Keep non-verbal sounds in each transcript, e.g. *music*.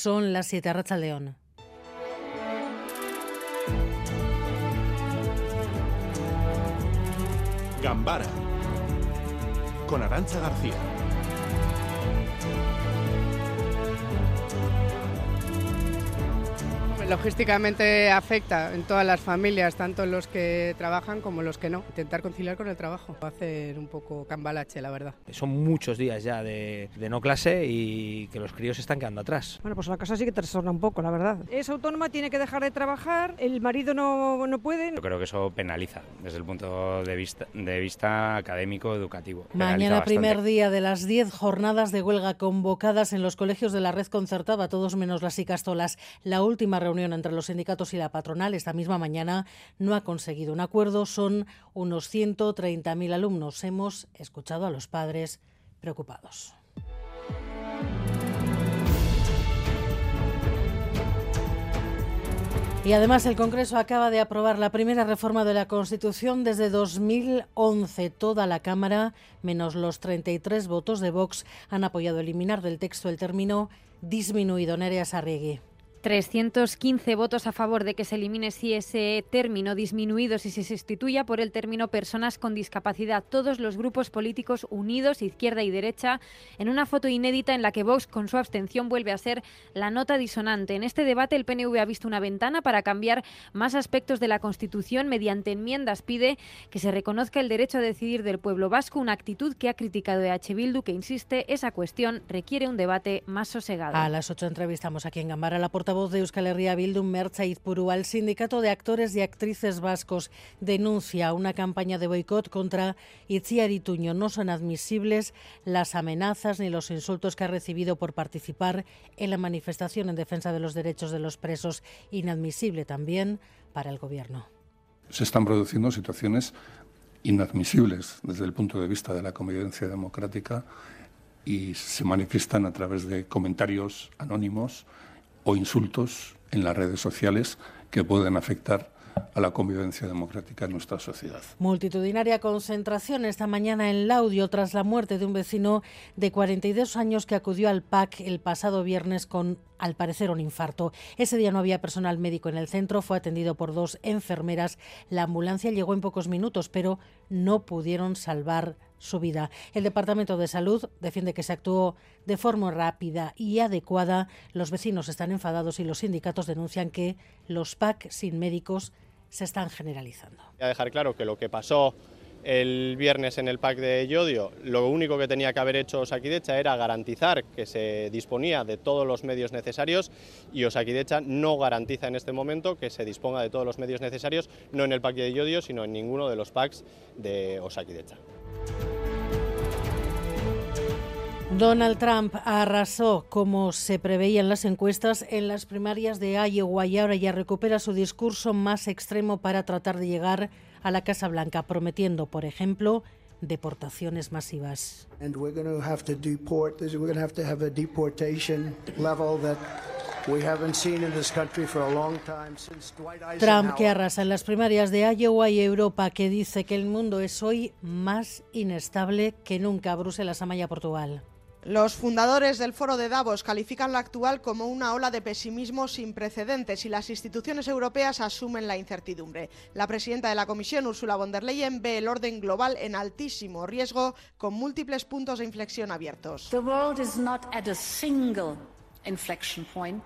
Son las 7 Racha León. Gambara con Arancha García. Logísticamente afecta en todas las familias, tanto los que trabajan como los que no. Intentar conciliar con el trabajo, hacer un poco cambalache, la verdad. Son muchos días ya de, no clase y que los críos están quedando atrás. Bueno, pues la casa sí que trastorna un poco, la verdad. Es autónoma, tiene que dejar de trabajar, el marido no, no puede. Yo creo que eso penaliza desde el punto de vista, de vista académico, educativo. Mañana, primer día de las 10 jornadas de huelga convocadas en los colegios de la red concertada, todos menos las Icastolas. La última reunión entre los sindicatos y la patronal esta misma mañana no ha conseguido un acuerdo. Son unos 130.000 alumnos. Hemos escuchado a los padres preocupados. Y además el Congreso acaba de aprobar la primera reforma de la Constitución desde 2011. Toda la Cámara, menos los 33 votos de Vox, han apoyado eliminar del texto el término disminuido. Nerea Sarriegui. 315 votos a favor de que se elimine si ese término disminuido si se sustituya por el término personas con discapacidad. Todos los grupos políticos unidos, izquierda y derecha, en una foto inédita en la que Vox con su abstención vuelve a ser la nota disonante. En este debate el PNV ha visto una ventana para cambiar más aspectos de la Constitución mediante enmiendas. Pide que se reconozca el derecho a decidir del pueblo vasco, una actitud que ha criticado EH Bildu que insiste esa cuestión requiere un debate más sosegado. A las 8 entrevistamos aquí en Gambara la portavoz de Euskal Herria Bildu, Mercha Izpuru, al Sindicato de Actores y Actrices Vascos, denuncia una campaña de boicot contra Itziar Ituño. No son admisibles las amenazas ni los insultos que ha recibido por participar en la manifestación en defensa de los derechos de los presos. Inadmisible también para el Gobierno. Se están produciendo situaciones inadmisibles desde el punto de vista de la convivencia democrática y se manifiestan a través de comentarios anónimos o insultos en las redes sociales que pueden afectar a la convivencia democrática en nuestra sociedad. Multitudinaria concentración esta mañana en Laudio tras la muerte de un vecino de 42 años que acudió al PAC el pasado viernes con, al parecer, un infarto. Ese día no había personal médico en el centro, fue atendido por dos enfermeras. La ambulancia llegó en pocos minutos, pero no pudieron salvar su vida. El Departamento de Salud defiende que se actuó de forma rápida y adecuada. Los vecinos están enfadados y los sindicatos denuncian que los PAC sin médicos se están generalizando. Voy a dejar claro que lo que pasó el viernes en el PAC de Yodio, lo único que tenía que haber hecho Osakidecha era garantizar que se disponía de todos los medios necesarios y Osakidecha no garantiza en este momento que se disponga de todos los medios necesarios, no en el PAC de Yodio, sino en ninguno de los PACs de Osakidecha. Donald Trump arrasó, como se preveía en las encuestas, en las primarias de Iowa y ahora ya recupera su discurso más extremo para tratar de llegar a la Casa Blanca, prometiendo, por ejemplo, deportaciones masivas. Trump que arrasa en las primarias de Iowa y Europa, que dice que el mundo es hoy más inestable que nunca. Bruselas, Amaya, Portugal. Los fundadores del Foro de Davos califican la actual como una ola de pesimismo sin precedentes y las instituciones europeas asumen la incertidumbre. La presidenta de la Comisión, Ursula von der Leyen, ve el orden global en altísimo riesgo con múltiples puntos de inflexión abiertos. The world is not at a single inflection point.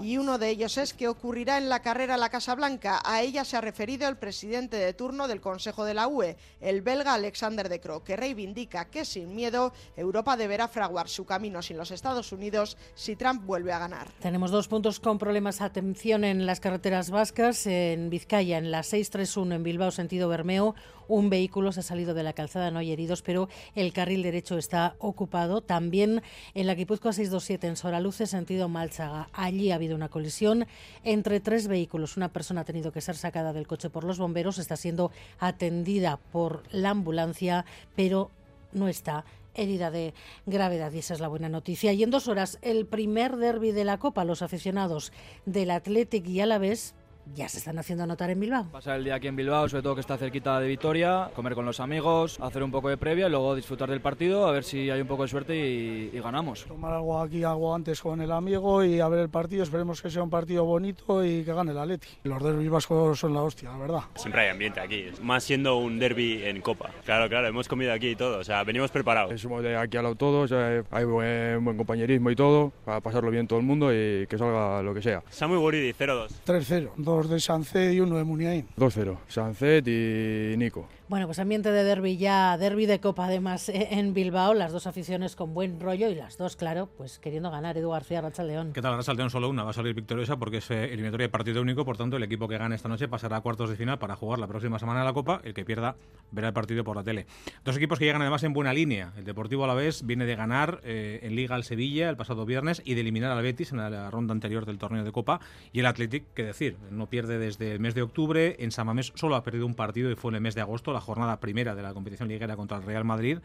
Y uno de ellos es que ocurrirá en la carrera a la Casa Blanca. A ella se ha referido el presidente de turno del Consejo de la UE, el belga Alexander De Croo, que reivindica que sin miedo Europa deberá fraguar su camino sin los Estados Unidos si Trump vuelve a ganar. Tenemos dos puntos con problemas. Atención en las carreteras vascas, en Vizcaya, en la 631 en Bilbao, sentido Bermeo. Un vehículo se ha salido de la calzada, no hay heridos, pero el carril derecho está ocupado. También en la Guipúzcoa 627 en Soraluce, sentido Malchaga. Allí ha habido una colisión entre tres vehículos. Una persona ha tenido que ser sacada del coche por los bomberos, está siendo atendida por la ambulancia, pero no está herida de gravedad y esa es la buena noticia. Y en dos horas, el primer derby de la Copa, los aficionados del Athletic y Alavés ya se están haciendo notar en Bilbao. Pasar el día aquí en Bilbao, sobre todo que está cerquita de Vitoria, comer con los amigos, hacer un poco de previa y luego disfrutar del partido, a ver si hay un poco de suerte y, y ganamos. Tomar algo aquí, algo antes con el amigo y a ver el partido. Esperemos que sea un partido bonito y que gane el Atleti. Los derbis vascos son la hostia, la verdad. Siempre hay ambiente aquí, más siendo un derby en Copa. Claro, claro, hemos comido aquí y todo, o sea, venimos preparados. Somos de aquí al lado todos, hay buen, buen compañerismo y todo, para pasarlo bien todo el mundo y que salga lo que sea. Samu Guridi, 0-2. 3-0, dos de Sancet y uno de Muniain. 2-0, Sancet y Nico. Bueno, pues ambiente de derby ya, derby de Copa además eh, en Bilbao, las dos aficiones con buen rollo y las dos, claro, pues queriendo ganar. Edu García, León. ¿Qué tal? León solo una va a salir victoriosa porque es eh, eliminatoria de partido único, por tanto el equipo que gane esta noche pasará a cuartos de final para jugar la próxima semana la Copa, el que pierda verá el partido por la tele. Dos equipos que llegan además en buena línea. El Deportivo a la vez viene de ganar eh, en Liga al Sevilla el pasado viernes y de eliminar al Betis en la ronda anterior del torneo de Copa. Y el Athletic, qué decir, no pierde desde el mes de octubre, en Samamés solo ha perdido un partido y fue en el mes de agosto, jornada primera de la competición liguera contra el Real Madrid.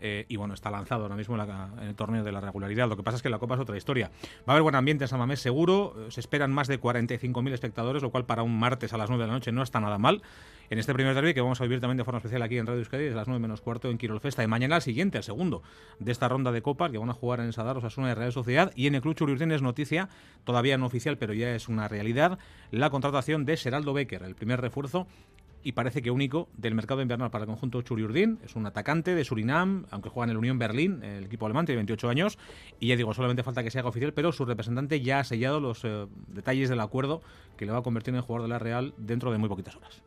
Eh, y bueno, está lanzado ahora mismo en, la, el torneo de la regularidad. Lo que pasa es que la Copa es otra historia. Va a haber buen ambiente en San Mamés, seguro. Se esperan más de 45.000 espectadores, lo cual para un martes a las 9 de la noche no está nada mal. En este primer derby que vamos a vivir también de forma especial aquí en Radio Euskadi, es las 9 menos cuarto en Quirol Festa. Y mañana el siguiente, el segundo de esta ronda de Copas que van a jugar en Sadar, Osasuna y Real Sociedad. Y en el Club Churiurdin es noticia, todavía no oficial, pero ya es una realidad, la contratación de Seraldo Becker, el primer refuerzo y parece que único del mercado invernal para el conjunto Churiurdin. Es un atacante de Surinam, aunque juega en el Unión Berlín, el equipo alemán, tiene 28 años. Y ya digo, solamente falta que se haga oficial, pero su representante ya ha sellado los eh, detalles del acuerdo que le va a convertir en jugador de la Real dentro de muy poquitas horas.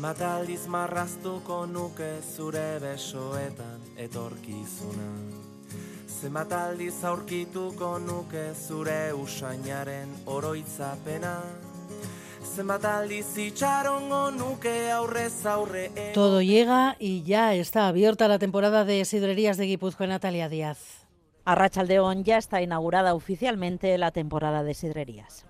Zenbat aldiz marraztuko nuke zure besoetan etorkizuna Zenbat aldiz aurkituko nuke zure usainaren oroitzapena Zenbat aldiz itxarongo nuke aurrez aurre Todo llega y ya está abierta la temporada de sidrerías de Guipúzcoa Natalia Díaz. A Rachaldeón ya está inaugurada oficialmente la temporada de sidrerías.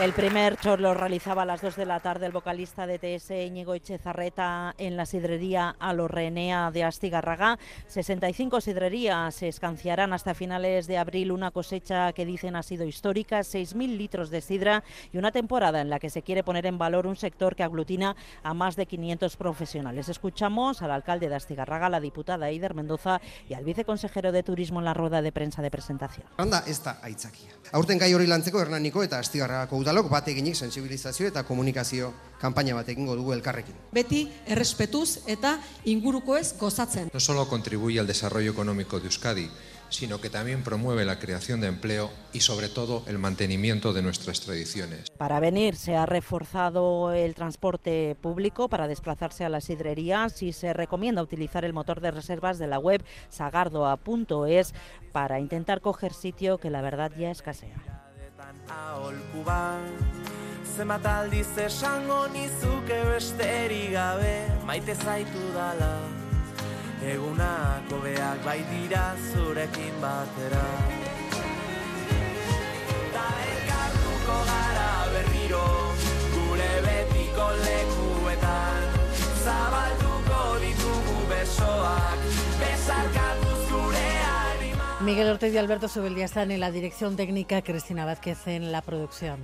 El primer chor lo realizaba a las 2 de la tarde el vocalista de TS Íñigo Echezarreta en la sidrería Alorrenea de Astigarraga. 65 sidrerías se escanciarán hasta finales de abril, una cosecha que dicen ha sido histórica, 6.000 litros de sidra y una temporada en la que se quiere poner en valor un sector que aglutina a más de 500 profesionales. Escuchamos al alcalde de Astigarraga, la diputada Eider Mendoza y al viceconsejero de Turismo en la rueda de prensa de presentación. Anda, esta aitzakia. Aurten gai hori lantzeko Hernaniko eta Astigarragako udalok bat eginik sensibilizazio eta komunikazio kanpaina bat egingo dugu elkarrekin. Beti errespetuz eta ingurukoez gozatzen. No solo contribuye al desarrollo económico de Euskadi, sino que también promueve la creación de empleo y sobre todo el mantenimiento de nuestras tradiciones. Para venir se ha reforzado el transporte público para desplazarse a las sidrerías y se recomienda utilizar el motor de reservas de la web sagardoa.es para intentar coger sitio que la verdad ya escasea. Aholku bat Zenbat aldiz esango nizuke besterik gabe. Maite zaitu dala Egunak hobeak bai dira zurekin batera. Ta elkartuko gara berriro Gure betiko lekuetan. Zabalduko ditugu besoak arima Miguel Ortez y Alberto Subeldía están en la dirección técnica, Cristina Vázquez en la producción.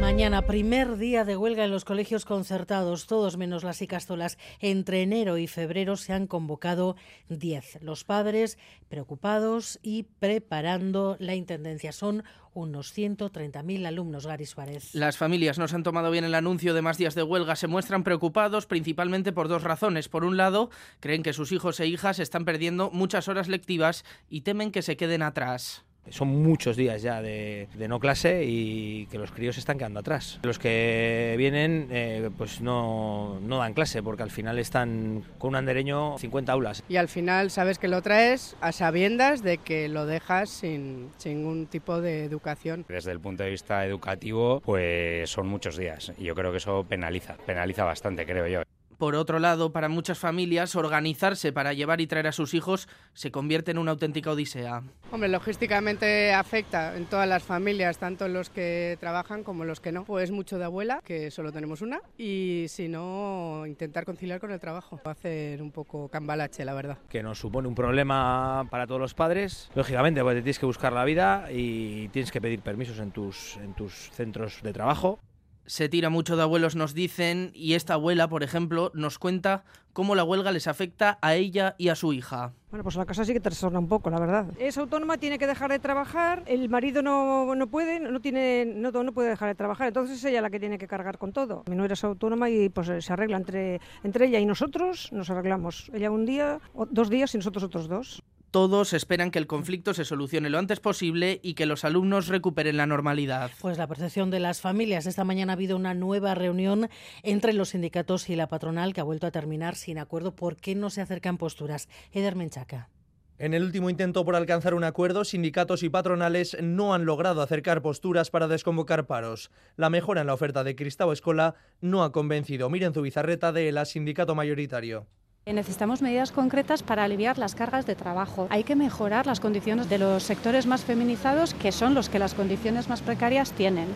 Mañana, primer día de huelga en los colegios concertados, todos menos las icastolas. Entre enero y febrero se han convocado 10. Los padres preocupados y preparando la intendencia. Son unos 130.000 alumnos, Gary Suárez. Las familias no se han tomado bien el anuncio de más días de huelga. Se muestran preocupados principalmente por dos razones. Por un lado, creen que sus hijos e hijas están perdiendo muchas horas lectivas y temen que se queden atrás. Son muchos días ya de, de, no clase y que los críos están quedando atrás. Los que vienen eh, pues no, no, dan clase porque al final están con un andereño 50 aulas. Y al final sabes que lo traes a sabiendas de que lo dejas sin, sin ningún tipo de educación. Desde el punto de vista educativo pues son muchos días y yo creo que eso penaliza, penaliza bastante creo yo. Por otro lado, para muchas familias, organizarse para llevar y traer a sus hijos se convierte en una auténtica odisea. Hombre, logísticamente afecta en todas las familias, tanto los que trabajan como los que no. Pues mucho de abuela, que solo tenemos una, y si no, intentar conciliar con el trabajo. Va a hacer un poco cambalache, la verdad. Que nos supone un problema para todos los padres. Lógicamente, pues te tienes que buscar la vida y tienes que pedir permisos en tus, en tus centros de trabajo se tira mucho de abuelos, nos dicen, y esta abuela, por ejemplo, nos cuenta cómo la huelga les afecta a ella y a su hija. Bueno, pues la casa sí que trastorna un poco, la verdad. Es autónoma, tiene que dejar de trabajar, el marido no, no puede, no, tiene, no, no puede dejar de trabajar, entonces es ella la que tiene que cargar con todo. Mi nuera es autónoma y pues se arregla entre, entre ella y nosotros, nos arreglamos. Ella un día, dos días y nosotros otros dos. Todos esperan que el conflicto se solucione lo antes posible y que los alumnos recuperen la normalidad. Pues la percepción de las familias. Esta mañana ha habido una nueva reunión entre los sindicatos y la patronal que ha vuelto a terminar sin acuerdo. ¿Por qué no se acercan posturas? Eder Menchaca. En el último intento por alcanzar un acuerdo, sindicatos y patronales no han logrado acercar posturas para desconvocar paros. La mejora en la oferta de Cristao Escola no ha convencido. Miren Zubizarreta de la sindicato mayoritario. Necesitamos medidas concretas para aliviar las cargas de trabajo. Hay que mejorar las condiciones de los sectores más feminizados, que son los que las condiciones más precarias tienen.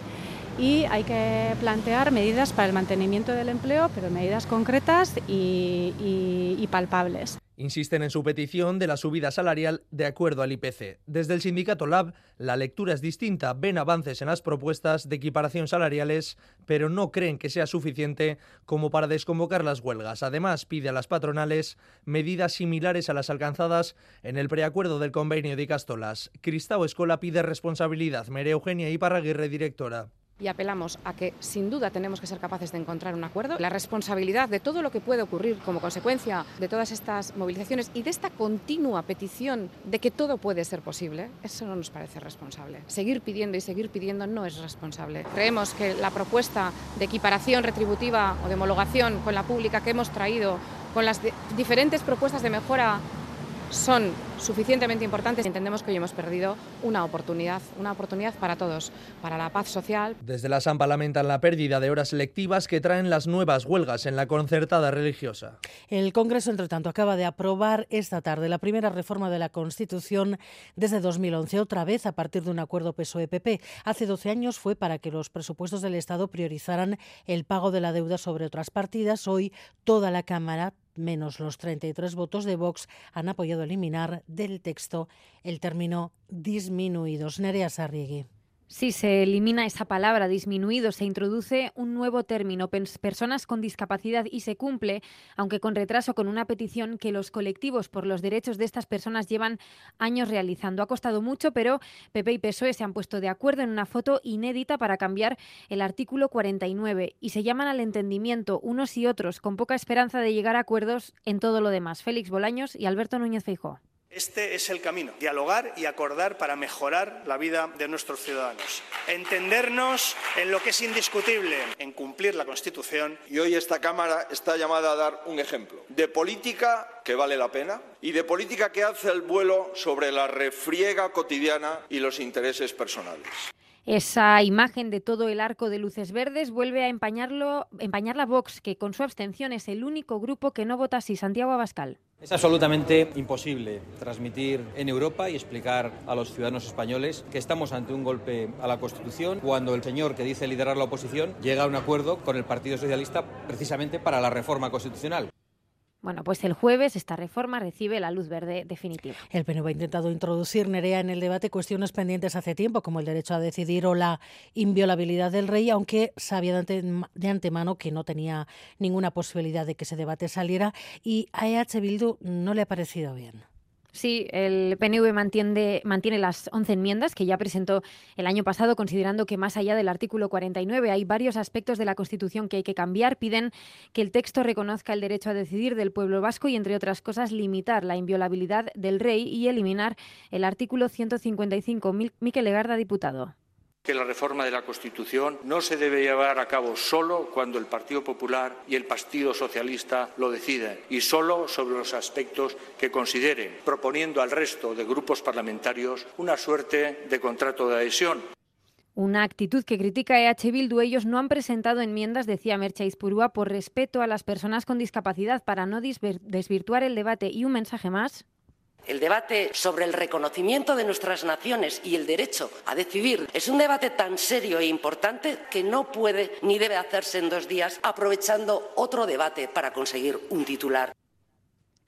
Y hay que plantear medidas para el mantenimiento del empleo, pero medidas concretas y, y palpables. Insisten en su petición de la subida salarial de acuerdo al IPC. Desde el sindicato LAB, la lectura es distinta. Ven avances en las propuestas de equiparación salariales, pero no creen que sea suficiente como para desconvocar las huelgas. Además, pide a las patronales medidas similares a las alcanzadas en el preacuerdo del convenio de Castolas. Cristao Escola pide responsabilidad. María Eugenia Iparraguirre, directora y apelamos a que sin duda tenemos que ser capaces de encontrar un acuerdo. La responsabilidad de todo lo que puede ocurrir como consecuencia de todas estas movilizaciones y de esta continua petición de que todo puede ser posible, eso no nos parece responsable. Seguir pidiendo y seguir pidiendo no es responsable. Creemos que la propuesta de equiparación retributiva o de homologación con la pública que hemos traído, con las diferentes propuestas de mejora son suficientemente importantes. Entendemos que hoy hemos perdido una oportunidad, una oportunidad para todos, para la paz social. Desde la Sampa lamentan la pérdida de horas lectivas que traen las nuevas huelgas en la concertada religiosa. El Congreso, entre tanto, acaba de aprobar esta tarde la primera reforma de la Constitución desde 2011, otra vez a partir de un acuerdo PSOE-PP. Hace 12 años fue para que los presupuestos del Estado priorizaran el pago de la deuda sobre otras partidas. Hoy toda la Cámara menos los 33 votos de Vox, han apoyado eliminar del texto el término disminuidos. Nerea Sarriegui. Sí, se elimina esa palabra disminuido, se introduce un nuevo término, personas con discapacidad, y se cumple, aunque con retraso, con una petición que los colectivos por los derechos de estas personas llevan años realizando. Ha costado mucho, pero PP y PSOE se han puesto de acuerdo en una foto inédita para cambiar el artículo 49 y se llaman al entendimiento unos y otros, con poca esperanza de llegar a acuerdos en todo lo demás. Félix Bolaños y Alberto Núñez Feijó. Este es el camino, dialogar y acordar para mejorar la vida de nuestros ciudadanos. Entendernos en lo que es indiscutible, en cumplir la Constitución. Y hoy esta Cámara está llamada a dar un ejemplo de política que vale la pena y de política que hace el vuelo sobre la refriega cotidiana y los intereses personales. Esa imagen de todo el arco de luces verdes vuelve a empañarlo, empañar la Vox, que con su abstención es el único grupo que no vota así. Santiago Abascal. Es absolutamente imposible transmitir en Europa y explicar a los ciudadanos españoles que estamos ante un golpe a la Constitución cuando el señor que dice liderar la oposición llega a un acuerdo con el Partido Socialista precisamente para la reforma constitucional. Bueno, pues el jueves esta reforma recibe la luz verde definitiva. El PNV ha intentado introducir, Nerea, en el debate cuestiones pendientes hace tiempo, como el derecho a decidir o la inviolabilidad del rey, aunque sabía de antemano que no tenía ninguna posibilidad de que ese debate saliera y a EH Bildu no le ha parecido bien. Sí, el PNV mantiene, mantiene las 11 enmiendas que ya presentó el año pasado, considerando que más allá del artículo 49 hay varios aspectos de la Constitución que hay que cambiar. Piden que el texto reconozca el derecho a decidir del pueblo vasco y, entre otras cosas, limitar la inviolabilidad del rey y eliminar el artículo 155. Miquel Legarda, diputado que la reforma de la Constitución no se debe llevar a cabo solo cuando el Partido Popular y el Partido Socialista lo deciden y solo sobre los aspectos que consideren, proponiendo al resto de grupos parlamentarios una suerte de contrato de adhesión. Una actitud que critica EH Bildu. Ellos no han presentado enmiendas, decía Mercha Izpurúa, por respeto a las personas con discapacidad para no desvirtuar el debate. Y un mensaje más. El debate sobre el reconocimiento de nuestras naciones y el derecho a decidir es un debate tan serio e importante que no puede ni debe hacerse en dos días aprovechando otro debate para conseguir un titular.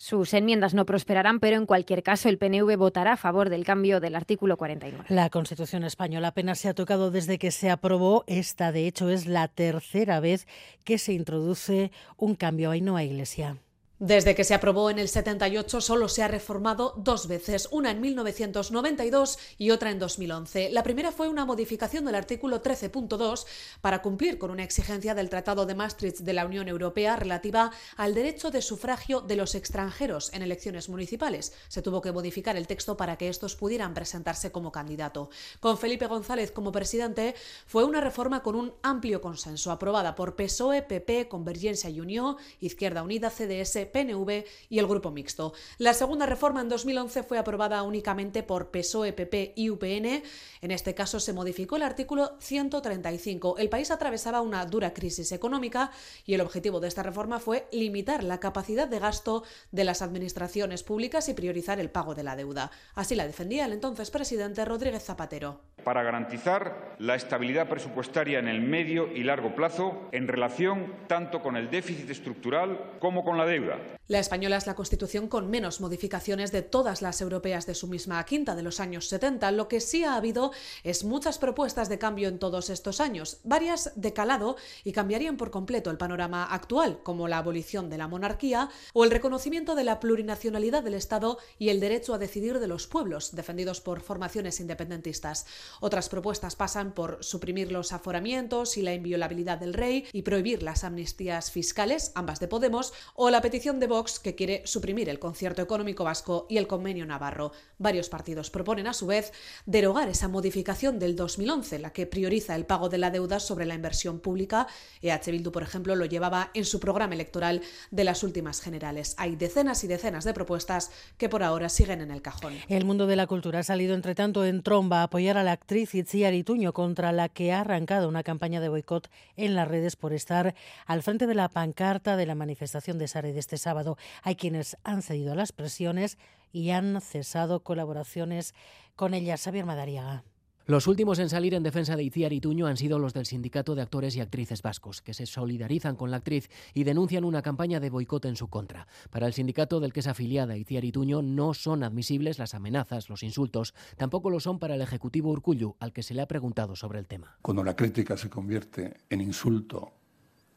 Sus enmiendas no prosperarán, pero en cualquier caso el PNV votará a favor del cambio del artículo 49. La Constitución española apenas se ha tocado desde que se aprobó. Esta, de hecho, es la tercera vez que se introduce un cambio. Ahí no hay iglesia. Desde que se aprobó en el 78 solo se ha reformado dos veces, una en 1992 y otra en 2011. La primera fue una modificación del artículo 13.2 para cumplir con una exigencia del Tratado de Maastricht de la Unión Europea relativa al derecho de sufragio de los extranjeros en elecciones municipales. Se tuvo que modificar el texto para que estos pudieran presentarse como candidato. Con Felipe González como presidente fue una reforma con un amplio consenso aprobada por PSOE, PP, Convergencia y Unión, Izquierda Unida, CDS, PNV y el Grupo Mixto. La segunda reforma en 2011 fue aprobada únicamente por PSOE, PP y UPN. En este caso se modificó el artículo 135. El país atravesaba una dura crisis económica y el objetivo de esta reforma fue limitar la capacidad de gasto de las administraciones públicas y priorizar el pago de la deuda. Así la defendía el entonces presidente Rodríguez Zapatero. Para garantizar la estabilidad presupuestaria en el medio y largo plazo en relación tanto con el déficit estructural como con la deuda. La española es la constitución con menos modificaciones de todas las europeas de su misma quinta de los años 70. Lo que sí ha habido es muchas propuestas de cambio en todos estos años, varias de calado y cambiarían por completo el panorama actual, como la abolición de la monarquía o el reconocimiento de la plurinacionalidad del Estado y el derecho a decidir de los pueblos, defendidos por formaciones independentistas. Otras propuestas pasan por suprimir los aforamientos y la inviolabilidad del rey y prohibir las amnistías fiscales, ambas de Podemos, o la petición de Vox que quiere suprimir el concierto económico vasco y el convenio navarro. Varios partidos proponen a su vez derogar esa modificación del 2011, la que prioriza el pago de la deuda sobre la inversión pública. EH Bildu, por ejemplo, lo llevaba en su programa electoral de las últimas generales. Hay decenas y decenas de propuestas que por ahora siguen en el cajón. El mundo de la cultura ha salido, entre tanto, en tromba a apoyar a la actriz Itziar Ituño, contra la que ha arrancado una campaña de boicot en las redes por estar al frente de la pancarta de la manifestación de Sare de este sábado. Hay quienes han cedido a las presiones y han cesado colaboraciones con ella. Xavier Madariaga. Los últimos en salir en defensa de Itziar Ituño han sido los del Sindicato de Actores y Actrices Vascos, que se solidarizan con la actriz y denuncian una campaña de boicot en su contra. Para el sindicato del que es afiliada Itziar Ituño no son admisibles las amenazas, los insultos, tampoco lo son para el Ejecutivo Urcullu, al que se le ha preguntado sobre el tema. Cuando la crítica se convierte en insulto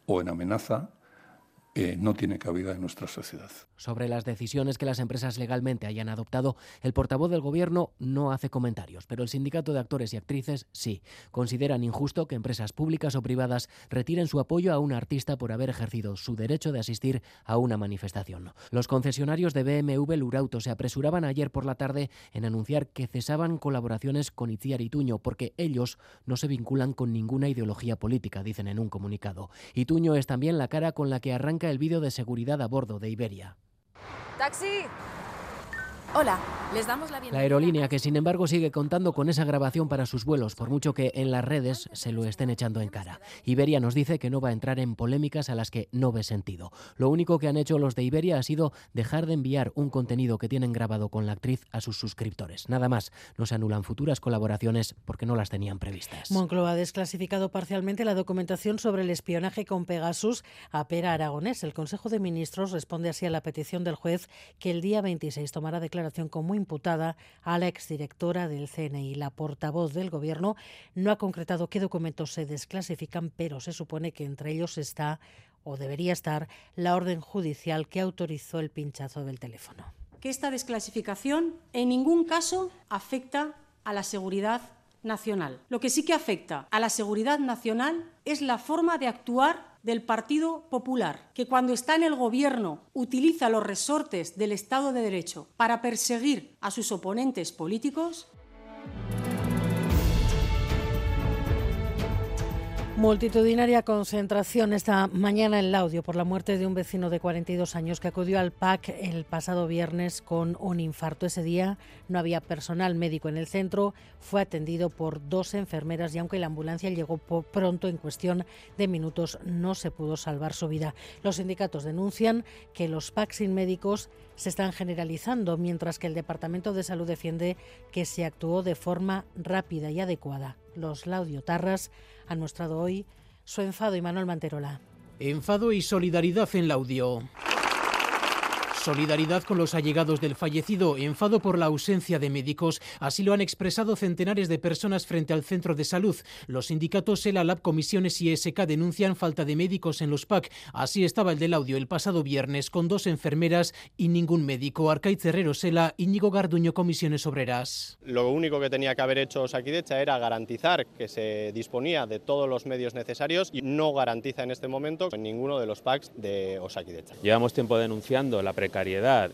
o en amenaza, eh, no tiene cabida en nuestra sociedad. Sobre las decisiones que las empresas legalmente hayan adoptado, el portavoz del Gobierno no hace comentarios, pero el sindicato de actores y actrices sí. Consideran injusto que empresas públicas o privadas retiren su apoyo a un artista por haber ejercido su derecho de asistir a una manifestación. Los concesionarios de BMW Lurauto se apresuraban ayer por la tarde en anunciar que cesaban colaboraciones con Itziar Ituño porque ellos no se vinculan con ninguna ideología política, dicen en un comunicado. Ituño es también la cara con la que arranca el vídeo de seguridad a bordo de Iberia. ¡Taxi! Hola, les damos la bienvenida. La aerolínea que sin embargo sigue contando con esa grabación para sus vuelos, por mucho que en las redes se lo estén echando en cara. Iberia nos dice que no va a entrar en polémicas a las que no ve sentido. Lo único que han hecho los de Iberia ha sido dejar de enviar un contenido que tienen grabado con la actriz a sus suscriptores. Nada más, no se anulan futuras colaboraciones porque no las tenían previstas. Moncloa ha desclasificado parcialmente la documentación sobre el espionaje con Pegasus a Pera Aragonés. El Consejo de Ministros responde así a la petición del juez que el día 26 tomará declaración como imputada a la exdirectora del CNI. La portavoz del Gobierno no ha concretado qué documentos se desclasifican, pero se supone que entre ellos está o debería estar la orden judicial que autorizó el pinchazo del teléfono. Que esta desclasificación en ningún caso afecta a la seguridad Lo que sí que afecta a la seguridad nacional es la forma de actuar del Partido Popular, que cuando está en el gobierno utiliza los resortes del Estado de Derecho para perseguir a sus oponentes políticos, Multitudinaria concentración esta mañana en Laudio por la muerte de un vecino de 42 años que acudió al PAC el pasado viernes con un infarto. Ese día no había personal médico en el centro, fue atendido por dos enfermeras y aunque la ambulancia llegó pronto, en cuestión de minutos no se pudo salvar su vida. Los sindicatos denuncian que los PAC sin médicos se están generalizando, mientras que el Departamento de Salud defiende que se actuó de forma rápida y adecuada. Los laudiotarras han mostrado hoy su enfado y Manuel Manterola. Enfado y solidaridad en Laudio. Solidaridad con los allegados del fallecido, enfado por la ausencia de médicos. Así lo han expresado centenares de personas frente al centro de salud. Los sindicatos ELA, Lab, Comisiones y SK denuncian falta de médicos en los PAC. Así estaba el del audio el pasado viernes, con dos enfermeras y ningún médico. Arcaiz Herrero Sela, Íñigo Garduño, Comisiones Obreras. Lo único que tenía que haber hecho Osakidecha era garantizar que se disponía de todos los medios necesarios y no garantiza en este momento en ninguno de los PACs de Osakidecha. Llevamos tiempo denunciando la precariedad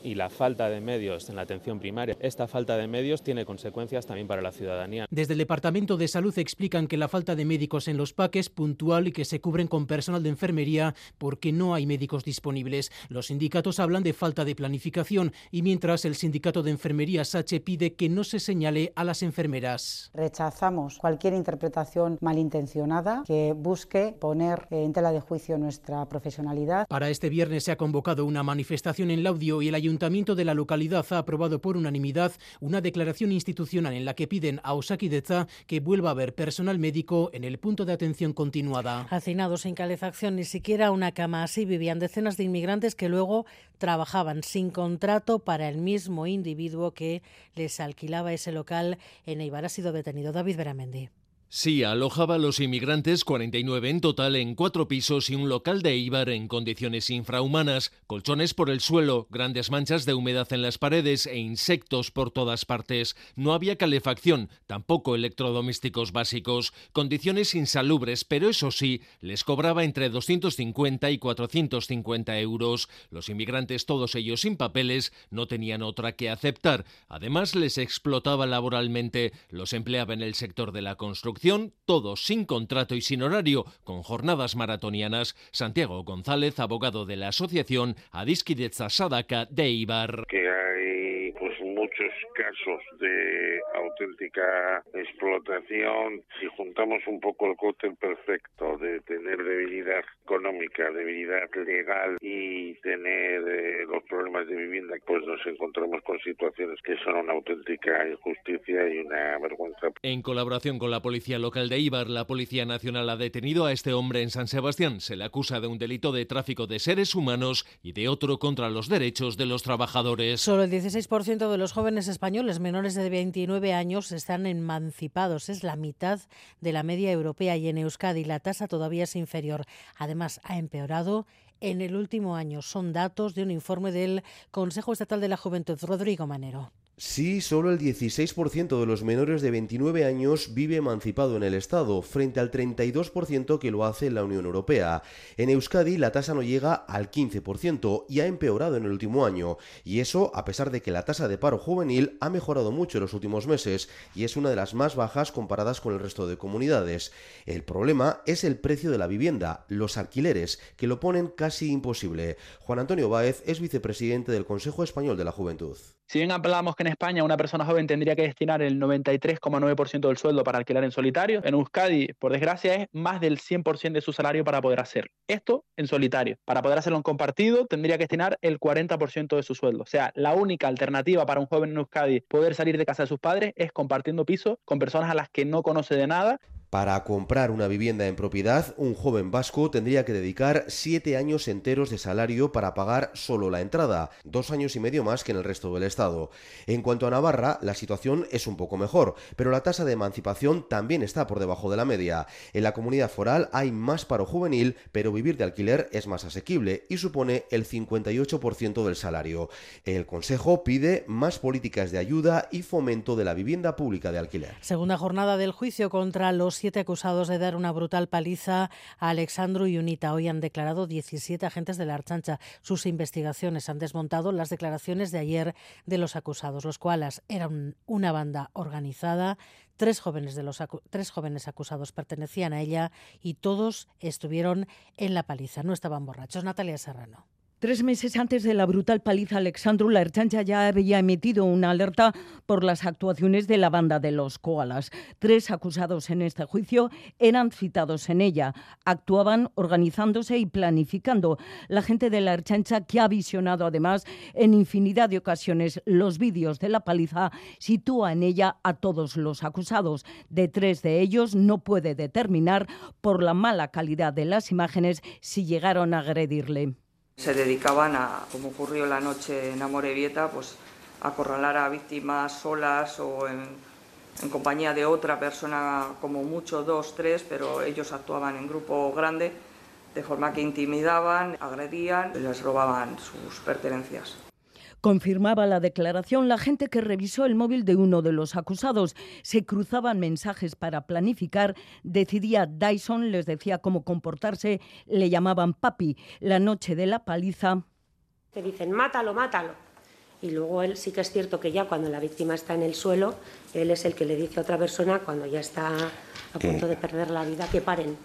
y la falta de medios en la atención primaria, esta falta de medios tiene consecuencias también para la ciudadanía. Desde el Departamento de Salud explican que la falta de médicos en los PAC es puntual y que se cubren con personal de enfermería porque no hay médicos disponibles. Los sindicatos hablan de falta de planificación y mientras el sindicato de enfermería SACHE pide que no se señale a las enfermeras. Rechazamos cualquier interpretación malintencionada que busque poner en tela de juicio nuestra profesionalidad. Para este viernes se ha convocado una manifestación en la audio y el ayuntamiento de la localidad ha aprobado por unanimidad una declaración institucional en la que piden a Deza que vuelva a haber personal médico en el punto de atención continuada. Hacinados sin calefacción, ni siquiera una cama así vivían decenas de inmigrantes que luego trabajaban sin contrato para el mismo individuo que les alquilaba ese local en Eibar. Ha sido detenido David Beramendi. Sí, alojaba a los inmigrantes, 49 en total, en cuatro pisos y un local de Ibar en condiciones infrahumanas, colchones por el suelo, grandes manchas de humedad en las paredes e insectos por todas partes. No había calefacción, tampoco electrodomésticos básicos, condiciones insalubres, pero eso sí, les cobraba entre 250 y 450 euros. Los inmigrantes, todos ellos sin papeles, no tenían otra que aceptar. Además, les explotaba laboralmente, los empleaba en el sector de la construcción todos sin contrato y sin horario, con jornadas maratonianas. Santiago González, abogado de la asociación Adiskidetza Sadaka de Ibar. Muchos casos de auténtica explotación. Si juntamos un poco el cóctel perfecto de tener debilidad económica, debilidad legal y tener eh, los problemas de vivienda, pues nos encontramos con situaciones que son una auténtica injusticia y una vergüenza. En colaboración con la Policía Local de Ibar, la Policía Nacional ha detenido a este hombre en San Sebastián. Se le acusa de un delito de tráfico de seres humanos y de otro contra los derechos de los trabajadores. Solo el 16% de los jóvenes españoles menores de 29 años están emancipados. Es la mitad de la media europea y en Euskadi la tasa todavía es inferior. Además, ha empeorado en el último año. Son datos de un informe del Consejo Estatal de la Juventud. Rodrigo Manero. Sí, solo el 16% de los menores de 29 años vive emancipado en el Estado, frente al 32% que lo hace en la Unión Europea. En Euskadi la tasa no llega al 15% y ha empeorado en el último año, y eso a pesar de que la tasa de paro juvenil ha mejorado mucho en los últimos meses y es una de las más bajas comparadas con el resto de comunidades. El problema es el precio de la vivienda, los alquileres, que lo ponen casi imposible. Juan Antonio Báez es vicepresidente del Consejo Español de la Juventud. Si bien hablamos que en España una persona joven tendría que destinar el 93,9% del sueldo para alquilar en solitario, en Euskadi, por desgracia, es más del 100% de su salario para poder hacerlo. Esto en solitario. Para poder hacerlo en compartido, tendría que destinar el 40% de su sueldo. O sea, la única alternativa para un joven en Euskadi poder salir de casa de sus padres es compartiendo piso con personas a las que no conoce de nada para comprar una vivienda en propiedad, un joven vasco tendría que dedicar siete años enteros de salario para pagar solo la entrada, dos años y medio más que en el resto del Estado. En cuanto a Navarra, la situación es un poco mejor, pero la tasa de emancipación también está por debajo de la media. En la comunidad foral hay más paro juvenil, pero vivir de alquiler es más asequible y supone el 58% del salario. El Consejo pide más políticas de ayuda y fomento de la vivienda pública de alquiler. Segunda jornada del juicio contra los siete acusados de dar una brutal paliza a Alexandru Unita. Hoy han declarado 17 agentes de la Archancha. Sus investigaciones han desmontado las declaraciones de ayer de los acusados, los cuales eran una banda organizada. Tres jóvenes, de los tres jóvenes acusados pertenecían a ella y todos estuvieron en la paliza. No estaban borrachos. Natalia Serrano. Tres meses antes de la brutal paliza, Alexandru, la Erchancha ya había emitido una alerta por las actuaciones de la banda de los koalas. Tres acusados en este juicio eran citados en ella. Actuaban organizándose y planificando. La gente de la Erchancha, que ha visionado además en infinidad de ocasiones los vídeos de la paliza, sitúa en ella a todos los acusados. De tres de ellos no puede determinar, por la mala calidad de las imágenes, si llegaron a agredirle se dedicaban a, como ocurrió la noche en Amorebieta, pues acorralar a víctimas solas o en, en, compañía de otra persona, como mucho dos, tres, pero ellos actuaban en grupo grande, de forma que intimidaban, agredían y les robaban sus pertenencias. Confirmaba la declaración la gente que revisó el móvil de uno de los acusados. Se cruzaban mensajes para planificar. Decidía Dyson, les decía cómo comportarse, le llamaban papi. La noche de la paliza. Te dicen, mátalo, mátalo. Y luego él sí que es cierto que ya cuando la víctima está en el suelo, él es el que le dice a otra persona cuando ya está a punto de perder la vida que paren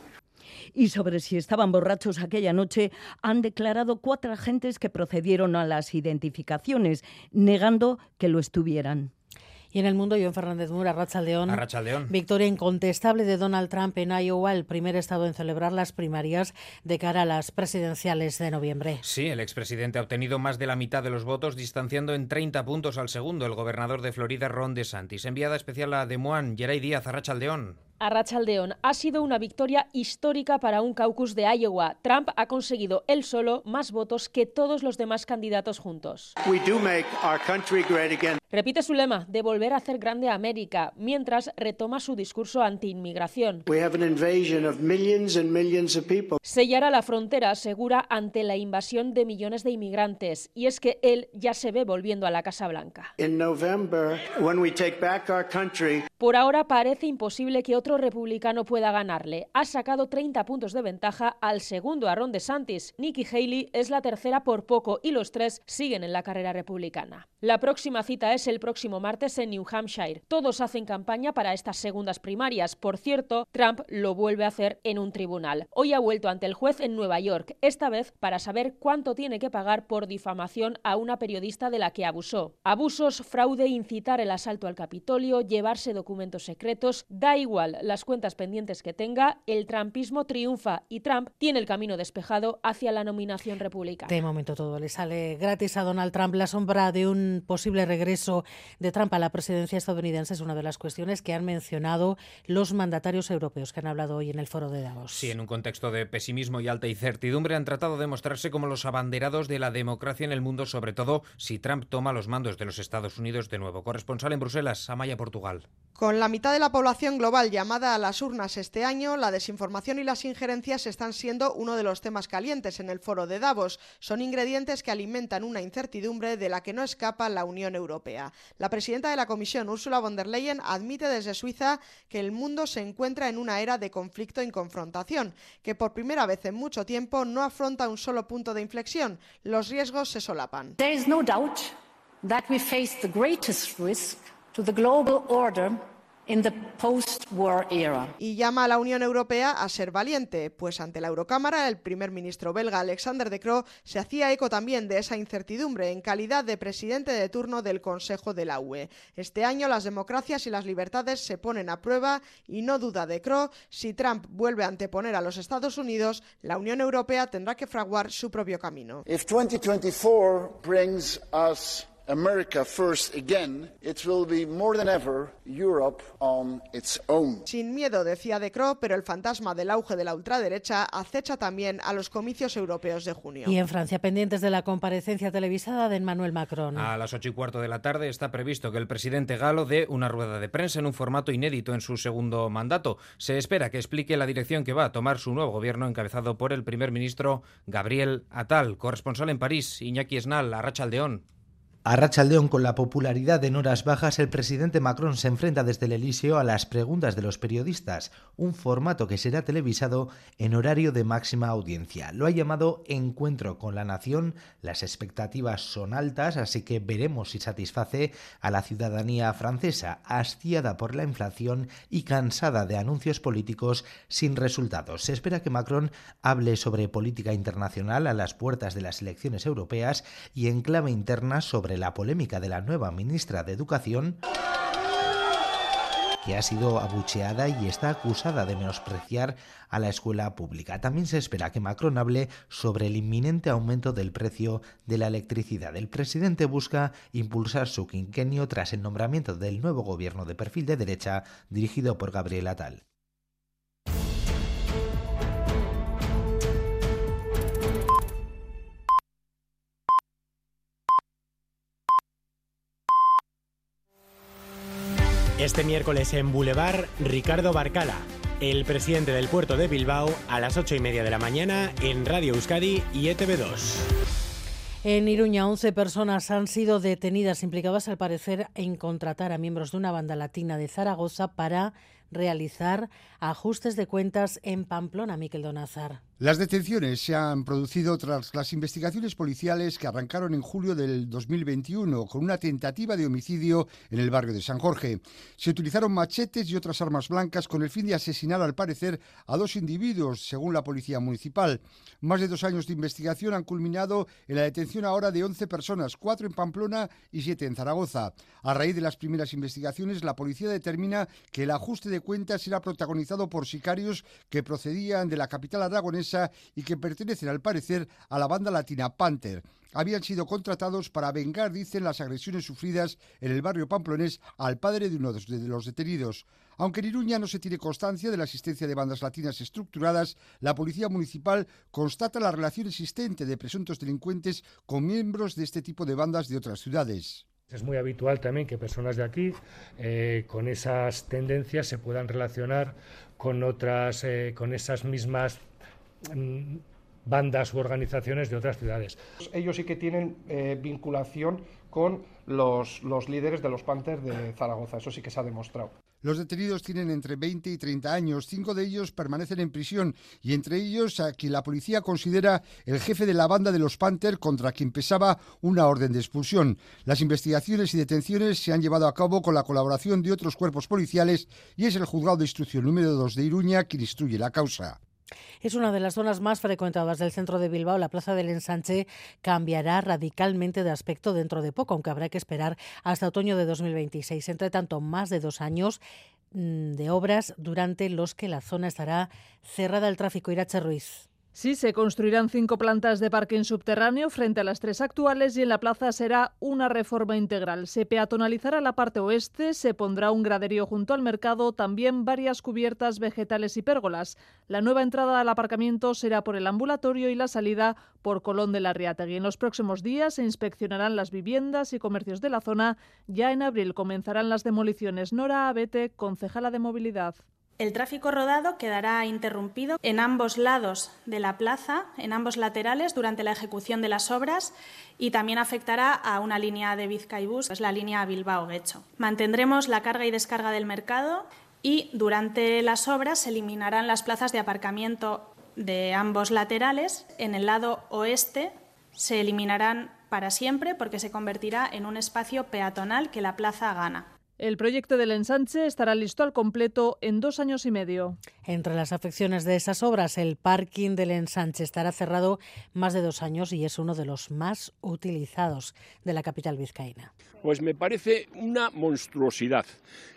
y sobre si estaban borrachos aquella noche han declarado cuatro agentes que procedieron a las identificaciones, negando que lo estuvieran. Y en el mundo, John Fernández Mura, Rachaldeón. León. Victoria incontestable de Donald Trump en Iowa, el primer estado en celebrar las primarias de cara a las presidenciales de noviembre. Sí, el expresidente ha obtenido más de la mitad de los votos, distanciando en 30 puntos al segundo, el gobernador de Florida, Ron DeSantis. Enviada especial a Des Moines, Geray Díaz, Arrachaldeón. Ha sido una victoria histórica para un caucus de Iowa. Trump ha conseguido él solo más votos que todos los demás candidatos juntos. Repite su lema de volver a hacer grande a América, mientras retoma su discurso anti-inmigración. Sellará la frontera segura ante la invasión de millones de inmigrantes, y es que él ya se ve volviendo a la Casa Blanca. Por ahora parece imposible que otro republicano pueda ganarle. Ha sacado 30 puntos de ventaja al segundo Ron DeSantis. Nikki Haley es la tercera por poco y los tres siguen en la carrera republicana. La próxima cita es el próximo martes en New Hampshire. Todos hacen campaña para estas segundas primarias. Por cierto, Trump lo vuelve a hacer en un tribunal. Hoy ha vuelto ante el juez en Nueva York, esta vez para saber cuánto tiene que pagar por difamación a una periodista de la que abusó. Abusos, fraude, incitar el asalto al Capitolio, llevarse documentos secretos, da igual las cuentas pendientes que tenga, el trumpismo triunfa y Trump tiene el camino despejado hacia la nominación republicana. De momento todo le sale gratis a Donald Trump. La sombra de un posible regreso de Trump a la presidencia estadounidense es una de las cuestiones que han mencionado los mandatarios europeos que han hablado hoy en el foro de Davos. Sí, en un contexto de pesimismo y alta incertidumbre han tratado de mostrarse como los abanderados de la democracia en el mundo, sobre todo si Trump toma los mandos de los Estados Unidos de nuevo. Corresponsal en Bruselas, Amaya, Portugal. Con la mitad de la población global ya llamada a las urnas este año, la desinformación y las injerencias están siendo uno de los temas calientes en el foro de Davos. Son ingredientes que alimentan una incertidumbre de la que no escapa la Unión Europea. La presidenta de la Comisión, Ursula von der Leyen, admite desde Suiza que el mundo se encuentra en una era de conflicto y confrontación, que por primera vez en mucho tiempo no afronta un solo punto de inflexión. Los riesgos se solapan. There is no doubt that we face the greatest risk to the global order y llama a la Unión Europea a ser valiente, pues ante la Eurocámara el primer ministro belga Alexander De Croo se hacía eco también de esa incertidumbre en calidad de presidente de turno del Consejo de la UE. Este año las democracias y las libertades se ponen a prueba y no duda De Croo, si Trump vuelve a anteponer a los Estados Unidos, la Unión Europea tendrá que fraguar su propio camino. If 2024 brings us America first again, it will be more than ever Europe on its own. Sin miedo, decía De Croo, pero el fantasma del auge de la ultraderecha acecha también a los comicios europeos de junio. Y en Francia, pendientes de la comparecencia televisada de Emmanuel Macron. A las ocho y cuarto de la tarde está previsto que el presidente galo dé una rueda de prensa en un formato inédito en su segundo mandato. Se espera que explique la dirección que va a tomar su nuevo gobierno encabezado por el primer ministro Gabriel Attal, corresponsal en París, Iñaki Esnal, Arracha Aldeón. A Rachaldeón, con la popularidad en horas bajas, el presidente Macron se enfrenta desde el Elíseo a las preguntas de los periodistas, un formato que será televisado en horario de máxima audiencia. Lo ha llamado Encuentro con la Nación. Las expectativas son altas, así que veremos si satisface a la ciudadanía francesa, hastiada por la inflación y cansada de anuncios políticos sin resultados. Se espera que Macron hable sobre política internacional a las puertas de las elecciones europeas y en clave interna sobre la polémica de la nueva ministra de Educación que ha sido abucheada y está acusada de menospreciar a la escuela pública. También se espera que Macron hable sobre el inminente aumento del precio de la electricidad. El presidente busca impulsar su quinquenio tras el nombramiento del nuevo gobierno de perfil de derecha dirigido por Gabriel Atal. Este miércoles en Boulevard, Ricardo Barcala, el presidente del puerto de Bilbao, a las ocho y media de la mañana en Radio Euskadi y ETV2. En Iruña, 11 personas han sido detenidas implicadas al parecer en contratar a miembros de una banda latina de Zaragoza para realizar ajustes de cuentas en Pamplona, Miquel Donazar. Las detenciones se han producido tras las investigaciones policiales que arrancaron en julio del 2021 con una tentativa de homicidio en el barrio de San Jorge. Se utilizaron machetes y otras armas blancas con el fin de asesinar al parecer a dos individuos, según la policía municipal. Más de dos años de investigación han culminado en la detención ahora de 11 personas, cuatro en Pamplona y siete en Zaragoza. A raíz de las primeras investigaciones, la policía determina que el ajuste de cuentas era protagonizado por sicarios que procedían de la capital aragonesa y que pertenecen al parecer a la banda latina Panther. Habían sido contratados para vengar, dicen, las agresiones sufridas en el barrio pamplonés al padre de uno de los detenidos. Aunque en Iruña no se tiene constancia de la existencia de bandas latinas estructuradas, la policía municipal constata la relación existente de presuntos delincuentes con miembros de este tipo de bandas de otras ciudades. Es muy habitual también que personas de aquí eh, con esas tendencias se puedan relacionar con otras, eh, con esas mismas bandas u organizaciones de otras ciudades. Ellos sí que tienen eh, vinculación con los, los líderes de los Panthers de Zaragoza, eso sí que se ha demostrado. Los detenidos tienen entre 20 y 30 años, cinco de ellos permanecen en prisión y entre ellos a quien la policía considera el jefe de la banda de los Panther contra quien pesaba una orden de expulsión. Las investigaciones y detenciones se han llevado a cabo con la colaboración de otros cuerpos policiales y es el juzgado de instrucción número 2 de Iruña quien instruye la causa. Es una de las zonas más frecuentadas del centro de Bilbao. La plaza del Ensanche cambiará radicalmente de aspecto dentro de poco, aunque habrá que esperar hasta otoño de 2026. Entre tanto, más de dos años mm, de obras durante los que la zona estará cerrada al tráfico. Irache Ruiz. Sí, se construirán cinco plantas de parking subterráneo frente a las tres actuales y en la plaza será una reforma integral. Se peatonalizará la parte oeste, se pondrá un graderío junto al mercado, también varias cubiertas vegetales y pérgolas. La nueva entrada al aparcamiento será por el ambulatorio y la salida por Colón de la Riategui. En los próximos días se inspeccionarán las viviendas y comercios de la zona. Ya en abril comenzarán las demoliciones. Nora Abete, concejala de movilidad. El tráfico rodado quedará interrumpido en ambos lados de la plaza, en ambos laterales, durante la ejecución de las obras y también afectará a una línea de Vizcaibus, que es la línea Bilbao-Guecho. Mantendremos la carga y descarga del mercado y durante las obras se eliminarán las plazas de aparcamiento de ambos laterales. En el lado oeste se eliminarán para siempre porque se convertirá en un espacio peatonal que la plaza gana. El proyecto del ensanche estará listo al completo en dos años y medio. Entre las afecciones de esas obras, el parking del ensanche estará cerrado más de dos años y es uno de los más utilizados de la capital vizcaína. Pues me parece una monstruosidad.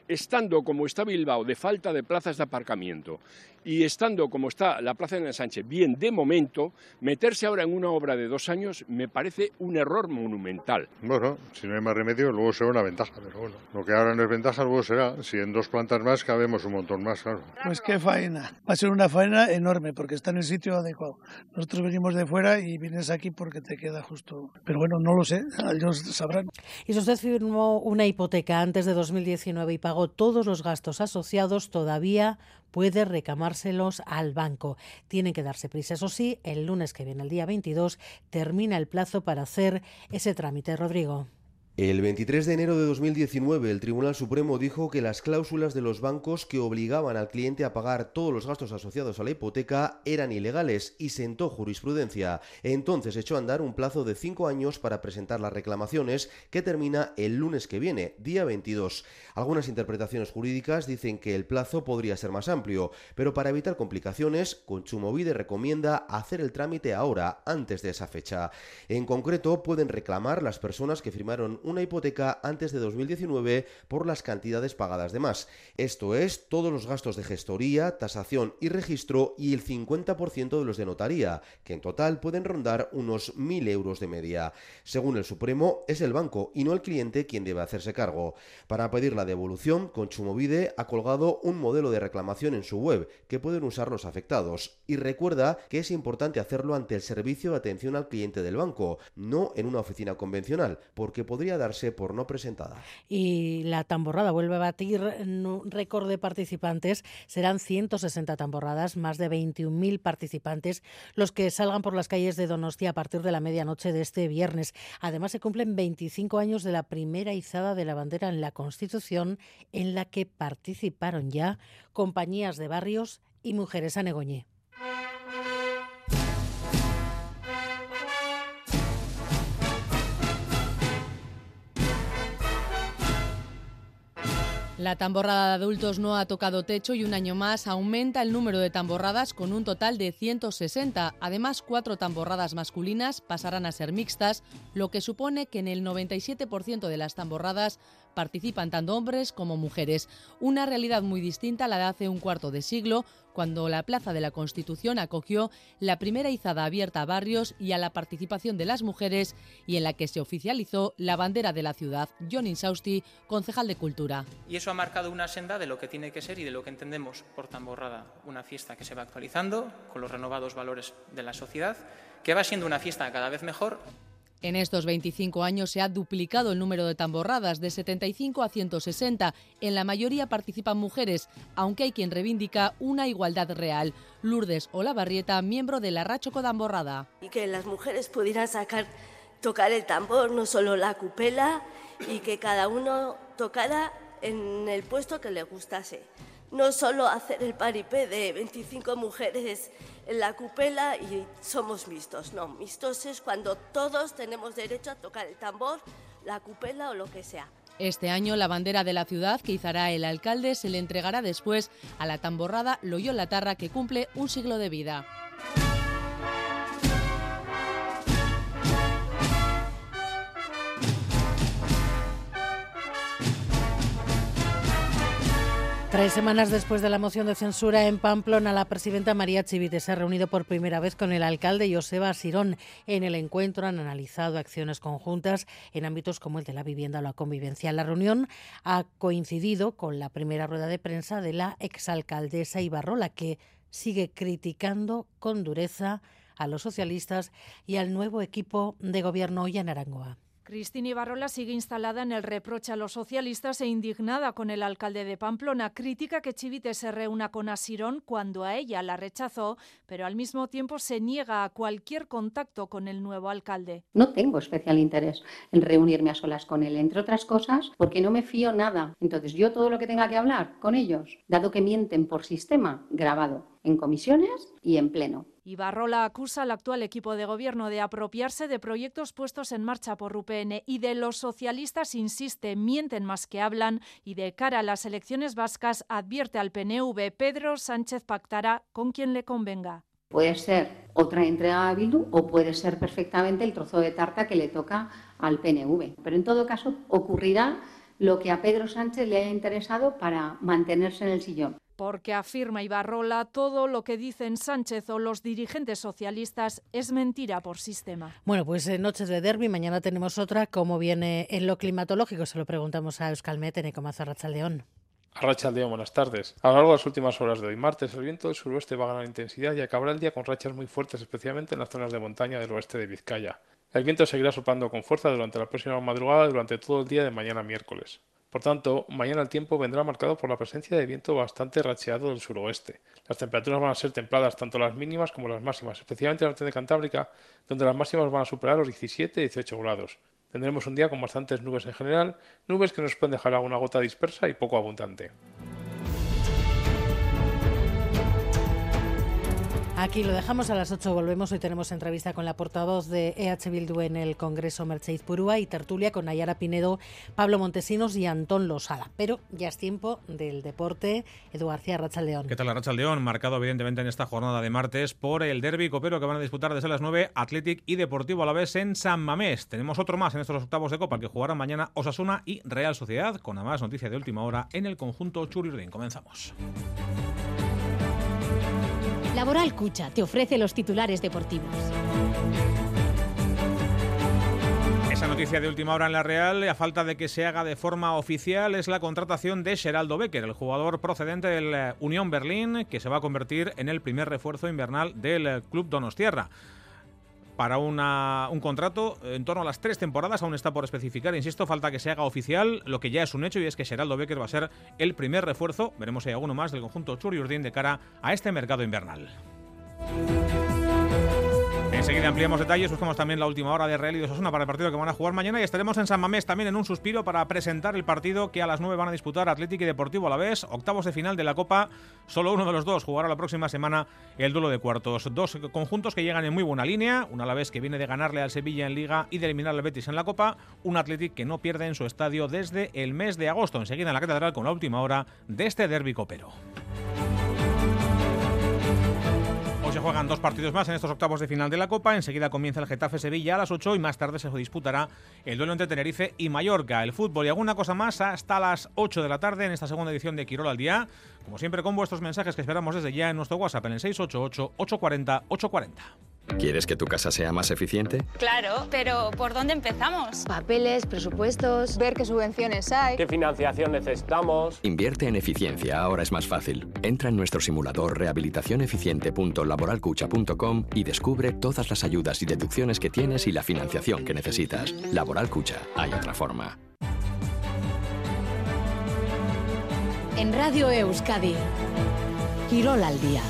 Estando como está Bilbao de falta de plazas de aparcamiento y estando como está la Plaza de Ensanche bien de momento, meterse ahora en una obra de dos años me parece un error monumental. Bueno, si no hay más remedio, luego será una ventaja, pero bueno, lo que ahora no es ventaja, luego será, si en dos plantas más cabemos un montón más, claro. Pues qué faena, va a ser una faena enorme porque está en el sitio adecuado. Nosotros venimos de fuera y vienes aquí porque te queda justo, pero bueno, no lo sé, *laughs* ellos sabrán. Y si usted firmó una hipoteca antes de 2019 y pagó todos los gastos asociados, todavía puede recamárselos al banco. Tienen que darse prisa. Eso sí, el lunes que viene, el día 22, termina el plazo para hacer ese trámite. Rodrigo. El 23 de enero de 2019, el Tribunal Supremo dijo que las cláusulas de los bancos que obligaban al cliente a pagar todos los gastos asociados a la hipoteca eran ilegales y sentó jurisprudencia. Entonces echó a andar un plazo de cinco años para presentar las reclamaciones que termina el lunes que viene, día 22. Algunas interpretaciones jurídicas dicen que el plazo podría ser más amplio, pero para evitar complicaciones, Conchumovide recomienda hacer el trámite ahora, antes de esa fecha. En concreto, pueden reclamar las personas que firmaron una hipoteca antes de 2019 por las cantidades pagadas de más. Esto es todos los gastos de gestoría, tasación y registro y el 50% de los de notaría, que en total pueden rondar unos 1.000 euros de media. Según el Supremo, es el banco y no el cliente quien debe hacerse cargo. Para pedir la devolución, Conchumovide ha colgado un modelo de reclamación en su web que pueden usar los afectados y recuerda que es importante hacerlo ante el servicio de atención al cliente del banco, no en una oficina convencional, porque podría darse por no presentada. Y la tamborrada vuelve a batir un récord de participantes. Serán 160 tamborradas, más de 21.000 participantes los que salgan por las calles de Donostia a partir de la medianoche de este viernes. Además, se cumplen 25 años de la primera izada de la bandera en la Constitución, en la que participaron ya compañías de barrios y mujeres a La tamborrada de adultos no ha tocado techo y un año más aumenta el número de tamborradas con un total de 160. Además, cuatro tamborradas masculinas pasarán a ser mixtas, lo que supone que en el 97% de las tamborradas participan tanto hombres como mujeres. Una realidad muy distinta a la de hace un cuarto de siglo, cuando la Plaza de la Constitución acogió la primera izada abierta a barrios y a la participación de las mujeres y en la que se oficializó la bandera de la ciudad. John Insausti, concejal de Cultura. Y eso ha marcado una senda de lo que tiene que ser y de lo que entendemos por tamborrada, una fiesta que se va actualizando con los renovados valores de la sociedad, que va siendo una fiesta cada vez mejor en estos 25 años se ha duplicado el número de tamborradas de 75 a 160. En la mayoría participan mujeres, aunque hay quien reivindica una igualdad real. Lourdes Olavarrieta, miembro de la Rachoco Tamborrada. Y que las mujeres pudieran sacar, tocar el tambor, no solo la cupela, y que cada uno tocara en el puesto que le gustase. No solo hacer el paripé de 25 mujeres en la cupela y somos mixtos. No, mixtos es cuando todos tenemos derecho a tocar el tambor, la cupela o lo que sea. Este año la bandera de la ciudad que izará el alcalde se le entregará después a la tamborrada Loyola Tarra que cumple un siglo de vida. Tres semanas después de la moción de censura en Pamplona, la presidenta María Chivite se ha reunido por primera vez con el alcalde Joseba Sirón. En el encuentro han analizado acciones conjuntas en ámbitos como el de la vivienda o la convivencia. La reunión ha coincidido con la primera rueda de prensa de la exalcaldesa Ibarrola, que sigue criticando con dureza a los socialistas y al nuevo equipo de gobierno hoy en Arangoa. Cristina Ibarrola sigue instalada en el reproche a los socialistas e indignada con el alcalde de Pamplona. Crítica que Chivite se reúna con Asirón cuando a ella la rechazó, pero al mismo tiempo se niega a cualquier contacto con el nuevo alcalde. No tengo especial interés en reunirme a solas con él, entre otras cosas porque no me fío nada. Entonces yo todo lo que tenga que hablar con ellos, dado que mienten por sistema, grabado en comisiones y en pleno. Ibarrola acusa al actual equipo de gobierno de apropiarse de proyectos puestos en marcha por UPN y de los socialistas insiste, mienten más que hablan y de cara a las elecciones vascas advierte al PNV Pedro Sánchez pactará con quien le convenga. Puede ser otra entrega a Bildu o puede ser perfectamente el trozo de tarta que le toca al PNV. Pero en todo caso ocurrirá lo que a Pedro Sánchez le haya interesado para mantenerse en el sillón porque afirma Ibarrola todo lo que dicen Sánchez o los dirigentes socialistas es mentira por sistema. Bueno, pues en Noches de Derby, mañana tenemos otra. ¿Cómo viene en lo climatológico? Se lo preguntamos a Euskalmet en Ecomazo Arrachaldeón. Arrachaldeón, buenas tardes. A lo largo de las últimas horas de hoy, martes, el viento del suroeste va a ganar intensidad y acabará el día con rachas muy fuertes, especialmente en las zonas de montaña del oeste de Vizcaya. El viento seguirá soplando con fuerza durante la próxima madrugada durante todo el día de mañana miércoles. Por tanto, mañana el tiempo vendrá marcado por la presencia de viento bastante racheado del suroeste. Las temperaturas van a ser templadas, tanto las mínimas como las máximas, especialmente en la norte de Cantábrica, donde las máximas van a superar los 17 y 18 grados. Tendremos un día con bastantes nubes en general, nubes que nos pueden dejar alguna gota dispersa y poco abundante. Aquí lo dejamos a las 8, volvemos. Hoy tenemos entrevista con la portavoz de EH Bildu en el Congreso, Mercedes Purúa, y tertulia con Nayara Pinedo, Pablo Montesinos y Antón Losada. Pero ya es tiempo del deporte. Edu García, Rachaldeón. ¿Qué tal, Rachaldeón? Marcado evidentemente en esta jornada de martes por el derby copero que van a disputar desde las 9 Athletic y Deportivo a la vez en San Mamés. Tenemos otro más en estos octavos de Copa que jugarán mañana Osasuna y Real Sociedad, con además noticia de última hora en el conjunto Churiurdin. Comenzamos. Laboral Cucha te ofrece los titulares deportivos. Esa noticia de última hora en la Real, a falta de que se haga de forma oficial, es la contratación de Geraldo Becker, el jugador procedente del eh, Unión Berlín, que se va a convertir en el primer refuerzo invernal del eh, club Donostierra para un contrato en torno a las tres temporadas. Aún está por especificar, insisto, falta que se haga oficial lo que ya es un hecho y es que Geraldo Becker va a ser el primer refuerzo, veremos si hay alguno más del conjunto Churiurdin de cara a este mercado invernal. Enseguida ampliamos detalles, buscamos también la última hora de Real y de Osasuna para el partido que van a jugar mañana y estaremos en San Mamés también en un suspiro para presentar el partido que a las 9 van a disputar Atlético y Deportivo a la vez, octavos de final de la Copa, solo uno de los dos jugará la próxima semana el duelo de cuartos. Dos conjuntos que llegan en muy buena línea, una a la vez que viene de ganarle al Sevilla en Liga y de eliminar al Betis en la Copa, un Atlético que no pierde en su estadio desde el mes de agosto. Enseguida en la Catedral con la última hora de este derbi copero. Se juegan dos partidos más en estos octavos de final de la Copa. Enseguida comienza el Getafe Sevilla a las 8 y más tarde se disputará el duelo entre Tenerife y Mallorca. El fútbol y alguna cosa más hasta las 8 de la tarde en esta segunda edición de Quirol al día. Como siempre, con vuestros mensajes que esperamos desde ya en nuestro WhatsApp en el 688-840-840. ¿Quieres que tu casa sea más eficiente? Claro, pero ¿por dónde empezamos? Papeles, presupuestos, ver qué subvenciones hay, qué financiación necesitamos. Invierte en eficiencia, ahora es más fácil. Entra en nuestro simulador rehabilitacioneficiente.laboralcucha.com y descubre todas las ayudas y deducciones que tienes y la financiación que necesitas. Laboral Cucha, hay otra forma. En Radio Euskadi, Quirol al día.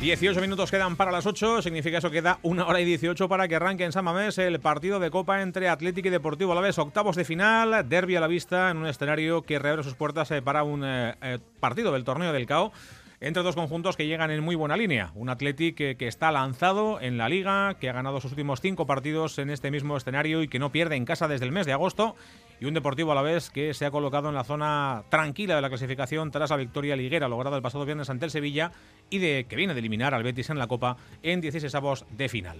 18 minutos quedan para las 8, significa eso que queda una hora y 18 para que arranque en San Mamés el partido de Copa entre Atlético y Deportivo a la vez, octavos de final, derby a la vista en un escenario que reabre sus puertas eh, para un eh, eh, partido del torneo del CAO entre dos conjuntos que llegan en muy buena línea. Un Athletic que, que, está lanzado en la liga, que ha ganado sus últimos cinco partidos en este mismo escenario y que no pierde en casa desde el mes de agosto. Y un Deportivo a la vez que se ha colocado en la zona tranquila de la clasificación tras la victoria liguera lograda el pasado viernes ante el Sevilla y de que viene de eliminar al Betis en la Copa en 16 avos de final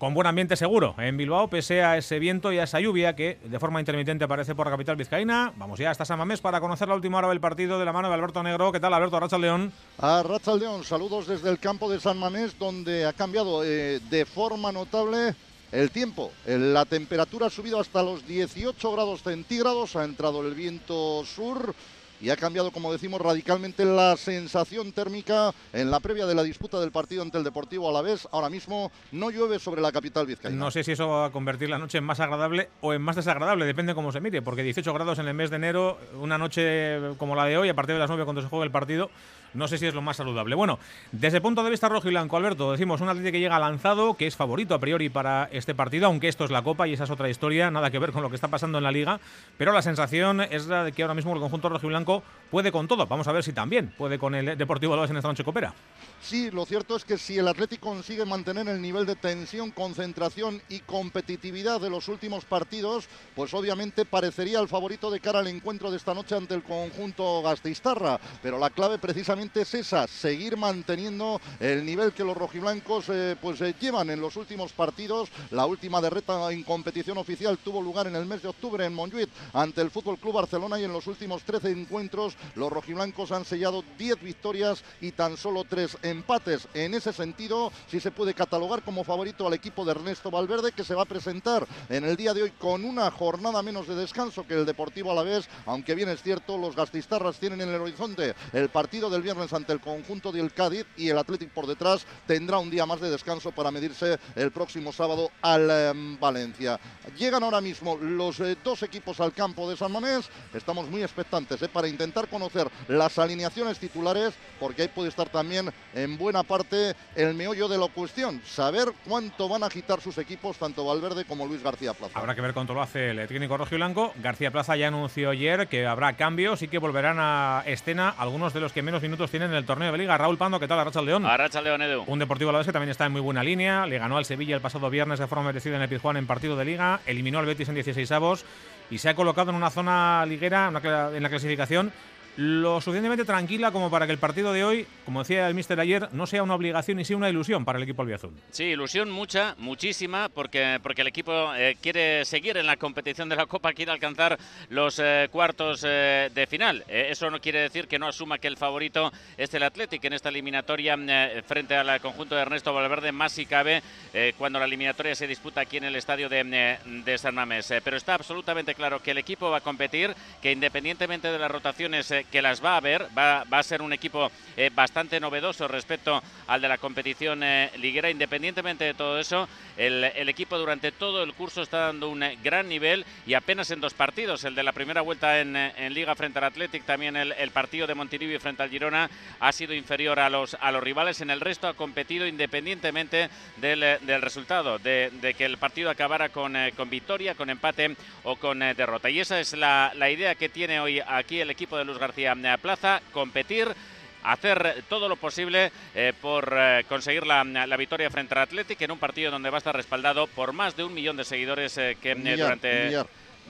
con buen ambiente seguro en Bilbao, pese a ese viento y a esa lluvia que de forma intermitente aparece por la capital vizcaína. Vamos ya hasta San Mamés para conocer la última hora del partido de la mano de Alberto Negro. ¿Qué tal, Alberto Racha León? A Racha León, saludos desde el campo de San Mamés, donde ha cambiado eh, de forma notable el tiempo. La temperatura ha subido hasta los 18 grados centígrados, ha entrado el viento sur y ha cambiado, como decimos, radicalmente la sensación térmica en la previa de la disputa del partido ante el Deportivo a la vez. Ahora mismo no llueve sobre la capital vizcaína. No sé si eso va a convertir la noche en más agradable o en más desagradable, depende cómo se mire, porque 18 grados en el mes de enero, una noche como la de hoy, a partir de las 9 cuando se juega el partido, no sé si es lo más saludable. Bueno, desde el punto de vista rojo y blanco, Alberto, decimos un Atlético que llega lanzado, que es favorito a priori para este partido, aunque esto es la Copa y esa es otra historia, nada que ver con lo que está pasando en la Liga, pero la sensación es la de que ahora mismo el conjunto rojo y blanco puede con todo. Vamos a ver si también puede con el Deportivo Alavés en esta noche coopera. Sí, lo cierto es que si el Atlético consigue mantener el nivel de tensión, concentración y competitividad de los últimos partidos, pues obviamente parecería el favorito de cara al encuentro de esta noche ante el conjunto Gasteiztarra. Pero la clave precisamente es esa, seguir manteniendo el nivel que los rojiblancos eh, pues eh, llevan en los últimos partidos. La última derrota en competición oficial tuvo lugar en el mes de octubre en Montjuic ante el Fútbol Club Barcelona y en los últimos 13 encuentros los rojiblancos han sellado 10 victorias y tan solo 3 empates. En ese sentido, sí se puede catalogar como favorito al equipo de Ernesto Valverde, que se va a presentar en el día de hoy con una jornada menos de descanso que el Deportivo Alavés, aunque bien es cierto, los gastistarras tienen en el horizonte el partido del viernes ante el conjunto del Cádiz y el Athletic por detrás tendrá un día más de descanso para medirse el próximo sábado al em, Valencia. Llegan ahora mismo los eh, dos equipos al campo de San Mamés. Estamos muy expectantes eh, para intentar conocer las alineaciones titulares, porque ahí puede estar también en buena parte el meollo de la cuestión. Saber cuánto van a agitar sus equipos, tanto Valverde como Luis García Plaza. Habrá que ver cuánto lo hace el técnico y blanco. García Plaza ya anunció ayer que habrá cambios y que volverán a escena algunos de los que menos minutos tienen en el torneo de Liga. Raúl Pando, ¿qué tal? Arracha León. Arracha León, Edu. Un Deportivo a la vez que también está en muy buena línea. Le ganó al Sevilla el pasado viernes de forma merecida en el Pizjuán en partido de Liga. Eliminó al Betis en 16 avos y se ha colocado en una zona liguera en la clasificación lo suficientemente tranquila como para que el partido de hoy, como decía el míster ayer, no sea una obligación y sí una ilusión para el equipo albiazul. Sí, ilusión mucha, muchísima, porque, porque el equipo eh, quiere seguir en la competición de la Copa, quiere alcanzar los eh, cuartos eh, de final. eso no quiere decir que no asuma que el favorito es el Athletic en esta eliminatoria frente al conjunto de Ernesto Valverde, más si cabe cuando la eliminatoria se disputa aquí en el estadio de, de San Mamés. pero está absolutamente claro que el equipo va a competir, que independientemente de las rotaciones que las va a ver. Va, a ser un equipo eh, bastante novedoso respecto al de la competición eh, liguera. Independientemente de todo eso, el, equipo durante todo el curso está dando un eh, gran nivel y apenas en dos partidos, el de la primera vuelta en, Liga frente al Athletic, también el, partido de Montilivio frente al Girona ha sido inferior a los, a los rivales. En el resto ha competido independientemente del, resultado, de, que el partido acabara con, con victoria, con empate o con derrota. Y esa es la, la idea que tiene hoy aquí el equipo de Luz García García Plaza, competir hacer todo lo posible eh, por eh, conseguir la, victoria frente al Athletic en un partido donde va a estar respaldado por más de un millón de seguidores eh, que durante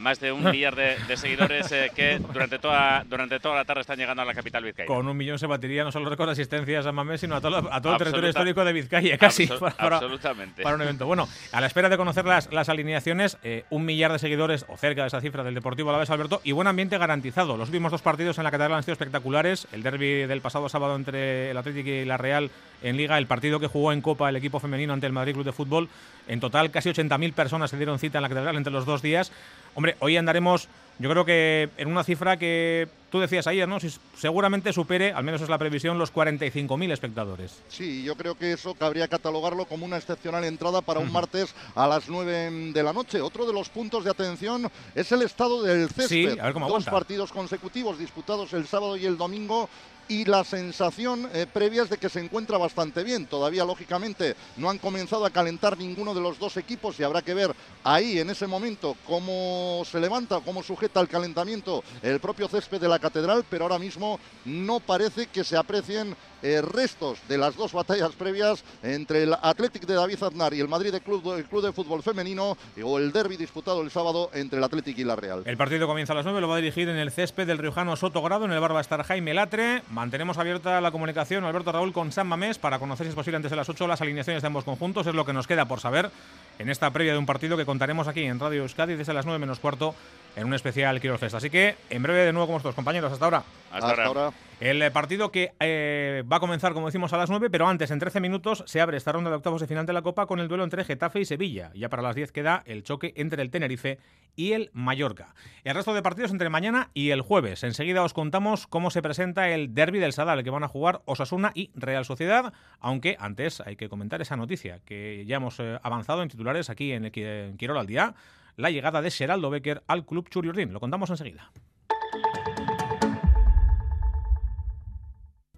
más de un millar de, seguidores eh, que durante toda, durante toda la tarde están llegando a la capital Vizcaya. Con un millón se batiría no solo récord de asistencias a Mamés, sino a todo, a todo el territorio histórico de Vizcaya, casi. para, absolutamente. Para un evento. Bueno, a la espera de conocer las, las alineaciones, eh, un millar de seguidores, o cerca de esa cifra, del Deportivo Alavés Alberto, y buen ambiente garantizado. Los últimos dos partidos en la Catedral han sido espectaculares. El derby del pasado sábado entre el Atlético y la Real en Liga, el partido que jugó en Copa el equipo femenino ante el Madrid Club de Fútbol. En total, casi 80.000 personas se dieron cita en la Catedral entre los dos días. Hombre, hoy andaremos, yo creo que en una cifra que tú decías ayer, ¿no? Si seguramente supere, al menos es la previsión, los 45.000 espectadores. Sí, yo creo que eso cabría catalogarlo como una excepcional entrada para un martes a las 9 de la noche. Otro de los puntos de atención es el estado del césped. Sí, a ver cómo Dos partidos consecutivos disputados el sábado y el domingo y la sensación eh, previa es de que se encuentra bastante bien. Todavía, lógicamente, no han comenzado a calentar ninguno de los dos equipos y habrá que ver ahí, en ese momento, cómo se levanta, cómo sujeta el calentamiento el propio césped de la catedral, pero ahora mismo no parece que se aprecien eh, restos de las dos batallas previas entre el Athletic de David Aznar y el Madrid de Club, el Club de Fútbol Femenino o el derby disputado el sábado entre el Athletic y la Real. El partido comienza a las 9, lo va a dirigir en el césped del Riojano Sotogrado, en el bar va a estar Jaime Latre. Mantenemos abierta la comunicación, Alberto Raúl, con San Mamés para conocer si es posible antes de las 8 las alineaciones de ambos conjuntos. Es lo que nos queda por saber en esta previa de un partido que contaremos aquí en Radio Euskadi desde las 9 menos cuarto en un especial Quiero Fest. Así que en breve de nuevo con nuestros compañeros. Hasta ahora. Hasta, ahora. El eh, partido que eh, va a comenzar, como decimos, a las 9, pero antes, en 13 minutos, se abre esta ronda de octavos de final de la Copa con el duelo entre Getafe y Sevilla. Ya para las 10 queda el choque entre el Tenerife y el Mallorca. El resto de partidos entre mañana y el jueves. Enseguida os contamos cómo se presenta el derby del Sadal, que van a jugar Osasuna y Real Sociedad, aunque antes hay que comentar esa noticia que ya hemos eh, avanzado en titulares aquí en, Quirol al día, la llegada de Geraldo Becker al club Churiurdin. Lo contamos enseguida.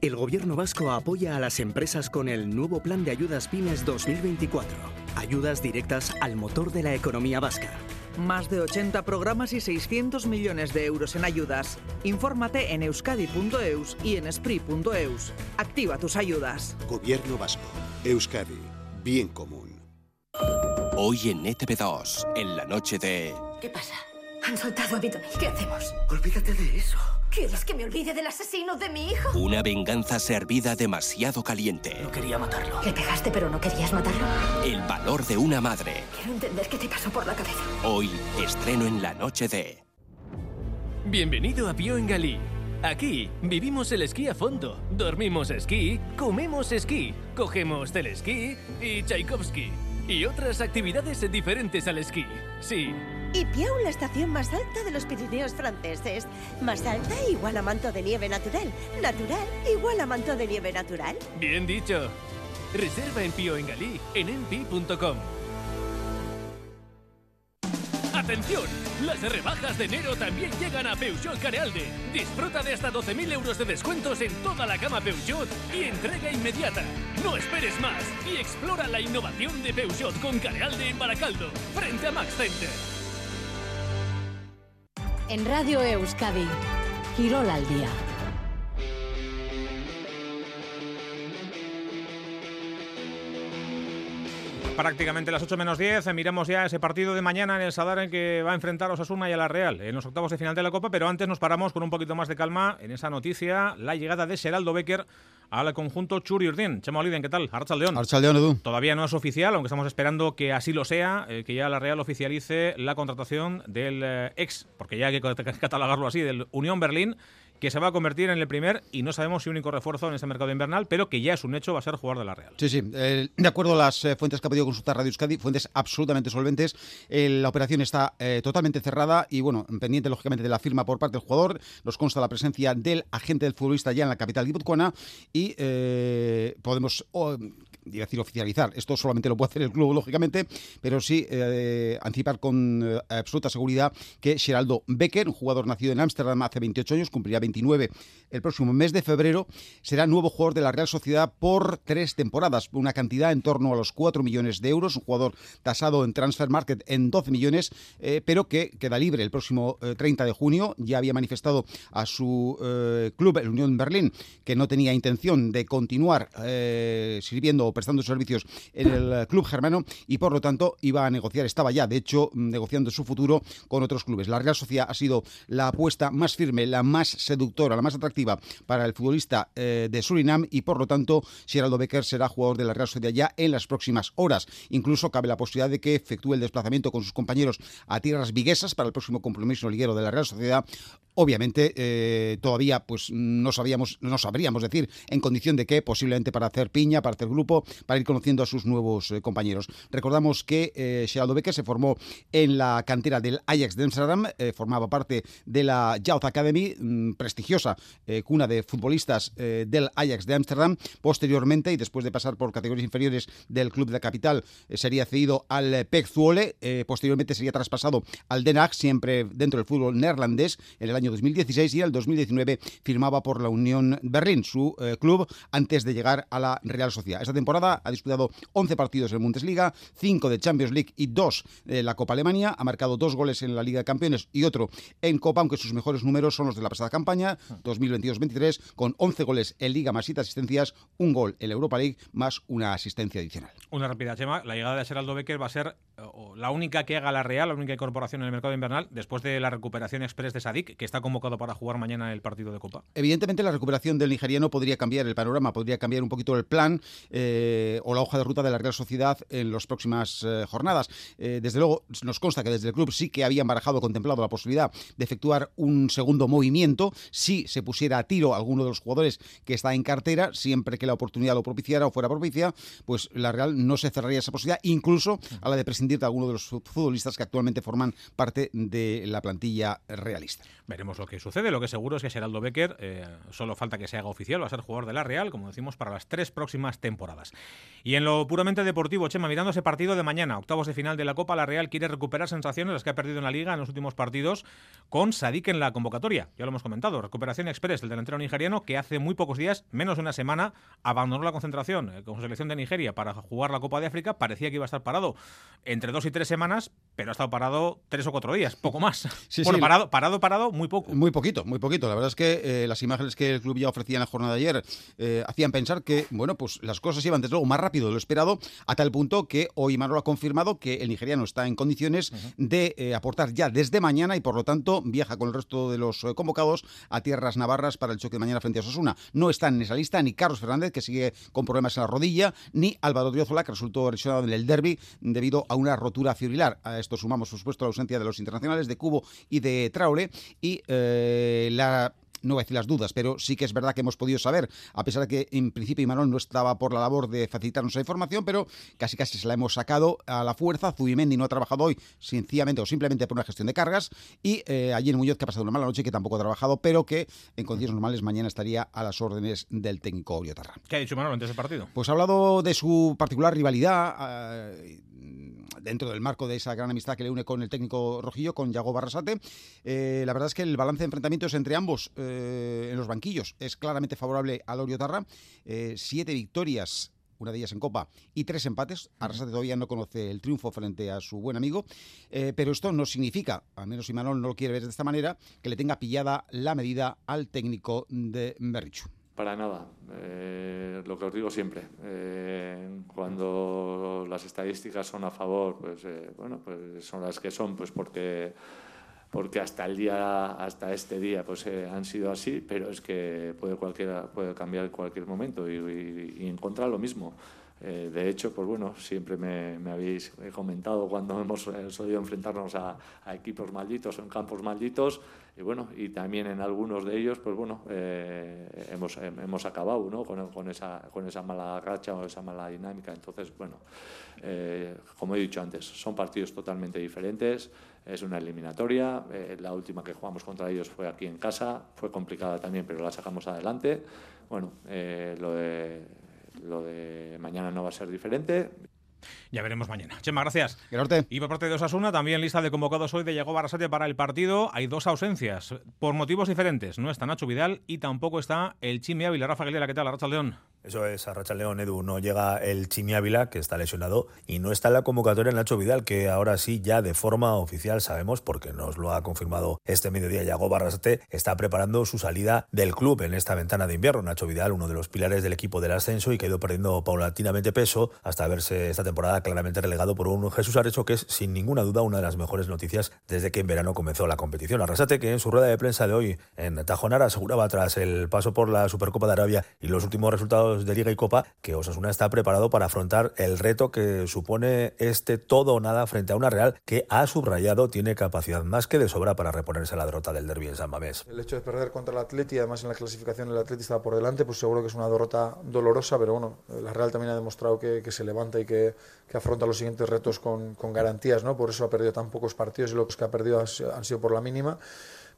El gobierno vasco apoya a las empresas con el nuevo Plan de Ayudas Pymes 2024. Ayudas directas al motor de la economía vasca. Más de 80 programas y 600 millones de euros en ayudas. Infórmate en euskadi.eus y en espri.eus. Activa tus ayudas. Gobierno vasco. Euskadi. Bien común. Hoy en ETV2, en la noche de... ¿Qué pasa? Han soltado a Vito. ¿Qué hacemos? Olvídate de eso. ¿Quieres que me olvide del asesino de mi hijo? Una venganza servida demasiado caliente. No quería matarlo. Le pegaste, pero no querías matarlo. El valor de una madre. Quiero entender qué te pasó por la cabeza. Hoy, estreno en la noche de... Bienvenido a Pio en Galí. Aquí vivimos el esquí a fondo, dormimos esquí, comemos esquí, cogemos esquí y Tchaikovsky. Y otras actividades diferentes al esquí. Sí, y Piau, la estación más alta de los Pirineos franceses. Más alta igual a manto de nieve natural. Natural igual a manto de nieve natural. Bien dicho. Reserva en Pío en Galí en enpi.com. ¡Atención! Las rebajas de enero también llegan a Peugeot Carealde. Disfruta de hasta 12.000 euros de descuentos en toda la gama Peugeot y entrega inmediata. No esperes más y explora la innovación de Peugeot con Carealde en Baracaldo, frente a Max Center. En Radio Euskadi, Quirol al día. Prácticamente las 8 menos 10, miramos ya ese partido de mañana en el Sadar en que va a enfrentar a Osasuna y a la Real en los octavos de final de la Copa, pero antes nos paramos con un poquito más de calma en esa noticia, la llegada de Geraldo Becker al conjunto Churi Urdin. Chema Oliden, ¿qué tal? Archaldeón. Archaldeón, Edu. Todavía no es oficial, aunque estamos esperando que así lo sea, eh, que ya la Real oficialice la contratación del eh, ex, porque ya hay que *laughs* catalogarlo así, del Unión Berlín, que se va a convertir en el primer y no sabemos si único refuerzo en ese mercado invernal, pero que ya es un hecho, va a ser jugador de la Real. Sí, sí. Eh, de acuerdo a las eh, fuentes que ha podido consultar Radio Euskadi, fuentes absolutamente solventes, eh, la operación está totalmente cerrada y, bueno, pendiente, lógicamente, de la firma por parte del jugador. Nos consta la presencia del agente del futbolista ya en la capital guipuzcoana y podemos decir oficializar. Esto solamente lo puede hacer el club, lógicamente, pero sí anticipar con absoluta seguridad que Geraldo Becker, un jugador nacido en Ámsterdam hace 28 años, cumplirá 29 el próximo mes de febrero, será nuevo jugador de la Real Sociedad por tres temporadas, una cantidad en torno a los 4 millones de euros, un jugador tasado en Transfer Market en 12 millones, eh, pero que queda libre el próximo 30 de junio. Ya había manifestado a su club, el Unión Berlín, que no tenía intención de continuar sirviendo prestando servicios en el club germano y por lo tanto iba a negociar, estaba ya de hecho negociando su futuro con otros clubes. La Real Sociedad ha sido la apuesta más firme, la más seductora, la más atractiva para el futbolista eh, de Surinam y por lo tanto Geraldo Becker será jugador de la Real Sociedad ya en las próximas horas. Incluso cabe la posibilidad de que efectúe el desplazamiento con sus compañeros a tierras viguesas para el próximo compromiso liguero de la Real Sociedad. Obviamente eh, todavía pues no sabíamos, no sabríamos decir en condición de que posiblemente para hacer piña, para hacer grupo, para ir conociendo a sus nuevos eh, compañeros. Recordamos que Geraldo Becker se formó en la cantera del Ajax de Amsterdam, formaba parte de la Youth Academy, prestigiosa cuna de futbolistas del Ajax de Amsterdam. Posteriormente, y después de pasar por categorías inferiores del club de la capital, sería cedido al PEC Zwolle, posteriormente sería traspasado al Den Haag, siempre dentro del fútbol neerlandés, en el año 2016 y en el 2019 firmaba por la Unión Berlín, su club, antes de llegar a la Real Sociedad. Esta temporada ha disputado 11 partidos en Bundesliga, 5 de Champions League y 2 de la Copa Alemania. Ha marcado dos goles en la Liga de Campeones y otro en Copa, aunque sus mejores números son los de la pasada campaña, 2022-23, con 11 goles en Liga más 7 asistencias, un gol en Europa League más una asistencia adicional. Una rápida, Chema. La llegada de Geraldo Becker va a ser la única que haga la Real, la única incorporación en el mercado invernal después de la recuperación express de Sadik, que está convocado para jugar mañana el partido de Copa. Evidentemente, la recuperación del nigeriano podría cambiar el panorama, podría cambiar un poquito el plan eh, o la hoja de ruta de la Real Sociedad en las próximas eh, jornadas. Eh, desde luego, nos consta que desde el club sí que habían barajado, contemplado la posibilidad de efectuar un segundo movimiento si se pusiera a tiro alguno de los jugadores que está en cartera, siempre que la oportunidad lo propiciara o fuera propicia, pues la Real no se cerraría esa posibilidad, incluso a la de prescindir de alguno de los futbolistas que actualmente forman parte de la plantilla realista. Veremos lo que sucede. Lo que seguro es que Geraldo Becker, eh, solo falta que se haga oficial, va a ser jugador de la Real, como decimos, para las tres próximas temporadas. Y en lo puramente deportivo, Chema, mirando ese partido de mañana, octavos de final de la Copa, la Real quiere recuperar sensaciones las que ha perdido en la Liga en los últimos partidos con Sadik en la convocatoria. Ya lo hemos comentado, recuperación express del delantero nigeriano que hace muy pocos días, menos de una semana, abandonó la concentración eh, con selección de Nigeria para jugar la Copa de África. Parecía que iba a estar parado entre dos y tres semanas, pero ha estado parado tres o cuatro días, poco más. bueno, parado, parado, parado, muy poco. Muy poquito, muy poquito. La verdad es que eh, las imágenes que el club ya ofrecía en la jornada de ayer eh, hacían pensar que, bueno, pues las cosas iban desde luego más rápido de lo esperado, a tal punto que hoy Manolo ha confirmado que el nigeriano está en condiciones de eh, aportar ya desde mañana y por lo tanto viaja con el resto de los convocados a tierras navarras para el choque de mañana frente a Sosuna. No están en esa lista ni Carlos Fernández, que sigue con problemas en la rodilla, ni Álvaro Driozola, que resultó lesionado en el derby debido a una rotura fibrilar. A esto sumamos, por supuesto, la ausencia de los internacionales de Cubo y de Traore y eh, la no voy a decir las dudas, pero sí que es verdad que hemos podido saber, a pesar de que en principio Imanol no estaba por la labor de facilitarnos esa información, pero casi casi se la hemos sacado a la fuerza. Zubimendi no ha trabajado hoy sencillamente o simplemente por una gestión de cargas y eh, allí en Muñoz que ha pasado una mala noche que tampoco ha trabajado, pero que en condiciones normales mañana estaría a las órdenes del técnico Oriotarra. ¿Qué ha dicho Imanol antes del partido? Pues ha hablado de su particular rivalidad. Eh, dentro del marco de esa gran amistad que le une con el técnico rojillo, con Yago Barrasate. Eh, la verdad es que el balance de enfrentamientos entre ambos eh, en los banquillos es claramente favorable al Oriotarra. Eh, siete victorias una de ellas en Copa, y tres empates. Arrasate todavía no conoce el triunfo frente a su buen amigo, eh, pero esto no significa, al menos si Manuel no lo quiere ver de esta manera, que le tenga pillada la medida al técnico de Berrichu. Para nada. Eh, lo que os digo siempre, eh, cuando las estadísticas son a favor, pues eh, bueno, pues son las que son, pues porque porque hasta el día, hasta este día, pues eh, han sido así, pero es que puede cualquiera, puede cambiar cualquier momento y, y, y en contra lo mismo. Eh, de hecho, pues bueno, siempre me, me habéis comentado cuando *laughs* hemos eh, solido enfrentarnos a, a, equipos malditos en campos malditos, y bueno, y también en algunos de ellos, pues bueno, eh, hemos, hemos acabado ¿no? con, con, esa, con esa mala racha o esa mala dinámica. Entonces, bueno, eh, como he dicho antes, son partidos totalmente diferentes, es una eliminatoria, eh, la última que jugamos contra ellos fue aquí en casa, fue complicada también, pero la sacamos adelante. Bueno, de lo de mañana no va a ser diferente. Ya veremos mañana. Chema, gracias. Norte. Y por parte de Osasuna, también lista de convocados hoy de Llegó Barrasate para el partido. Hay dos ausencias, por motivos diferentes. No está Nacho Vidal y tampoco está el Chimi Ávila. Rafa Galera, ¿qué tal? Racha León. Eso es, a Racha León, Edu. No llega el Chimi Ávila, que está lesionado, y no está en la convocatoria Nacho Vidal, que ahora sí, ya de forma oficial sabemos, porque nos lo ha confirmado este mediodía Yago Barrasate, está preparando su salida del club en esta ventana de invierno. Nacho Vidal, uno de los pilares del equipo del ascenso y que ha ido perdiendo paulatinamente peso hasta verse esta temporada claramente relegado por un Jesús Arecho, que es sin ninguna duda una de las mejores noticias desde que en verano comenzó la competición. Arrasate, que en su rueda de prensa de hoy en Tajonar aseguraba tras el paso por la Supercopa de Arabia y los últimos resultados de Liga y Copa que Osasuna está preparado para afrontar el reto que supone este todo o nada frente a una Real que ha subrayado tiene capacidad más que de sobra para reponerse a la derrota del derby en San Mamés. El hecho de perder contra el Atleti, además en la clasificación el Atleti estaba por delante, pues seguro que es una derrota dolorosa, pero bueno, la Real también ha demostrado que se levanta y que, que, afronta los siguientes retos con, con garantías, ¿no? Por eso ha perdido tan pocos partidos y los que ha perdido han sido por la mínima.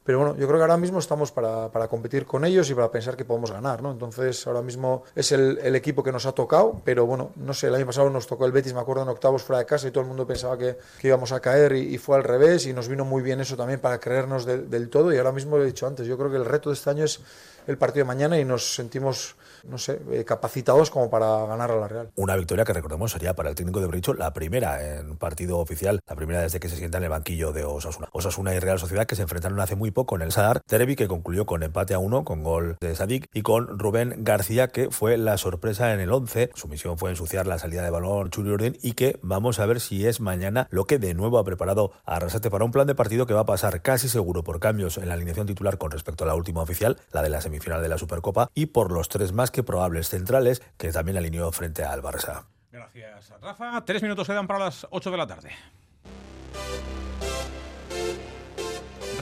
Pero bueno, yo creo que ahora mismo estamos para, para, competir con ellos y para pensar que podemos ganar, ¿no? Entonces, ahora mismo es el, el, equipo que nos ha tocado, pero bueno, no sé, el año pasado nos tocó el Betis, me acuerdo, en octavos fuera de casa y todo el mundo pensaba que, que íbamos a caer y, y, fue al revés y nos vino muy bien eso también para creernos de, del todo y ahora mismo lo he dicho antes, yo creo que el reto de este año es el partido de mañana y nos sentimos no sé, eh, capacitados como para ganar a la Real. Una victoria que recordemos sería para el técnico de Bricho la primera en partido oficial, la primera desde que se sienta en el banquillo de Osasuna. Osasuna y Real Sociedad que se enfrentaron hace muy poco en el Sadar, Derby que concluyó con empate a uno con gol de Sadik y con Rubén García que fue la sorpresa en el 11. Su misión fue ensuciar la salida de balón Chuli Orden y que vamos a ver si es mañana lo que de nuevo ha preparado Arrasate para un plan de partido que va a pasar casi seguro por cambios en la alineación titular con respecto a la última oficial, la de la semifinal de la Supercopa y por los tres más que probables centrales que también alineó frente al Barça. Gracias, Rafa. Tres minutos quedan para las 8 de la tarde.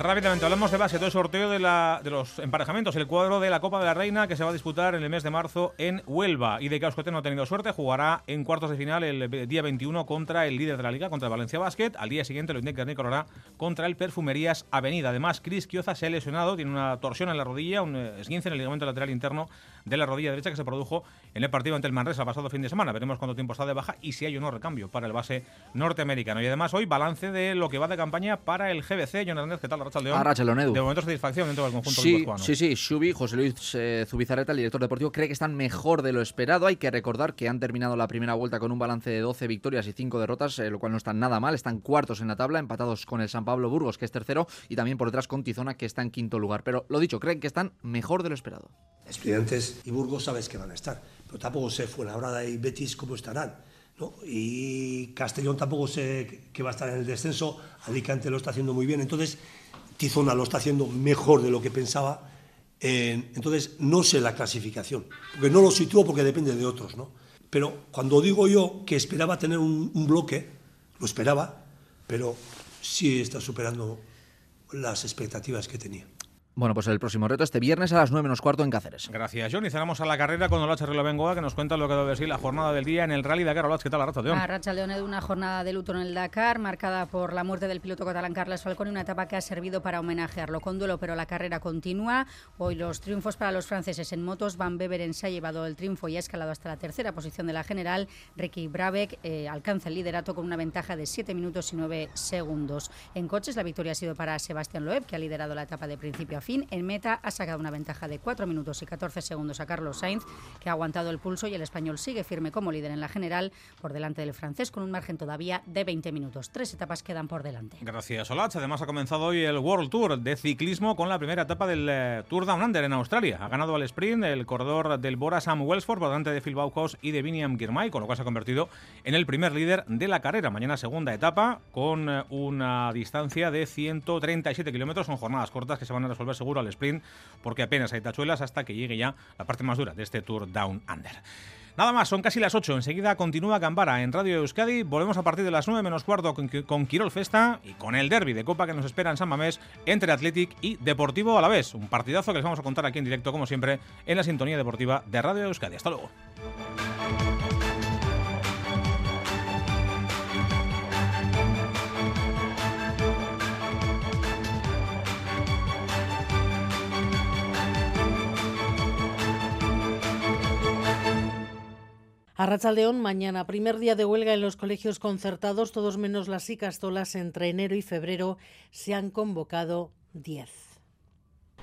Rápidamente, hablamos de todo el sorteo de, la, de, los emparejamientos, el cuadro de la Copa de la Reina que se va a disputar en el mes de marzo en Huelva. Y de Causcote no ha tenido suerte, jugará en cuartos de final el día 21 contra el líder de la liga, contra el Valencia Basket. Al día siguiente lo indica correrá contra el Perfumerías Avenida. Además, Chris Kioza se ha lesionado, tiene una torsión en la rodilla, un esguince en el ligamento lateral interno de la rodilla derecha que se produjo en el partido ante el Manresa pasado fin de semana. Veremos cuánto tiempo está de baja y si hay o no recambio para el base norteamericano. Y además hoy balance de lo que va de campaña para el GBC. John Hernández, ¿qué tal? Arrachaldeón, Edu. De momento satisfacción dentro del conjunto sí, Sí, sí, Xubi, José Luis eh, Zubizarreta, el director deportivo, cree que están mejor de lo esperado. Hay que recordar que han terminado la primera vuelta con un balance de 12 victorias y 5 derrotas, eh, lo cual no están nada mal. Están cuartos en la tabla, empatados con el San Pablo Burgos, que es tercero, y también por detrás con Tizona, que está en quinto lugar. Pero lo dicho, creen que están mejor de lo esperado. Estudiantes y Burgos sabes que van a estar, tampoco sé Fuenlabrada y Betis cómo estarán. ¿no? Y Castellón tampoco sé que va a estar en el descenso, Alicante lo está haciendo muy bien, entonces Tizona lo está haciendo mejor de lo que pensaba. Entonces, no sé la clasificación, porque no lo sitúo porque depende de otros. ¿no? Pero cuando digo yo que esperaba tener un bloque, lo esperaba, pero sí está superando las expectativas que tenía. Bueno, pues el próximo reto este viernes a las 9 menos cuarto en Cáceres. Gracias, John. Y cerramos a la carrera con Olache Bengoa, que nos cuenta lo que debe ser la jornada del día en el Rally Dakar. Olache, ¿qué tal la racha, León? A Racha León una jornada de luto en el Dakar, marcada por la muerte del piloto catalán Carles Falcón y una etapa que ha servido para homenajearlo con duelo, pero la carrera continúa. Hoy los triunfos para los franceses en motos. Van Beveren se ha llevado el triunfo y ha escalado hasta la tercera posición de la general. Ricky Brabeck eh, alcanza el liderato con una ventaja de 7 minutos y 9 segundos. En coches, la victoria ha sido para Sebastián Loeb, que ha liderado la etapa de principio a fin. En meta, ha sacado una ventaja de 4 minutos y 14 segundos a Carlos Sainz, que ha aguantado el pulso y el español sigue firme como líder en la general por delante del francés con un margen todavía de 20 minutos. Tres etapas quedan por delante. Gracias, Olach. Además ha comenzado hoy el World Tour de ciclismo con la primera etapa del eh, Tour Down Under en Australia. Ha ganado al sprint el corredor del Bora Sam Wellsford por delante de Phil Bauhaus y de Viniam Girmay, con lo cual se ha convertido en el primer líder de la carrera. Mañana segunda etapa con eh, una distancia de 137 kilómetros. Son jornadas cortas que se van a resolver seguro al sprint porque apenas hay tachuelas hasta que llegue ya la parte más dura de este Tour Down Under. Nada más, son casi las 8. Enseguida continúa Gambara en Radio Euskadi. Volvemos a partir de las 9 menos cuarto con, Quirol Festa y con el derby de Copa que nos espera en San Mamés entre Athletic y Deportivo a la vez. Un partidazo que les vamos a contar aquí en directo, como siempre, en la sintonía deportiva de Radio Euskadi. Hasta luego. Arrachaldeón, mañana, primer día de huelga en los colegios concertados, todos menos las Icastolas, entre enero y febrero se han convocado 10.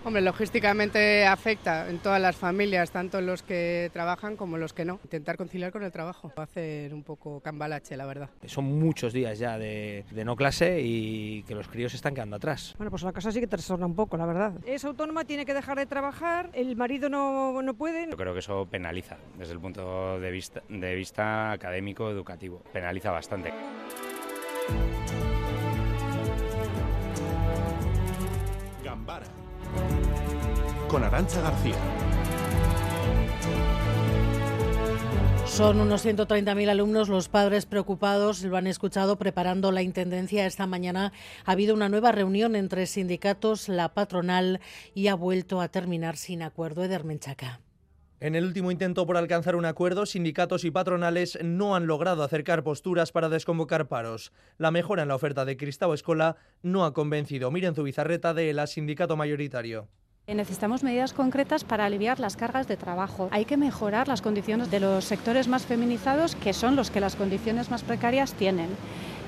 Hombre, logísticamente afecta en todas las familias, tanto los que trabajan como los que no. Intentar conciliar con el trabajo, hacer un poco cambalache, la verdad. Son muchos días ya de, no clase y que los críos están quedando atrás. Bueno, pues la casa sí que trastorna un poco, la verdad. Es autónoma, tiene que dejar de trabajar, el marido no, no puede. Yo creo que eso penaliza desde el punto de vista, de vista académico, educativo. Penaliza bastante. Gambara con Arancha García. Son unos 130.000 alumnos los padres preocupados, lo han escuchado preparando la intendencia esta mañana. Ha habido una nueva reunión entre sindicatos, la patronal y ha vuelto a terminar sin acuerdo Eder Menchaca. En el último intento por alcanzar un acuerdo, sindicatos y patronales no han logrado acercar posturas para desconvocar paros. La mejora en la oferta de Cristau Escola no ha convencido. Miren Zubizarreta de la sindicato mayoritario. Necesitamos medidas concretas para aliviar las cargas de trabajo. Hay que mejorar las condiciones de los sectores más feminizados, que son los que las condiciones más precarias tienen.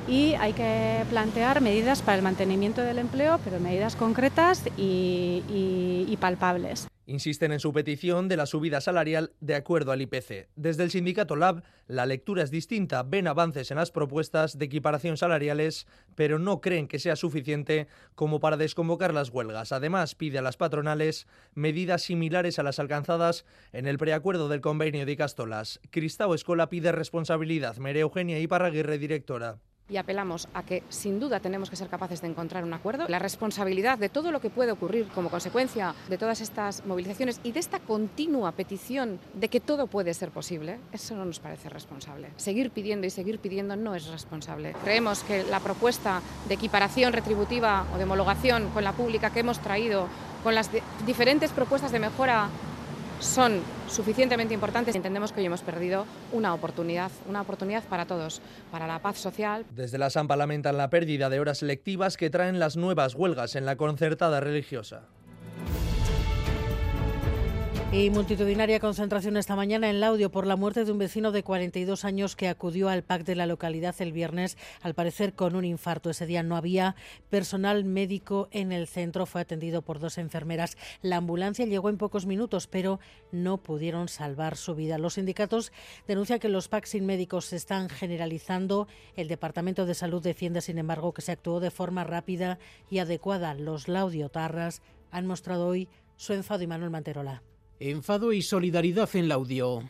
Y hay que plantear medidas para el mantenimiento del empleo, pero medidas concretas y, palpables. Insisten en su petición de la subida salarial de acuerdo al IPC. Desde el sindicato Lab, la lectura es distinta. Ven avances en las propuestas de equiparación salariales, pero no creen que sea suficiente como para desconvocar las huelgas. Además, pide a las patronales medidas similares a las alcanzadas en el preacuerdo del convenio de Castolas. Cristao Escola pide responsabilidad. María Eugenia Iparraguirre, directora y apelamos a que sin duda tenemos que ser capaces de encontrar un acuerdo. La responsabilidad de todo lo que puede ocurrir como consecuencia de todas estas movilizaciones y de esta continua petición de que todo puede ser posible, eso no nos parece responsable. Seguir pidiendo y seguir pidiendo no es responsable. Creemos que la propuesta de equiparación retributiva o de homologación con la pública que hemos traído, con las diferentes propuestas de mejora son suficientemente importantes. Entendemos que hoy hemos perdido una oportunidad, una oportunidad para todos, para la paz social. Desde la Sampa lamentan la pérdida de horas lectivas que traen las nuevas huelgas en la concertada religiosa. Y multitudinaria concentración esta mañana en Laudio por la muerte de un vecino de 42 años que acudió al PAC de la localidad el viernes, al parecer con un infarto. Ese día no había personal médico en el centro, fue atendido por dos enfermeras. La ambulancia llegó en pocos minutos, pero no pudieron salvar su vida. Los sindicatos denuncian que los PAC sin médicos se están generalizando. El Departamento de Salud defiende, sin embargo, que se actuó de forma rápida y adecuada. Los laudiotarras han mostrado hoy su enfado y Manuel Manterola enfado y solidaridad en Laudio.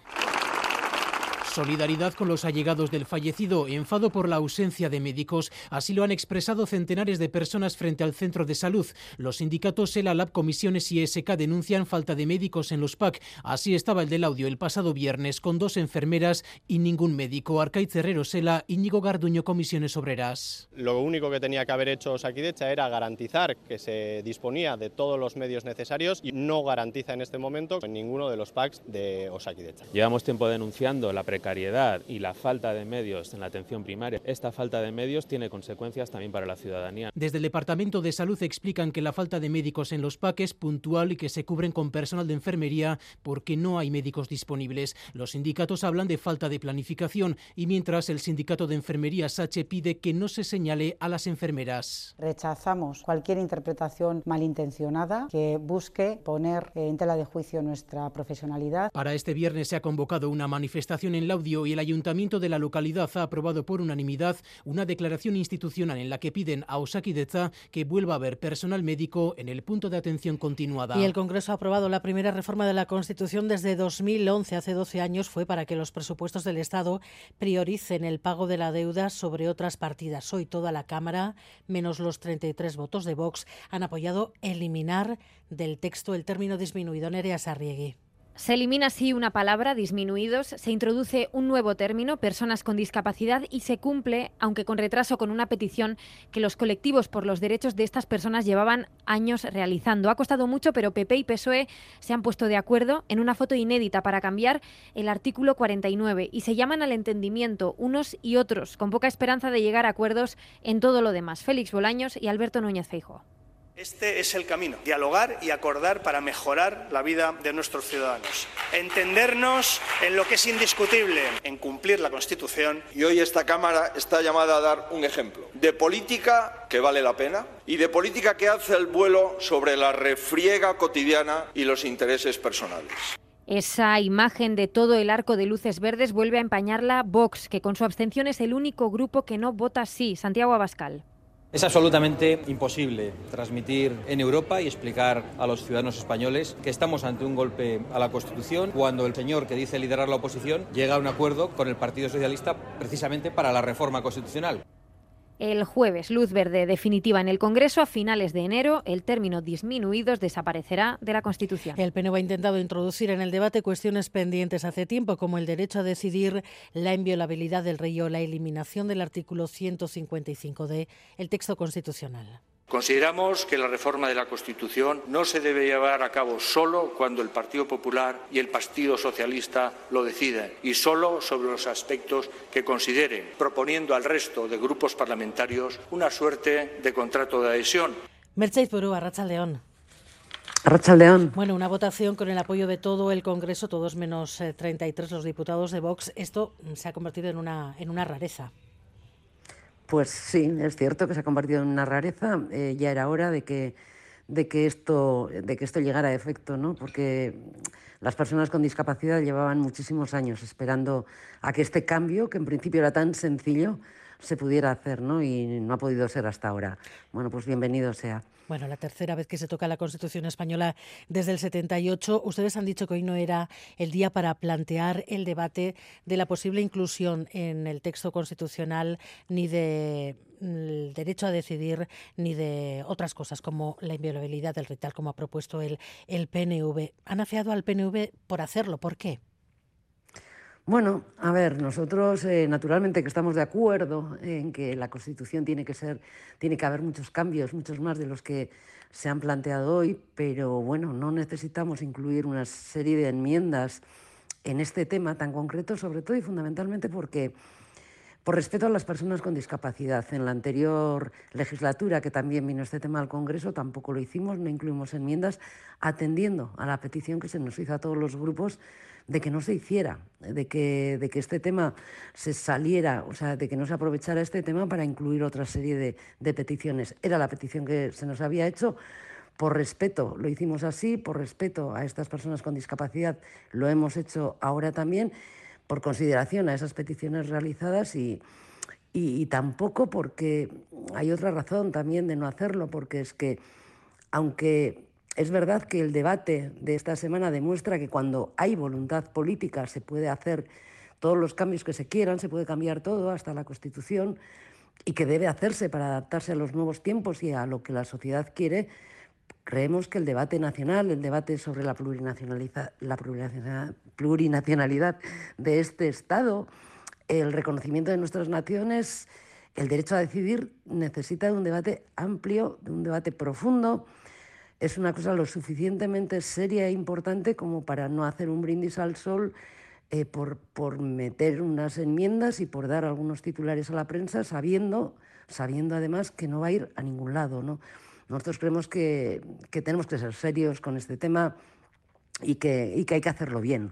Solidaridad con los allegados del fallecido, enfado por la ausencia de médicos. Así lo han expresado centenares de personas frente al centro de salud. Los sindicatos ELA, Lab, Comisiones y SK denuncian falta de médicos en los PAC. Así estaba el del audio el pasado viernes, con dos enfermeras y ningún médico. Arcaiz Herrero Sela, Íñigo Garduño, Comisiones Obreras. Lo único que tenía que haber hecho Osakidecha era garantizar que se disponía de todos los medios necesarios y no garantiza en este momento en ninguno de los PACs de Osakidecha. Llevamos tiempo denunciando la precariedad y la falta de medios en la atención primaria. Esta falta de medios tiene consecuencias también para la ciudadanía. Desde el Departamento de Salud explican que la falta de médicos en los PAC es puntual y que se cubren con personal de enfermería porque no hay médicos disponibles. Los sindicatos hablan de falta de planificación y mientras el sindicato de enfermería SACHE pide que no se señale a las enfermeras. Rechazamos cualquier interpretación malintencionada que busque poner en tela de juicio nuestra profesionalidad. Para este viernes se ha convocado una manifestación en Y el ayuntamiento de la localidad ha aprobado por unanimidad una declaración institucional en la que piden a Osakidecha que vuelva a haber personal médico en el punto de atención continuada. Y el Congreso ha aprobado la primera reforma de la Constitución desde 2011, hace 12 años, fue para que los presupuestos del Estado prioricen el pago de la deuda sobre otras partidas. Hoy toda la Cámara, menos los 33 votos de Vox, han apoyado eliminar del texto el término disminuido. Nerea Sarriegui. Se elimina así una palabra, disminuidos, se introduce un nuevo término, personas con discapacidad, y se cumple, aunque con retraso, con una petición que los colectivos por los derechos de estas personas llevaban años realizando. Ha costado mucho, pero PP y PSOE se han puesto de acuerdo en una foto inédita para cambiar el artículo 49 y se llaman al entendimiento unos y otros, con poca esperanza de llegar a acuerdos en todo lo demás. Félix Bolaños y Alberto Núñez Feijóo. Este es el camino, dialogar y acordar para mejorar la vida de nuestros ciudadanos. Entendernos en lo que es indiscutible, en cumplir la Constitución. Y hoy esta Cámara está llamada a dar un ejemplo de política que vale la pena y de política que hace el vuelo sobre la refriega cotidiana y los intereses personales. Esa imagen de todo el arco de luces verdes vuelve a empañarla Vox, que con su abstención es el único grupo que no vota sí. Santiago Abascal. Es absolutamente imposible transmitir en Europa y explicar a los ciudadanos españoles que estamos ante un golpe a la Constitución cuando el señor que dice liderar la oposición llega a un acuerdo con el Partido Socialista precisamente para la reforma constitucional. El jueves, luz verde definitiva en el Congreso. A finales de enero, el término disminuidos desaparecerá de la Constitución. El PNV ha intentado introducir en el debate cuestiones pendientes hace tiempo, como el derecho a decidir, la inviolabilidad del rey o la eliminación del artículo 155 de el texto constitucional. Consideramos que la reforma de la Constitución no se debe llevar a cabo solo cuando el Partido Popular y el Partido Socialista lo deciden y solo sobre los aspectos que consideren, proponiendo al resto de grupos parlamentarios una suerte de contrato de adhesión. Mercedes Porú, Arracha León. León. Bueno, una votación con el apoyo de todo el Congreso, todos menos 33 los diputados de Vox. Esto se ha convertido en una, en una rareza. Pues sí, es cierto que se ha convertido en una rareza. Eh, ya era hora de que, de, que esto, de que esto llegara a efecto, ¿no? Porque las personas con discapacidad llevaban muchísimos años esperando a que este cambio, que en principio era tan sencillo, se pudiera hacer, ¿no? Y no ha podido ser hasta ahora. Bueno, pues bienvenido sea. Bueno, la tercera vez que se toca la Constitución española desde el 78. Ustedes han dicho que hoy no era el día para plantear el debate de la posible inclusión en el texto constitucional ni de el derecho a decidir ni de otras cosas como la inviolabilidad del ritual como ha propuesto el, el PNV. Han afeado al PNV por hacerlo. ¿Por qué? Bueno, a ver, nosotros eh, naturalmente que estamos de acuerdo en que la Constitución tiene que ser, tiene que haber muchos cambios, muchos más de los que se han planteado hoy, pero bueno, no necesitamos incluir una serie de enmiendas en este tema tan concreto, sobre todo y fundamentalmente porque por respeto a las personas con discapacidad. En la anterior legislatura, que también vino este tema al Congreso, tampoco lo hicimos, no incluimos enmiendas, atendiendo a la petición que se nos hizo a todos los grupos de que no se hiciera, de que, de que este tema se saliera, o sea, de que no se aprovechara este tema para incluir otra serie de, de peticiones. Era la petición que se nos había hecho. Por respeto lo hicimos así, por respeto a estas personas con discapacidad lo hemos hecho ahora también, por consideración a esas peticiones realizadas y, y, y tampoco porque hay otra razón también de no hacerlo, porque es que aunque es verdad que el debate de esta semana demuestra que cuando hay voluntad política se puede hacer todos los cambios que se quieran, se puede cambiar todo, hasta la Constitución, y que debe hacerse para adaptarse a los nuevos tiempos y a lo que la sociedad quiere, creemos que el debate nacional, el debate sobre la, plurinacionalidad de este Estado, el reconocimiento de nuestras naciones, el derecho a decidir, necesita de un debate amplio, de un debate profundo. Es una cosa lo suficientemente seria e importante como para no hacer un brindis al sol eh, por, por, meter unas enmiendas y por dar algunos titulares a la prensa, sabiendo, sabiendo además que no va a ir a ningún lado. ¿no? Nosotros creemos que, que tenemos que ser serios con este tema y que, y que hay que hacerlo bien.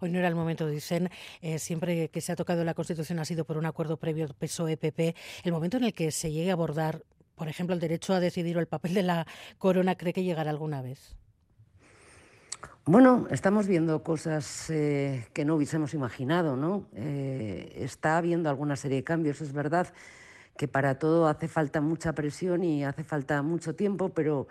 Hoy no era el momento, dicen, eh, siempre que se ha tocado la Constitución ha sido por un acuerdo previo PSOE-PP. El momento en el que se llegue a abordar, por ejemplo, el derecho a decidir o el papel de la corona, ¿cree que llegará alguna vez? Bueno, estamos viendo cosas eh, que no hubiésemos imaginado, ¿no? Eh, está habiendo alguna serie de cambios, es verdad que para todo hace falta mucha presión y hace falta mucho tiempo, pero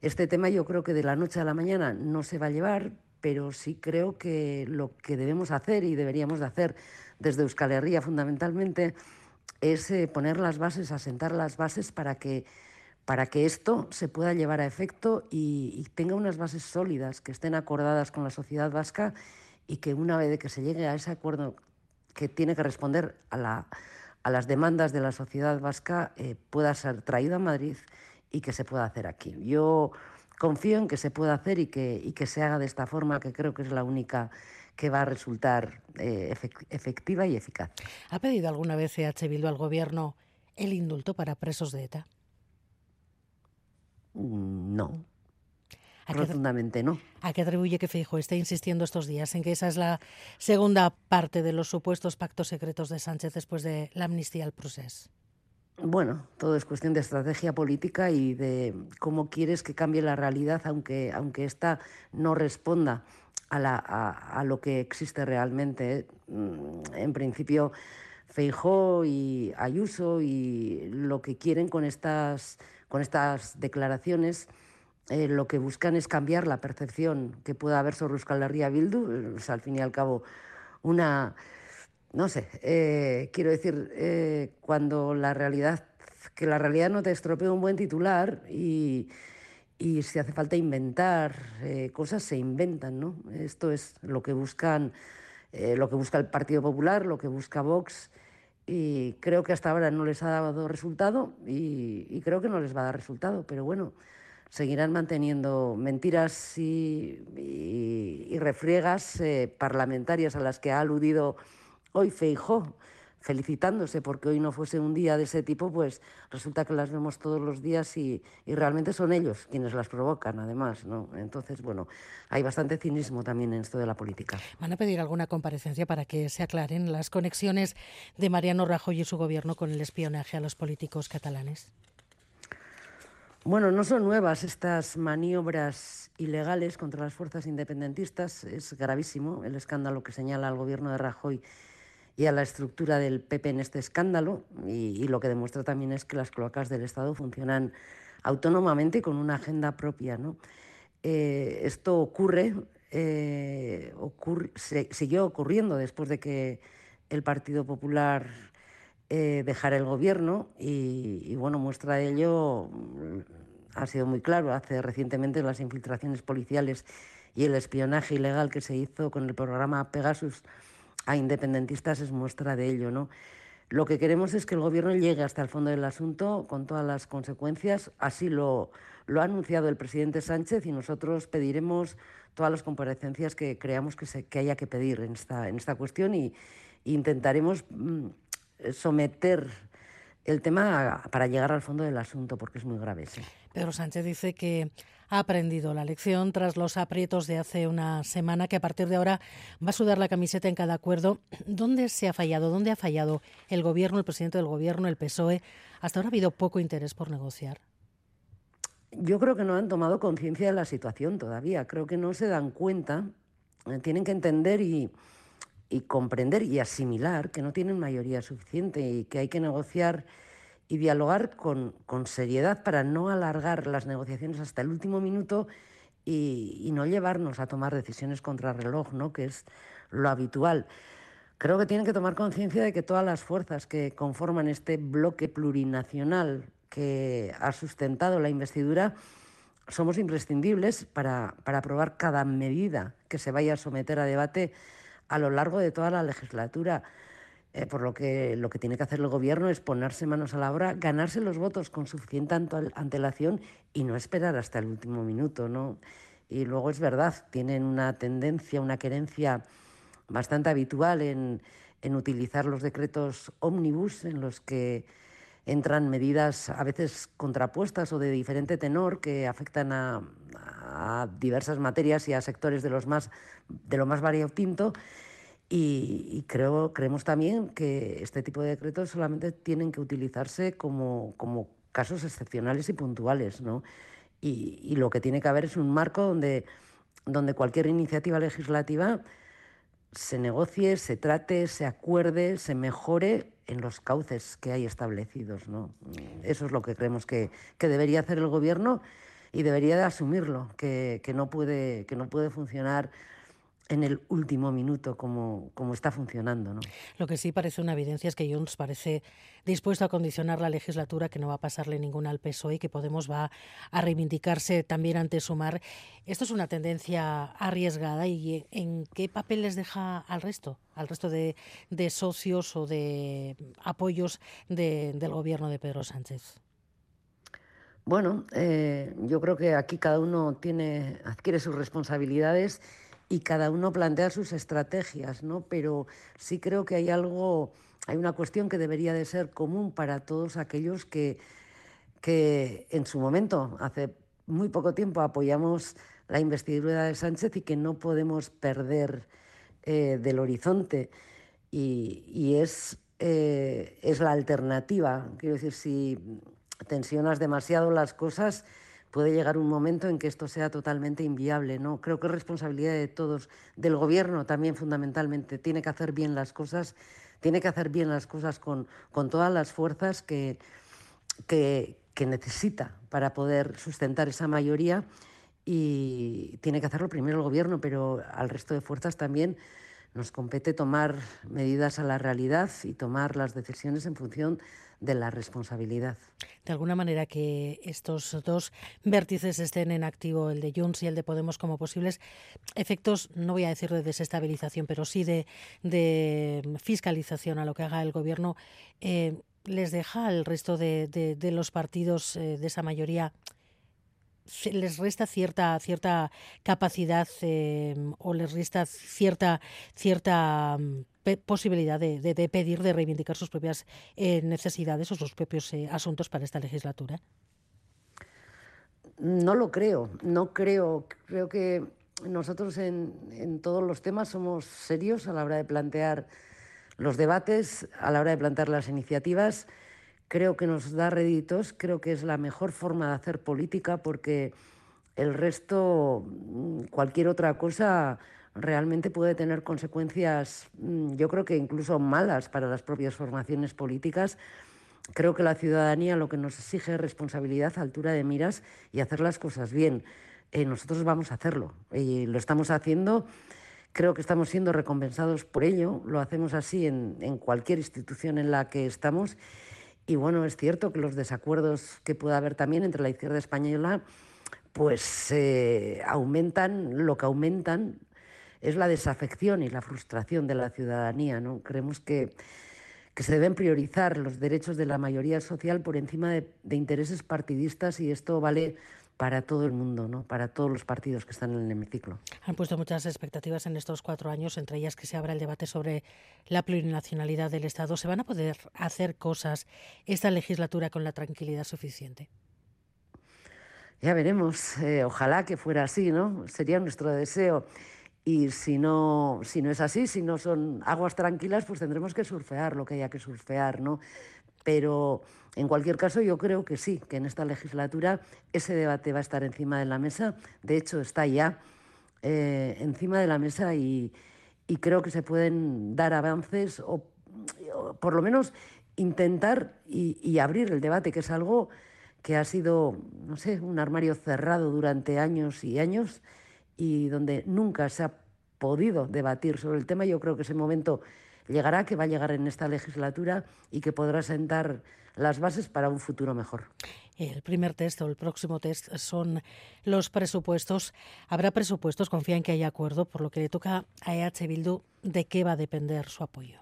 este tema yo creo que de la noche a la mañana no se va a llevar, pero sí creo que lo que debemos hacer y deberíamos de hacer desde Euskal Herria fundamentalmente es eh, poner las bases, asentar las bases para que para que esto se pueda llevar a efecto y, tenga unas bases sólidas, que estén acordadas con la sociedad vasca y que una vez que se llegue a ese acuerdo que tiene que responder a, las demandas de la sociedad vasca, eh, pueda ser traído a Madrid y que se pueda hacer aquí. Yo confío en que se pueda hacer y que, que se haga de esta forma, que creo que es la única que va a resultar eh, efectiva y eficaz. ¿Ha pedido alguna vez EH Bildu al Gobierno el indulto para presos de ETA? Mm, no. Profundamente no. ¿A qué atribuye que Feijo esté insistiendo estos días en que esa es la segunda parte de los supuestos pactos secretos de Sánchez después de la amnistía al proceso? Bueno, todo es cuestión de estrategia política y de cómo quieres que cambie la realidad, aunque, aunque esta no responda a, lo que existe realmente. Mm, en principio, Feijó y Ayuso y lo que quieren con estas con estas declaraciones eh, lo que buscan es cambiar la percepción que pueda haber sobre Euskal Herria Bildu, al fin y al cabo una, no sé, eh, quiero decir, eh, cuando la realidad, que la realidad no te estropee un buen titular y, y si hace falta inventar cosas, se inventan, ¿no? Esto es lo que buscan, lo que busca el Partido Popular, lo que busca Vox y creo que hasta ahora no les ha dado resultado y, creo que no les va a dar resultado, pero bueno, seguirán manteniendo mentiras y, refriegas eh, parlamentarias a las que ha aludido hoy Feijó felicitándose porque hoy no fuese un día de ese tipo, pues resulta que las vemos todos los días y, realmente son ellos quienes las provocan, además. Entonces, bueno, hay bastante cinismo también en esto de la política. ¿Van a pedir alguna comparecencia para que se aclaren las conexiones de Mariano Rajoy y su gobierno con el espionaje a los políticos catalanes? Bueno, no son nuevas estas maniobras ilegales contra las fuerzas independentistas. Es gravísimo el escándalo que señala el gobierno de Rajoy y a la estructura del PP en este escándalo y, lo que demuestra también es que las cloacas del Estado funcionan autónomamente y con una agenda propia. ¿no? Eh, esto ocurre, eh, siguió ocurriendo después de que el Partido Popular eh, dejara el gobierno y, bueno, muestra de ello mm, ha sido muy claro. Hace recientemente las infiltraciones policiales y el espionaje ilegal que se hizo con el programa Pegasus a independentistas es muestra de ello, ¿no? Lo que queremos es que el Gobierno llegue hasta el fondo del asunto con todas las consecuencias. Así lo, lo ha anunciado el presidente Sánchez y nosotros pediremos todas las comparecencias que creamos que, se, que haya que pedir en esta, en esta cuestión y, intentaremos mm, someter el tema para llegar al fondo del asunto, porque es muy grave. Pedro Sánchez dice que ha aprendido la lección tras los aprietos de hace una semana, que a partir de ahora va a sudar la camiseta en cada acuerdo. ¿Dónde se ha fallado? ¿Dónde ha fallado el Gobierno, el presidente del Gobierno, el PSOE? Hasta ahora ha habido poco interés por negociar. Yo creo que no han tomado conciencia de la situación todavía. Creo que no se dan cuenta. Eh, tienen que entender y, y comprender y asimilar que no tienen mayoría suficiente y que hay que negociar y dialogar con, con, seriedad para no alargar las negociaciones hasta el último minuto y, no llevarnos a tomar decisiones contra reloj, ¿no? que es lo habitual. creo que tienen que tomar conciencia de que todas las fuerzas que conforman este bloque plurinacional que ha sustentado la investidura somos imprescindibles para, para aprobar cada medida que se vaya a someter a debate a lo largo de toda la legislatura. Eh, por lo que lo que tiene que hacer el gobierno es ponerse manos a la obra, ganarse los votos con suficiente antelación y no esperar hasta el último minuto, ¿no? Y luego es verdad, tienen una tendencia, una querencia bastante habitual en, en utilizar los decretos ómnibus en los que entran medidas a veces contrapuestas o de diferente tenor que afectan a, a diversas materias y a sectores de los más de lo más variopinto y, creo, creemos también que este tipo de decretos solamente tienen que utilizarse como, como casos excepcionales y puntuales, ¿no? Y, y, lo que tiene que haber es un marco donde, donde cualquier iniciativa legislativa se negocie, se trate, se acuerde, se mejore en los cauces que hay establecidos. ¿no? Eso es lo que creemos que, que debería hacer el Gobierno y debería de asumirlo, que, que, no, puede, que no puede funcionar en el último minuto como, como está funcionando. ¿no? Lo que sí parece una evidencia es que Junts parece dispuesto a condicionar la legislatura, que no va a pasarle ninguna al PSOE y que Podemos va a reivindicarse también ante Sumar. Esto es una tendencia arriesgada y ¿en qué papel les deja al resto, al resto de, de socios o de apoyos de, del gobierno de Pedro Sánchez? Bueno, eh, yo creo que aquí cada uno adquiere sus responsabilidades y cada uno plantea sus estrategias, ¿no? Pero sí creo que hay algo, hay una cuestión que debería de ser común para todos aquellos que, que en su momento, hace muy poco tiempo, apoyamos la investidura de Sánchez y que no podemos perder eh, del horizonte. Y, es, eh, es la alternativa. Quiero decir, si tensionas demasiado las cosas, puede llegar un momento en que esto sea totalmente inviable. ¿no? Creo que es responsabilidad de todos, del gobierno también fundamentalmente. Tiene que hacer bien las cosas, tiene que hacer bien las cosas con, con todas las fuerzas que, que, que necesita para poder sustentar esa mayoría y tiene que hacerlo primero el gobierno, pero al resto de fuerzas también nos compete tomar medidas a la realidad y tomar las decisiones en función de la responsabilidad. De alguna manera que estos dos vértices estén en activo, el de Junts y el de Podemos, como posibles efectos, no voy a decir de desestabilización, pero sí de, fiscalización a lo que haga el Gobierno, eh, les deja al resto de, los partidos eh, de esa mayoría les resta cierta cierta capacidad eh, o les resta cierta cierta mm, posibilidad de, pedir, de reivindicar sus propias eh, necesidades o sus propios eh, asuntos para esta legislatura? No lo creo, no creo. Creo que nosotros en, en todos los temas somos serios a la hora de plantear los debates, a la hora de plantear las iniciativas. Creo que nos da réditos, creo que es la mejor forma de hacer política porque el resto, mm, cualquier otra cosa, realmente puede tener consecuencias, mm, yo creo que incluso malas para las propias formaciones políticas. Creo que la ciudadanía lo que nos exige es responsabilidad, altura de miras y hacer las cosas bien. Eh, nosotros vamos a hacerlo y lo estamos haciendo. Creo que estamos siendo recompensados por ello. Lo hacemos así en, en cualquier institución en la que estamos. Y bueno, es cierto que los desacuerdos que pueda haber también entre la izquierda española pues eh, aumentan, lo que aumentan es la desafección y la frustración de la ciudadanía. ¿no? Creemos que, que se deben priorizar los derechos de la mayoría social por encima de, intereses partidistas y esto vale para todo el mundo, ¿no? para todos los partidos que están en el hemiciclo. Han puesto muchas expectativas en estos cuatro años, entre ellas que se abra el debate sobre la plurinacionalidad del Estado. ¿Se van a poder hacer cosas esta legislatura con la tranquilidad suficiente? Ya veremos, eh, ojalá que fuera así, ¿no? Sería nuestro deseo. Y si no, si no es así, si no son aguas tranquilas, pues tendremos que surfear lo que haya que surfear, ¿no? Pero en cualquier caso yo creo que sí, que en esta legislatura ese debate va a estar encima de la mesa. De hecho, está ya eh, encima de la mesa y, creo que se pueden dar avances o, por lo menos intentar y abrir el debate, que es algo que ha sido, no sé, un armario cerrado durante años y años y donde nunca se ha podido debatir sobre el tema. Yo creo que ese momento llegará, que va a llegar en esta legislatura y que podrá sentar las bases para un futuro mejor. El primer test o el próximo test son los presupuestos. ¿Habrá presupuestos? Confía en que haya acuerdo, por lo que le toca a EH Bildu, ¿de qué va a depender su apoyo?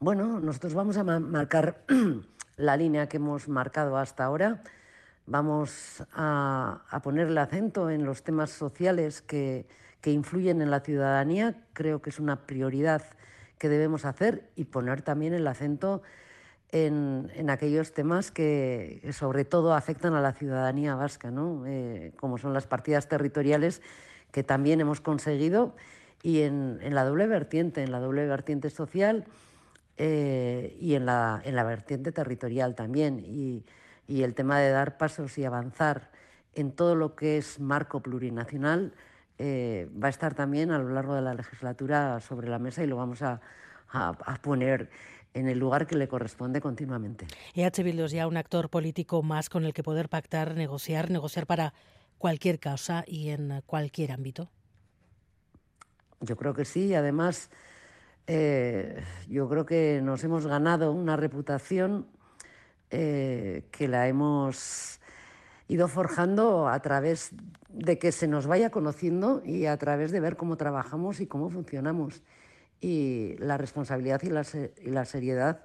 Bueno, nosotros vamos a marcar *clears throat* la línea que hemos marcado hasta ahora. Vamos a, poner el acento en los temas sociales que, que influyen en la ciudadanía. Creo que es una prioridad que debemos hacer y poner también el acento en, aquellos temas que, sobre todo afectan a la ciudadanía vasca, ¿no? Eh, como son las partidas territoriales que también hemos conseguido y en, la doble vertiente, en la doble vertiente social eh, y en la, en la vertiente territorial también. Y, y el tema de dar pasos y avanzar en todo lo que es marco plurinacional eh, va a estar también a lo largo de la legislatura sobre la mesa y lo vamos a, a poner en el lugar que le corresponde continuamente. EH Bildu es ya un actor político más con el que poder pactar, negociar, negociar para cualquier causa y en cualquier ámbito. Yo creo que sí, además eh, yo creo que nos hemos ganado una reputación eh, que la hemos ido forjando a través de que se nos vaya conociendo y a través de ver cómo trabajamos y cómo funcionamos. Y la responsabilidad y la, seriedad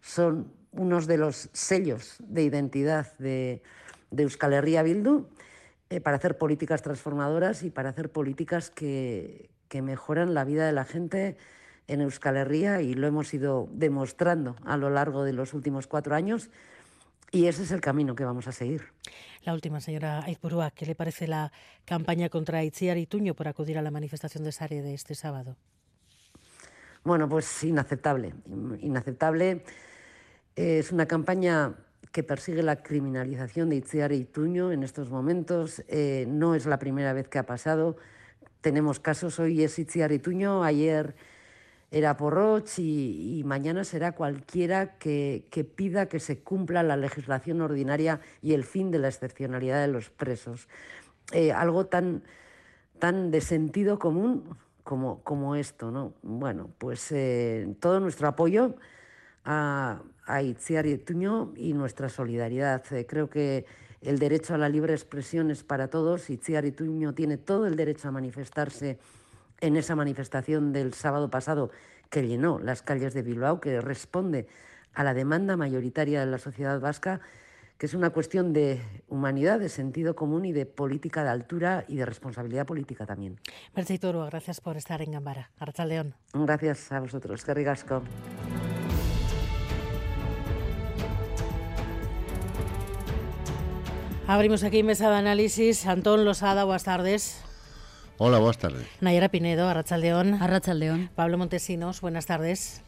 son unos de los sellos de identidad de, Euskal Herria Bildu eh, para hacer políticas transformadoras y para hacer políticas que, que mejoran la vida de la gente en Euskal Herria y lo hemos ido demostrando a lo largo de los últimos cuatro años y ese es el camino que vamos a seguir. La última, señora Aizpurúa, ¿qué le parece la campaña contra Itziar y Tuño por acudir a la manifestación de Sare de este sábado? Bueno, pues inaceptable. Inaceptable. Es una campaña que persigue la criminalización de Itziar y Tuño en estos momentos. Eh, no es la primera vez que ha pasado. Tenemos casos, hoy es Itziar y Tuño, ayer era Porroch y, mañana será cualquiera que, pida que se cumpla la legislación ordinaria y el fin de la excepcionalidad de los presos. Eh, algo tan, tan de sentido común como, como esto, ¿no? Bueno, pues eh, todo nuestro apoyo a, a Itziar y Tuño y nuestra solidaridad. Eh, creo que el derecho a la libre expresión es para todos. Itziar y Tuño tiene todo el derecho a manifestarse en esa manifestación del sábado pasado que llenó las calles de Bilbao, que responde a la demanda mayoritaria de la sociedad vasca que es una cuestión de humanidad, de sentido común y de política de altura y de responsabilidad política también. Mercedes Toro, gracias por estar en Gambara. León. Gracias a vosotros. Que rigasco. Abrimos aquí mesa de análisis. Antón Losada, buenas tardes. Hola, buenas tardes. Nayara Pinedo, Arrachaldeón. Arrachaldeón. Pablo Montesinos, buenas tardes.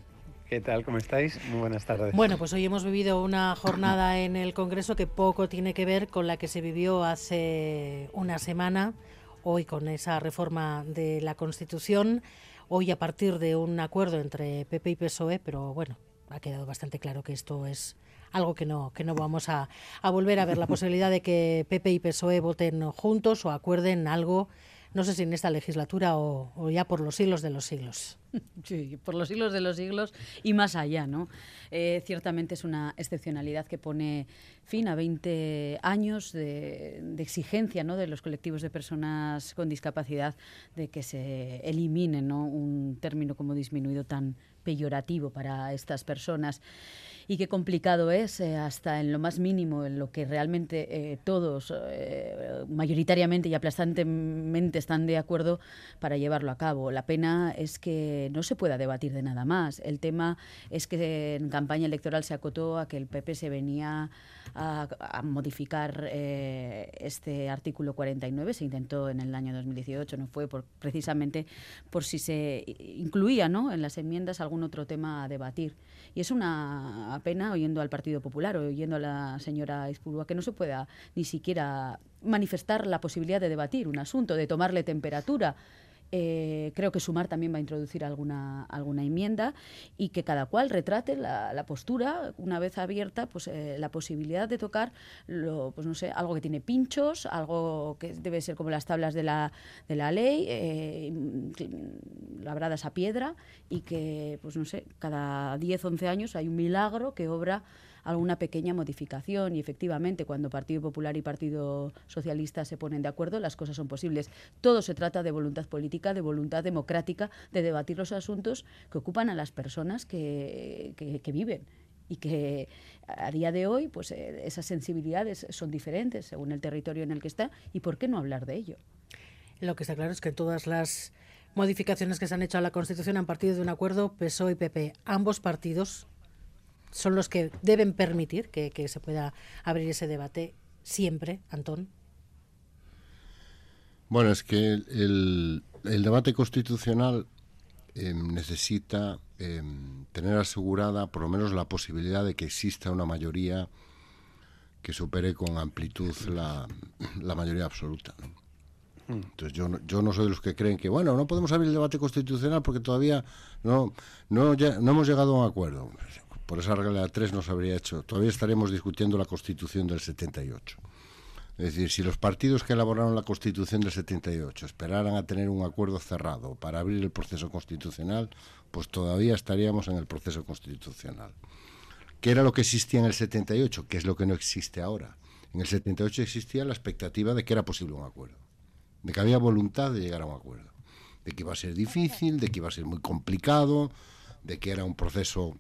¿Qué tal? ¿Cómo estáis? Muy buenas tardes. Bueno, pues hoy hemos vivido una jornada en el Congreso que poco tiene que ver con la que se vivió hace una semana, hoy con esa reforma de la Constitución, hoy a partir de un acuerdo entre PP y PSOE, pero bueno, ha quedado bastante claro que esto es algo que no, que no vamos a, a volver a ver, la *laughs* posibilidad de que PP y PSOE voten juntos o acuerden algo no sé si en esta legislatura o, ya por los siglos de los siglos. *laughs* Sí, por los siglos de los siglos y más allá, ¿no? Eh, ciertamente es una excepcionalidad que pone fin a 20 años de, exigencia ¿no? de los colectivos de personas con discapacidad de que se elimine ¿no? un término como disminuido tan peyorativo para estas personas y qué complicado es eh, hasta en lo más mínimo, en lo que realmente eh, todos eh, mayoritariamente y aplastantemente están de acuerdo para llevarlo a cabo. La pena es que no se pueda debatir de nada más. El tema es que en campaña electoral se acotó a que el PP se venía a, modificar este artículo 49, se intentó en el año 2018, no fue por, precisamente por si se incluía ¿no? en las enmiendas algún otro tema a debatir. Y es una pena oyendo al Partido Popular o oyendo a la señora Ispurúa que no se pueda ni siquiera manifestar la posibilidad de debatir un asunto, de tomarle temperatura Eh, creo que Sumar también va a introducir alguna, alguna enmienda y que cada cual retrate la, postura, una vez abierta, pues eh, la posibilidad de tocar lo, pues no sé, algo que tiene pinchos, algo que debe ser como las tablas de la, de la ley, eh, labradas a piedra, y que, pues no sé, cada 10, 11 años hay un milagro que obra alguna pequeña modificación y efectivamente cuando Partido Popular y Partido Socialista se ponen de acuerdo las cosas son posibles. Todo se trata de voluntad política, de voluntad democrática, de debatir los asuntos que ocupan a las personas que, que, viven y que a día de hoy pues eh, esas sensibilidades son diferentes según el territorio en el que está y por qué no hablar de ello. Lo que está claro es que todas las modificaciones que se han hecho a la Constitución han partido de un acuerdo PSOE y PP. Ambos partidos son los que deben permitir que, se pueda abrir ese debate siempre, Antón. Bueno, es que el, debate constitucional em, necesita em, tener asegurada por lo menos la posibilidad de que exista una mayoría que supere con amplitud la, mayoría absoluta. Hmm. Entonces yo no, yo no soy de los que creen que, bueno, no podemos abrir el debate constitucional porque todavía no, no, no hemos llegado a un acuerdo por esa regla 3 no se habría hecho. Todavía estaremos discutiendo la Constitución del 78. Es decir, si los partidos que elaboraron la Constitución del 78 esperaran a tener un acuerdo cerrado para abrir el proceso constitucional, pues todavía estaríamos en el proceso constitucional. ¿Qué era lo que existía en el 78? ¿Qué es lo que no existe ahora? En el 78 existía la expectativa de que era posible un acuerdo, de que había voluntad de llegar a un acuerdo, de que iba a ser difícil, de que iba a ser muy complicado, de que era un proceso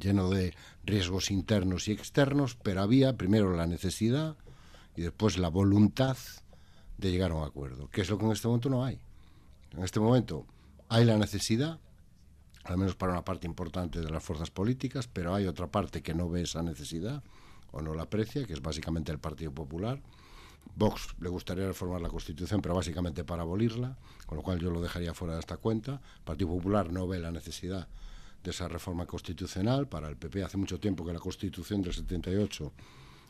lleno de riesgos internos y externos, pero había primero la necesidad y después la voluntad de llegar a un acuerdo, que es lo que en este momento no hay. En este momento hay la necesidad, al menos para una parte importante de las fuerzas políticas, pero hay otra parte que no ve esa necesidad o no la aprecia, que es básicamente el Partido Popular. Vox le gustaría reformar la Constitución, pero básicamente para abolirla, con lo cual yo lo dejaría fuera de esta cuenta. El Partido Popular no ve la necesidad esa reforma constitucional. Para el PP hace mucho tiempo que la Constitución del 78,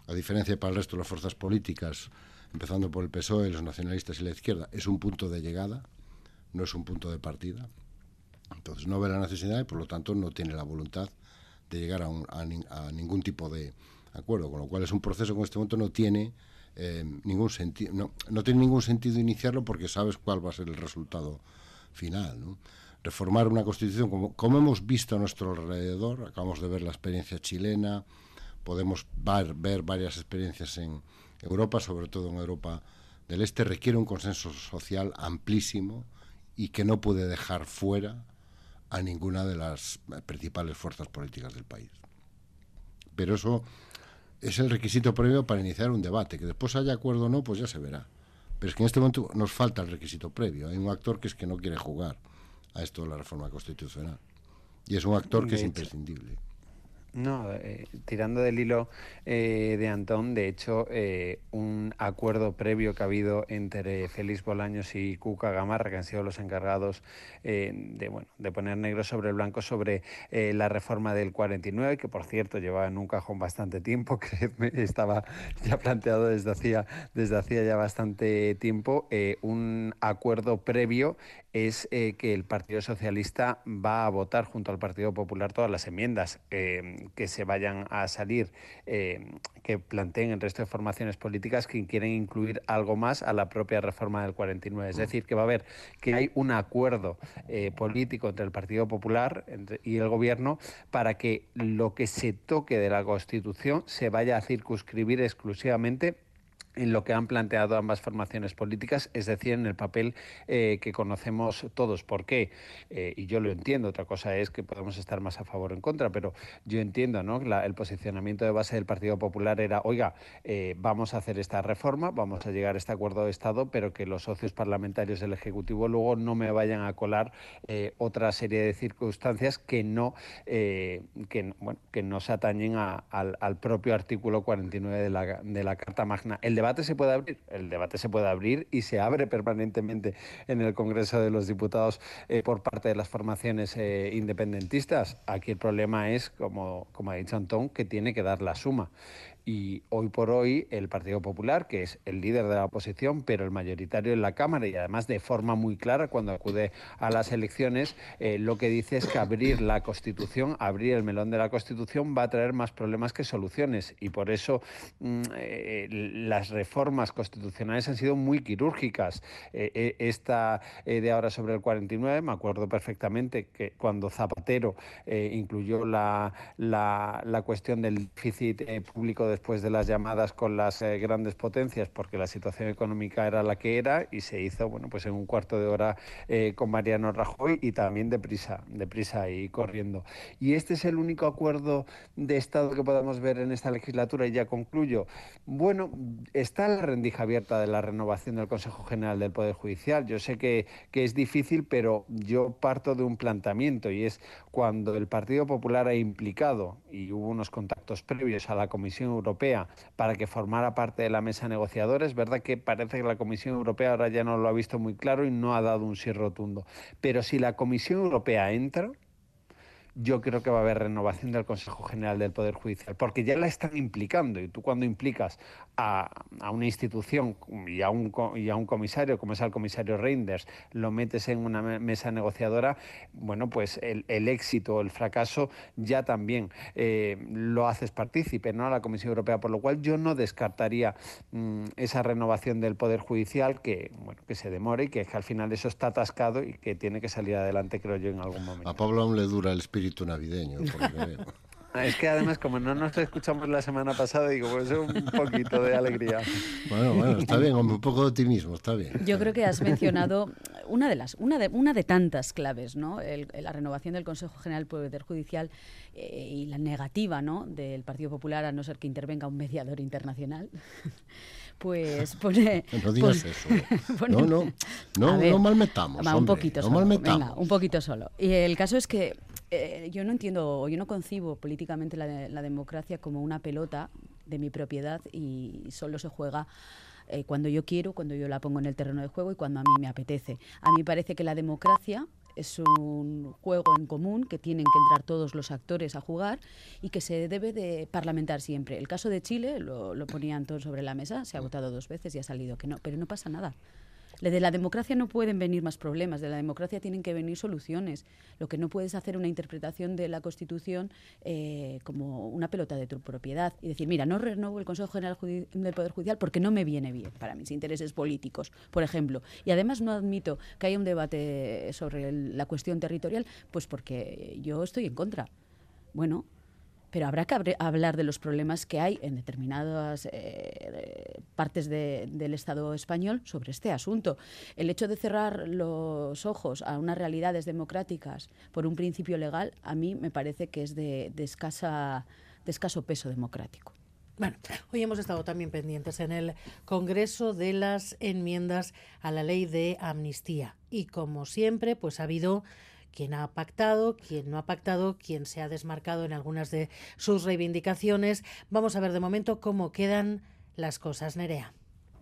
a diferencia para el resto de las fuerzas políticas, empezando por el PSOE, los nacionalistas y la izquierda, es un punto de llegada, no es un punto de partida. Entonces no ve la necesidad y por lo tanto no tiene la voluntad de llegar a, ningún tipo de acuerdo, con lo cual es un proceso que en este momento no tiene eh, ningún sentido, no, no, tiene ningún sentido iniciarlo porque sabes cuál va a ser el resultado final. Reformar una constitución como, hemos visto a nuestro alrededor, acabamos de ver la experiencia chilena, podemos ver, ver varias experiencias en Europa, sobre todo en Europa del Este, requiere un consenso social amplísimo y que no puede dejar fuera a ninguna de las principales fuerzas políticas del país. Pero eso es el requisito previo para iniciar un debate. Que después haya acuerdo o no, pues ya se verá. Pero es que en este momento nos falta el requisito previo. Hay un actor que es que no quiere jugar a esto de la reforma constitucional. Y es un actor que es imprescindible. No, eh, tirando del hilo eh, de Antón, de hecho, eh, un acuerdo previo que ha habido entre Félix Bolaños y Cuca Gamarra, que han sido los encargados de, bueno, de poner negro sobre el blanco sobre la reforma del 49, que por cierto llevaba en un cajón bastante tiempo, *laughs* que estaba ya planteado desde hacía, desde hacía ya bastante tiempo, un acuerdo previo es que el Partido Socialista va a votar junto al Partido Popular todas las enmiendas que se vayan a salir, eh, que planteen el resto de formaciones políticas que quieren incluir algo más a la propia reforma del 49. Es decir, que va a haber que hay un acuerdo eh, político entre el Partido Popular y el Gobierno para que lo que se toque de la Constitución se vaya a circunscribir exclusivamente en lo que han planteado ambas formaciones políticas, es decir, en el papel eh, que conocemos todos. ¿Por qué? Eh, y yo lo entiendo, otra cosa es que podemos estar más a favor o en contra, pero yo entiendo ¿no? el posicionamiento de base del Partido Popular era, oiga, eh, vamos a hacer esta reforma, vamos a llegar a este acuerdo de Estado, pero que los socios parlamentarios del Ejecutivo luego no me vayan a colar otra serie de circunstancias que no, que, bueno, que no se atañen al, propio artículo 49 de la, de la Carta Magna. Debate se puede abrir, el debate se puede abrir y se abre permanentemente en el Congreso de los Diputados eh, por parte de las formaciones eh, independentistas. Aquí el problema es, como, como ha dicho Antón, que tiene que dar la suma. Y hoy por hoy el Partido Popular, que es el líder de la oposición, pero el mayoritario en la Cámara y además de forma muy clara cuando acude a las elecciones, eh, lo que dice es que abrir la Constitución, abrir el melón de la Constitución va a traer más problemas que soluciones. Y por eso mm, eh, las reformas constitucionales han sido muy quirúrgicas. Eh, esta de ahora sobre el 49, me acuerdo perfectamente que cuando Zapatero incluyó la, la, la, cuestión del déficit público después de las llamadas con las eh, grandes potencias porque la situación económica era la que era y se hizo bueno pues en un cuarto de hora eh, con Mariano Rajoy y también deprisa, deprisa y corriendo. Y este es el único acuerdo de Estado que podemos ver en esta legislatura y ya concluyo. Bueno, está la rendija abierta de la renovación del Consejo General del Poder Judicial. Yo sé que, que es difícil, pero yo parto de un planteamiento y es cuando el Partido Popular ha implicado y hubo unos contactos previos a la Comisión Europea Europea para que formara parte de la mesa negociadora. Es verdad que parece que la Comisión Europea ahora ya no lo ha visto muy claro y no ha dado un sí rotundo. Pero si la Comisión Europea entra, yo creo que va a haber renovación del Consejo General del Poder Judicial, porque ya la están implicando y tú cuando implicas a, una institución y a, un, y a un comisario, como es el comisario Reinders, lo metes en una mesa negociadora, bueno, pues el, éxito o el fracaso ya también eh, lo haces partícipe, ¿no? A la Comisión Europea, por lo cual yo no descartaría mm, esa renovación del Poder Judicial que, bueno, que se demore y que, al final eso está atascado y que tiene que salir adelante, creo yo, en algún momento. A Pablo aún le dura el espíritu navideño. *laughs* Es que además, como no nos escuchamos la semana pasada, digo, pues un poquito de alegría. Bueno, bueno, está bien, un poco de optimismo, está bien. Yo creo que has mencionado una de las, una de, una de tantas claves, ¿no? la renovación del Consejo General del Poder Judicial eh, y la negativa, ¿no? Del Partido Popular a no ser que intervenga un mediador internacional. *laughs* pues pone... No digas eso. *laughs* no, no, no, no malmetamos. un poquito solo. Venga, un poquito solo. Y el caso es que eh, yo no entiendo, yo no concibo políticamente la, la, democracia como una pelota de mi propiedad y solo se juega eh, cuando yo quiero, cuando yo la pongo en el terreno de juego y cuando a mí me apetece. A mí parece que la democracia es un juego en común que tienen que entrar todos los actores a jugar y que se debe de parlamentar siempre. El caso de Chile lo, lo ponían todos sobre la mesa, se ha votado dos veces y ha salido que no, pero no pasa nada. De la democracia no pueden venir más problemas, de la democracia tienen que venir soluciones. Lo que no puedes hacer una interpretación de la Constitución eh, como una pelota de tu propiedad y decir, mira, no renuevo el Consejo General del Poder Judicial porque no me viene bien para mis intereses políticos, por ejemplo. Y además no admito que haya un debate sobre la cuestión territorial, pues porque yo estoy en contra. Bueno, pero habrá que hablar de los problemas que hay en determinadas eh, partes del Estado español sobre este asunto. El hecho de cerrar los ojos a unas realidades democráticas por un principio legal, a mí me parece que es de, escasa, de escaso peso democrático. Bueno, hoy hemos estado también pendientes en el Congreso de las enmiendas a la ley de amnistía y como siempre, pues ha habido quién ha pactado, quién no ha pactado, quién se ha desmarcado en algunas de sus reivindicaciones. Vamos a ver de momento cómo quedan las cosas, Nerea.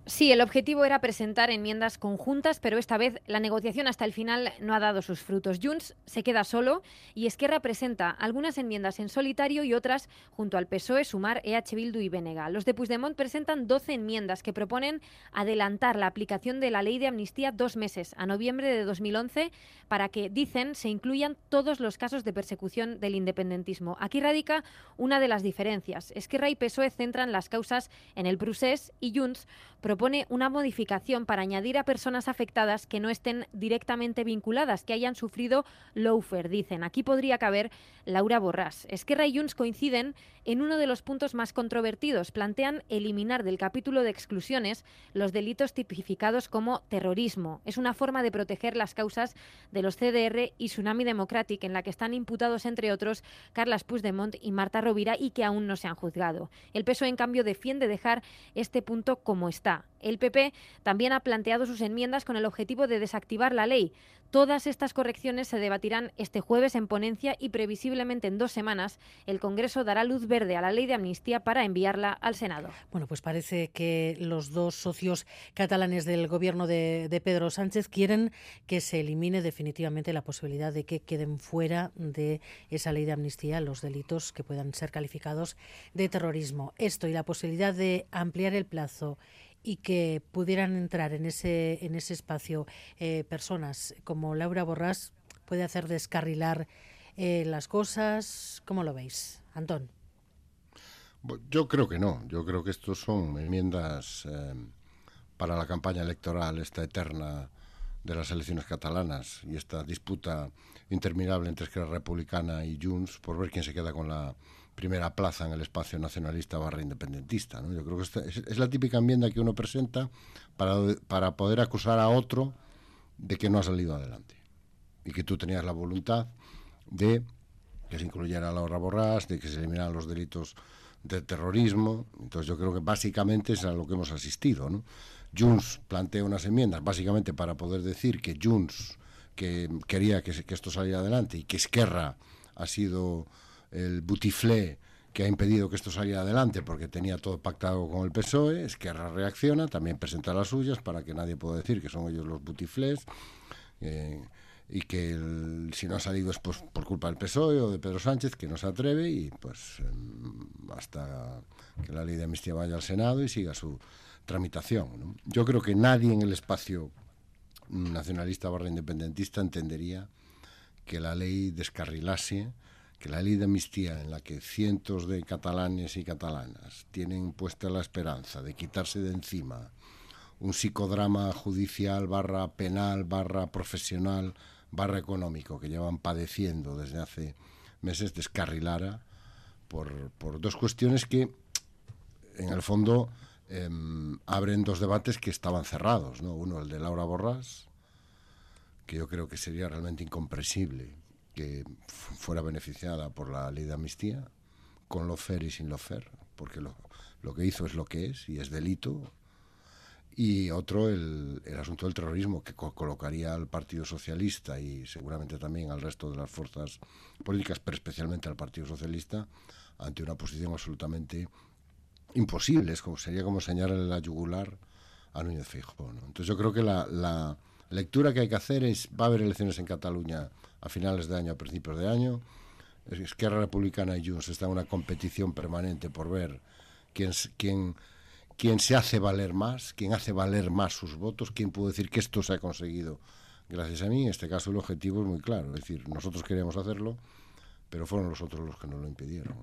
Sí, el objetivo era presentar enmiendas conjuntas, pero esta vez la negociación hasta el final no ha dado sus frutos. Junts se queda solo y Esquerra presenta algunas enmiendas en solitario y otras junto al PSOE, Sumar, EH Bildu y Benega. Los de Puigdemont presentan 12 enmiendas que proponen adelantar la aplicación de la ley de amnistía dos meses, a noviembre de 2011, para que, dicen, se incluyan todos los casos de persecución del independentismo. Aquí radica una de las diferencias. Esquerra y PSOE centran las causas en el procés y Junts propone una modificación para añadir a personas afectadas que no estén directamente vinculadas, que hayan sufrido lawfare, dicen. Aquí podría caber Laura Borrás. Esquerra y Junts coinciden en uno de los puntos más controvertidos. Plantean eliminar del capítulo de exclusiones los delitos tipificados como terrorismo. Es una forma de proteger las causas de los CDR y Tsunami Democratic, en la que están imputados, entre otros, Carlas Puigdemont y Marta Rovira, y que aún no se han juzgado. El PSOE, en cambio, defiende dejar este punto como está. El PP también ha planteado sus enmiendas con el objetivo de desactivar la ley. Todas estas correcciones se debatirán este jueves en ponencia y previsiblemente en dos semanas el Congreso dará luz verde a la ley de amnistía para enviarla al Senado. Bueno, pues parece que los dos socios catalanes del gobierno de Pedro Sánchez quieren que se elimine definitivamente la posibilidad de que queden fuera de esa ley de amnistía los delitos que puedan ser calificados de terrorismo. Esto y la posibilidad de ampliar el plazo y que pudieran entrar en ese, en ese espacio eh, personas como Laura Borrás puede hacer descarrilar eh, las cosas. ¿Cómo lo veis, Antón? Yo creo que no. Yo creo que estos son enmiendas eh, para la campaña electoral, esta eterna de las elecciones catalanas y esta disputa interminable entre Esquerra Republicana y Junts por ver quién se queda con la primera plaza en el espacio nacionalista barra independentista. ¿no? Yo creo que es, la típica enmienda que uno presenta para, para poder acusar a otro de que no ha salido adelante y que tú tenías la voluntad de que se incluyera la hora borrás, de que se eliminaran los delitos de terrorismo. Entonces yo creo que básicamente es a lo que hemos asistido. ¿no? Junts plantea unas enmiendas básicamente para poder decir que Junts que quería que, que esto saliera adelante y que Esquerra ha sido el butiflé que ha impedido que esto saliera adelante porque tenía todo pactado con el PSOE, Esquerra reacciona, también presenta las suyas para que nadie pueda decir que son ellos los butiflés eh, y que si no ha salido es pues, por culpa del PSOE o de Pedro Sánchez que no se atreve y pues em, hasta que la ley de amnistía vaya al Senado y siga su tramitación. Yo creo que nadie en el espacio nacionalista barra independentista entendería que la ley descarrilase que la ley de amnistía en la que cientos de catalanes y catalanas tienen puesta la esperanza de quitarse de encima un psicodrama judicial barra penal barra profesional barra económico que llevan padeciendo desde hace meses descarrilara por, por dos cuestiones que en el fondo em, abren dos debates que estaban cerrados, ¿no? Uno el de Laura Borrás, que yo creo que sería realmente incomprensible que fuera beneficiada por la ley de amnistía, con lo fer y sin lo fer, porque lo, lo que hizo es lo que es y es delito. Y otro, el, el asunto del terrorismo, que colocaría al Partido Socialista y seguramente también al resto de las fuerzas políticas, pero especialmente al Partido Socialista, ante una posición absolutamente imposible. Es como, sería como señalarle la yugular a Núñez Feijóo. Entonces yo creo que la, la lectura que hay que hacer es, va a haber elecciones en Cataluña a finales de año, a principios de año. Esquerra Republicana y Junts está en una competición permanente por ver quién, quién, quién se hace valer más, quién hace valer más sus votos, quién puede decir que esto se ha conseguido gracias a mí. En este caso el objetivo es muy claro, es decir, nosotros queríamos hacerlo, pero fueron los otros los que nos lo impidieron.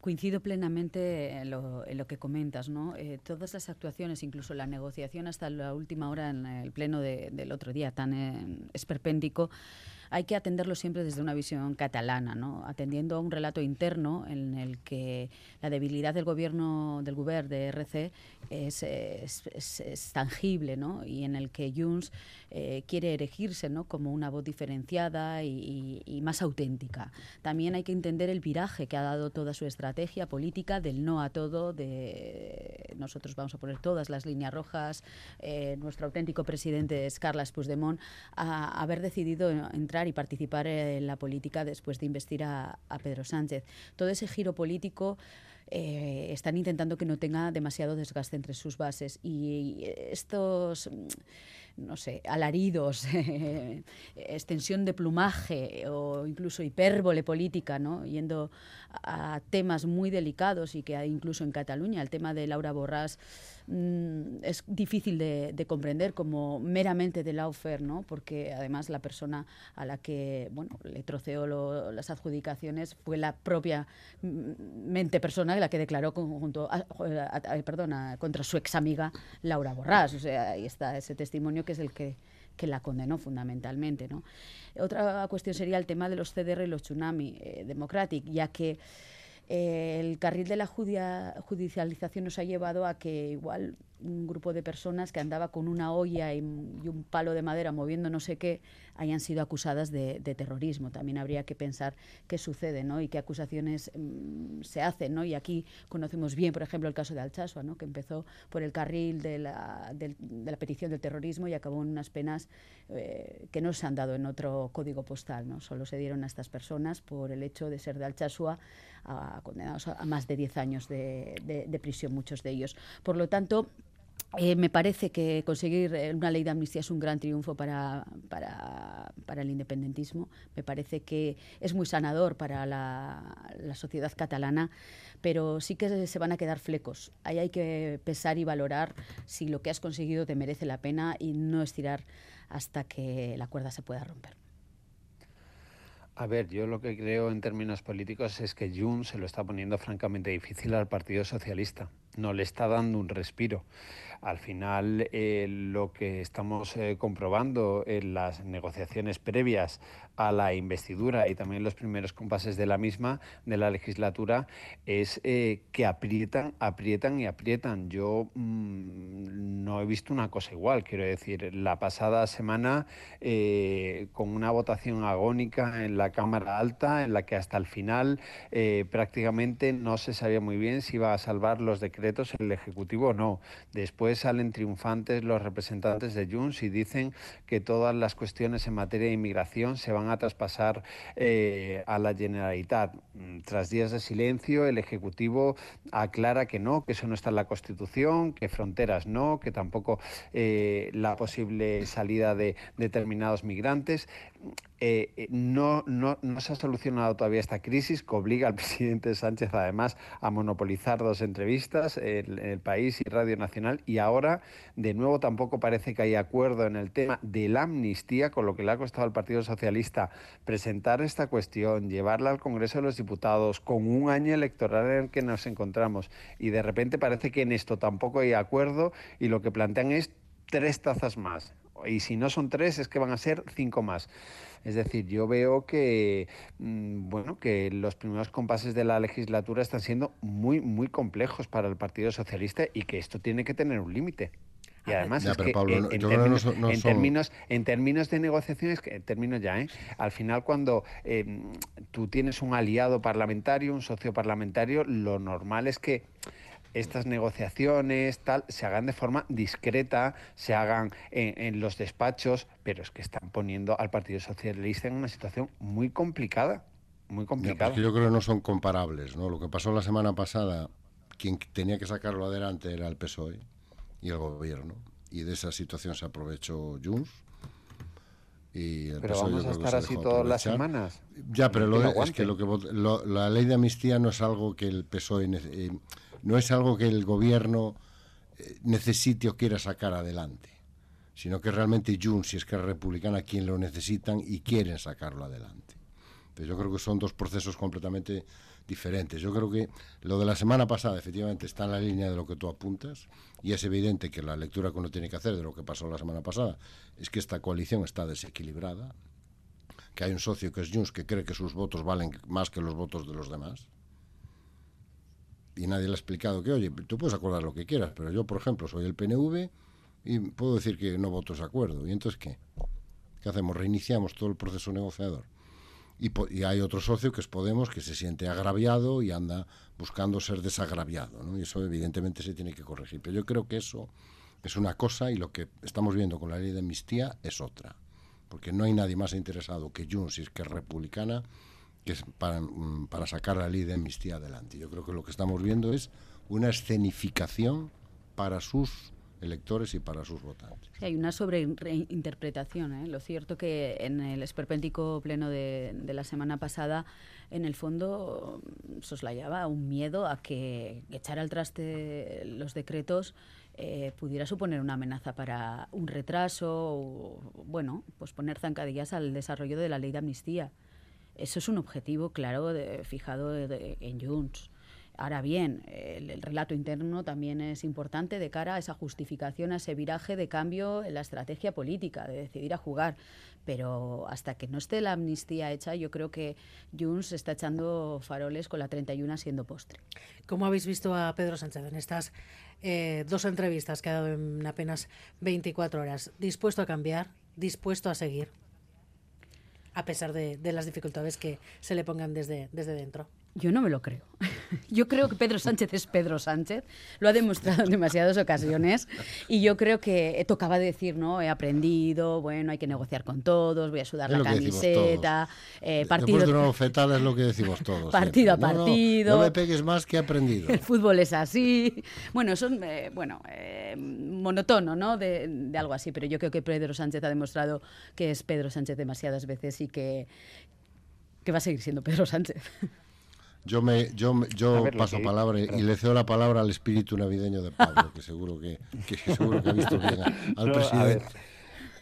Coincido plenamente en lo, en lo que comentas, ¿no? Eh, todas las actuaciones, incluso la negociación hasta la última hora en el pleno de, del otro día, tan eh, esperpéntico, hay que atenderlo siempre desde una visión catalana, ¿no? atendiendo a un relato interno en el que la debilidad del gobierno del gobierno de RC es, tangible ¿no? y en el que Junts eh, quiere erigirse como una voz diferenciada y, y, más auténtica. También hay que entender el viraje que ha dado toda su estrategia política del no a todo, de nosotros vamos a poner todas las líneas rojas, eh, nuestro auténtico presidente es Carles Puigdemont, a haber decidido entrar y participar en la política después de investir a, Pedro Sánchez. Todo ese giro político eh, están intentando que no tenga demasiado desgaste entre sus bases y estos no sé, alaridos, *laughs* extensión de plumaje o incluso hipérbole política, ¿no? yendo a temas muy delicados y que hay incluso en Cataluña, el tema de Laura Borrás mm, es difícil de, comprender como meramente de Laufer, ¿no? porque además la persona a la que bueno, le troceó las adjudicaciones fue la propia mente persona la que declaró conjunto, perdona, contra su ex amiga Laura Borrás. O sea, ahí está ese testimonio que es el que, que la condenó fundamentalmente. ¿no? Otra cuestión sería el tema de los CDR y los tsunami eh, democratic, ya que eh, el carril de la judicialización nos ha llevado a que igual un grupo de personas que andaba con una olla y, un palo de madera moviendo no sé qué hayan sido acusadas de, terrorismo. También habría que pensar qué sucede ¿no? y qué acusaciones mm, se hacen. ¿no? Y aquí conocemos bien, por ejemplo, el caso de Alchazua, ¿no? que empezó por el carril de la, de la petición del terrorismo y acabó en unas penas eh, que no se han dado en otro código postal. ¿no? Solo se dieron a estas personas por el hecho de ser de Alchazua, a- condenados a, a más de 10 años de prisión, muchos de ellos. Por lo tanto, eh, me parece que conseguir eh, una ley de amnistía es un gran triunfo para, para, para el independentismo. Me parece que es muy sanador para la, la sociedad catalana, pero sí que se van a quedar flecos. Ahí hay que pesar y valorar si lo que has conseguido te merece la pena y no estirar hasta que la cuerda se pueda romper. A ver, yo lo que creo en términos políticos es que Junts se lo está poniendo francamente difícil al Partido Socialista. No le está dando un respiro. Al final, eh, lo que estamos eh, comprobando en las negociaciones previas a la investidura y también los primeros compases de la misma, de la legislatura, es eh, que aprietan, aprietan y aprietan. Yo mm, no he visto una cosa igual. Quiero decir, la pasada semana, eh, con una votación agónica en la Cámara Alta, en la que hasta el final eh, prácticamente no se sabía muy bien si iba a salvar los decretos el Ejecutivo o no. Después salen triunfantes los representantes de Junts y dicen que todas las cuestiones en materia de inmigración se van a traspasar eh, a la Generalitat. Tras días de silencio, el Ejecutivo aclara que no, que eso no está en la Constitución, que fronteras no, que tampoco eh, la posible salida de determinados migrantes. Eh, eh, no, no, no se ha solucionado todavía esta crisis que obliga al *laughs* presidente Sánchez además a monopolizar dos entrevistas en el, país y Radio Nacional y ahora de nuevo tampoco parece que haya acuerdo en el tema de la amnistía, con lo que le ha costado al Partido Socialista presentar esta cuestión, llevarla al Congreso de los Diputados con un año electoral en el que nos encontramos y de repente parece que en esto tampoco hay acuerdo y lo que plantean es tres tazas más. Y si no son tres, es que van a ser cinco más. Es decir, yo veo que mm, bueno que los primeros compases de la legislatura están siendo muy muy complejos para el Partido Socialista y que esto tiene que tener un límite. Y además Ya, es que Pablo, en, en no términos, no en términos en términos de negociaciones, que termino ya, ¿eh? al final cuando eh, tú tienes un aliado parlamentario, un socio parlamentario, lo normal es que estas negociaciones tal se hagan de forma discreta, se hagan en, en los despachos, pero es que están poniendo al Partido Socialista en una situación muy complicada, muy complicada. yo creo que no son comparables, ¿no? Lo que pasó la semana pasada, quien tenía que sacarlo adelante era el PSOE E y el gobierno. Y de esa situación se aprovechó Junts. Y el Pero yo vamos a estar así todas las semanas. Ya, pero lo es que lo que lo- la ley de amnistía no es algo que el PSOE eh, no es algo que el gobierno eh, necesite o quiera sacar adelante, sino que realmente Junts y Esquerra Republicana quien lo necesitan y quieren sacarlo adelante. Entonces yo creo que son dos procesos completamente diferentes. Yo creo que lo de la semana pasada efectivamente está en la línea de lo que tú apuntas y es evidente que la lectura que uno tiene que hacer de lo que pasó la semana pasada es que esta coalición está desequilibrada, que hay un socio que es Junts que cree que sus votos valen más que los votos de los demás. Y nadie le ha explicado que, oye, tú puedes acordar lo que quieras, pero yo, por ejemplo, soy el PNV y puedo decir que no voto ese acuerdo. ¿Y entonces qué? ¿Qué hacemos? Reiniciamos todo el proceso negociador. Y, hay otro socio que es Podemos que se siente agraviado y anda buscando ser desagraviado. ¿no? Y eso evidentemente se tiene que corregir. Pero yo creo que eso es una cosa y lo que estamos viendo con la ley de amnistía es otra. Porque no hay nadie más interesado que Junts y que es republicana mm, para sacar la ley de amnistía adelante. Yo creo que lo que estamos viendo es una escenificación para sus electores y para sus votantes. Hay una sobreinterpretación. ¿eh? Lo cierto que en el esperpéntico pleno de, la semana pasada, en el fondo, soslayaba un miedo a que echar al traste los decretos eh, pudiera suponer una amenaza para un retraso o, bueno, pues poner zancadillas al desarrollo de la ley de amnistía. Eso es un objetivo claro fijado en Junts. Ahora bien, el, el, relato interno también es importante de cara a esa justificación, a ese viraje de cambio en la estrategia política, de decidir a jugar. Pero hasta que no esté la amnistía hecha, yo creo que Junts está echando faroles con la 31 siendo postre. ¿Cómo habéis visto a Pedro Sánchez en estas eh, dos entrevistas que ha dado en apenas 24 horas? ¿Dispuesto a cambiar? ¿Dispuesto a seguir? A pesar de, las dificultades que se le pongan desde, desde dentro. Yo no me lo creo. *laughs* Yo creo que Pedro Sánchez es Pedro Sánchez, lo ha demostrado en demasiadas ocasiones y yo creo que tocaba decir, ¿no? He aprendido, bueno, hay que negociar con todos, voy a sudar Es la camiseta, eh, partido, Después de una bofetada es lo que decimos todos. *laughs* partido a siempre. No, no, partido. No, me pegues más que he aprendido. el fútbol es así. Bueno, son, eh, bueno, eh, monotono, ¿no? De, de algo así, pero yo creo que Pedro Sánchez ha demostrado que es Pedro Sánchez demasiadas veces y que, que va a seguir siendo Pedro Sánchez. *laughs* Yo me yo, yo ver, paso palabra y perdón. le cedo la palabra al espíritu navideño de Pablo, que seguro que, que seguro que ha visto bien al No, a presidente. ver,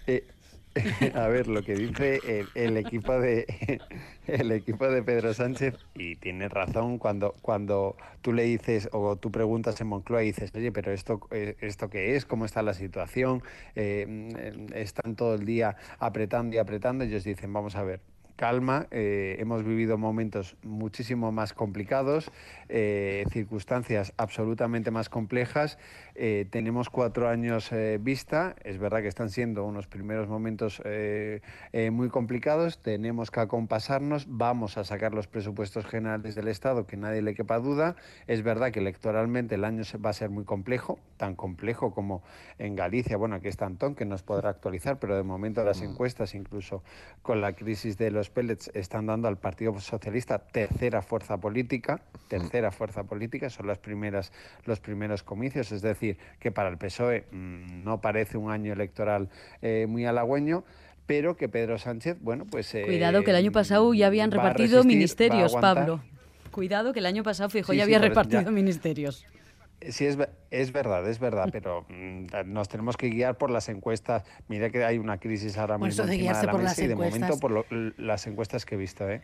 eh, *laughs* a ver, lo que dice el, el equipo de *laughs* el equipo de Pedro Sánchez y tiene razón cuando cuando tú le dices o tú preguntas en Moncloa y dices, oye, pero esto eh, esto qué es, cómo está la situación, Eh, mm, están todo el día apretando y apretando. Ellos dicen, vamos a ver. Calma, eh, hemos vivido momentos muchísimo más complicados, eh, circunstancias absolutamente más complejas. eh, tenemos cuatro años vista, es verdad que están siendo unos primeros momentos muy complicados, tenemos que acompasarnos, vamos a sacar los presupuestos generales del Estado, que nadie le quepa duda. Es verdad que electoralmente el año va a ser muy complejo, tan complejo como en Galicia, bueno, aquí está Antón, que nos podrá actualizar, pero de momento las encuestas, incluso con la crisis de los pellets, están dando al Partido Socialista tercera fuerza política, tercera fuerza política, son las primeras, los primeros comicios, es decir, que para el PSOE mm, no parece un año electoral eh, muy halagüeño, pero que Pedro Sánchez, bueno, pues... eh, Cuidado que el año pasado ya habían repartido resistir, ministerios. Pablo. Cuidado que el año pasado, fijo, Sí, ya sí, había repartido ya- ministerios. Sí, es, es verdad, es verdad, pero mm, nos tenemos que guiar por las encuestas. Mira que hay una crisis ahora mismo de encima de la por mesa las y de encuestas. momento por lo- las encuestas que he visto, ¿eh?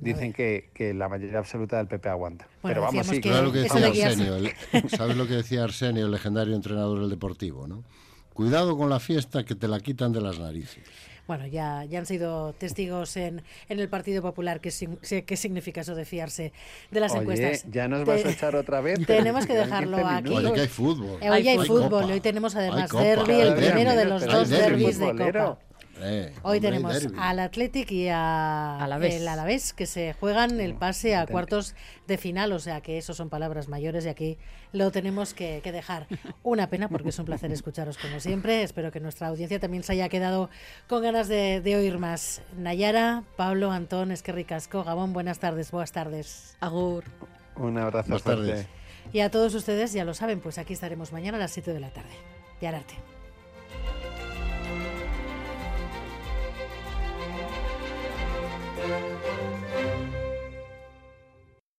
Dicen que, que la mayoría absoluta del PP aguanta. Bueno, pero vamos, sí, que Claro lo que eso decía de guiarse- Arsenio, el- ¿sabes lo que decía Arsenio, el legendario entrenador del Deportivo, no? Cuidado con la fiesta que te la quitan de las narices. Bueno, ya, ya han sido testigos en, en el Partido Popular qué, qué significa eso de fiarse de las Oye, encuestas. ya nos Te- vas a echar otra vez. Tenemos que dejarlo 15 aquí. Oye, que hay fútbol. Eh, Hoy hay, Hay fútbol copa. y hoy tenemos además derby, el primero de los dos derbis de. Copa. Hoy hombre, tenemos al Athletic y a Alavés. el Alavés que se juegan el pase a cuartos de final, o sea que eso son palabras mayores y aquí lo tenemos que, que dejar. Una pena porque es un placer escucharos como siempre. Espero que nuestra audiencia también se haya quedado con ganas de, de oír más. Nayara, Pablo, Antón, Esquerri Casco, Gabón, buenas tardes, buenas tardes. Agur. Un abrazo Buenas fuerte. tardes. Y a todos ustedes, ya lo saben, pues aquí estaremos mañana a las 7 de la tarde. Y al arte.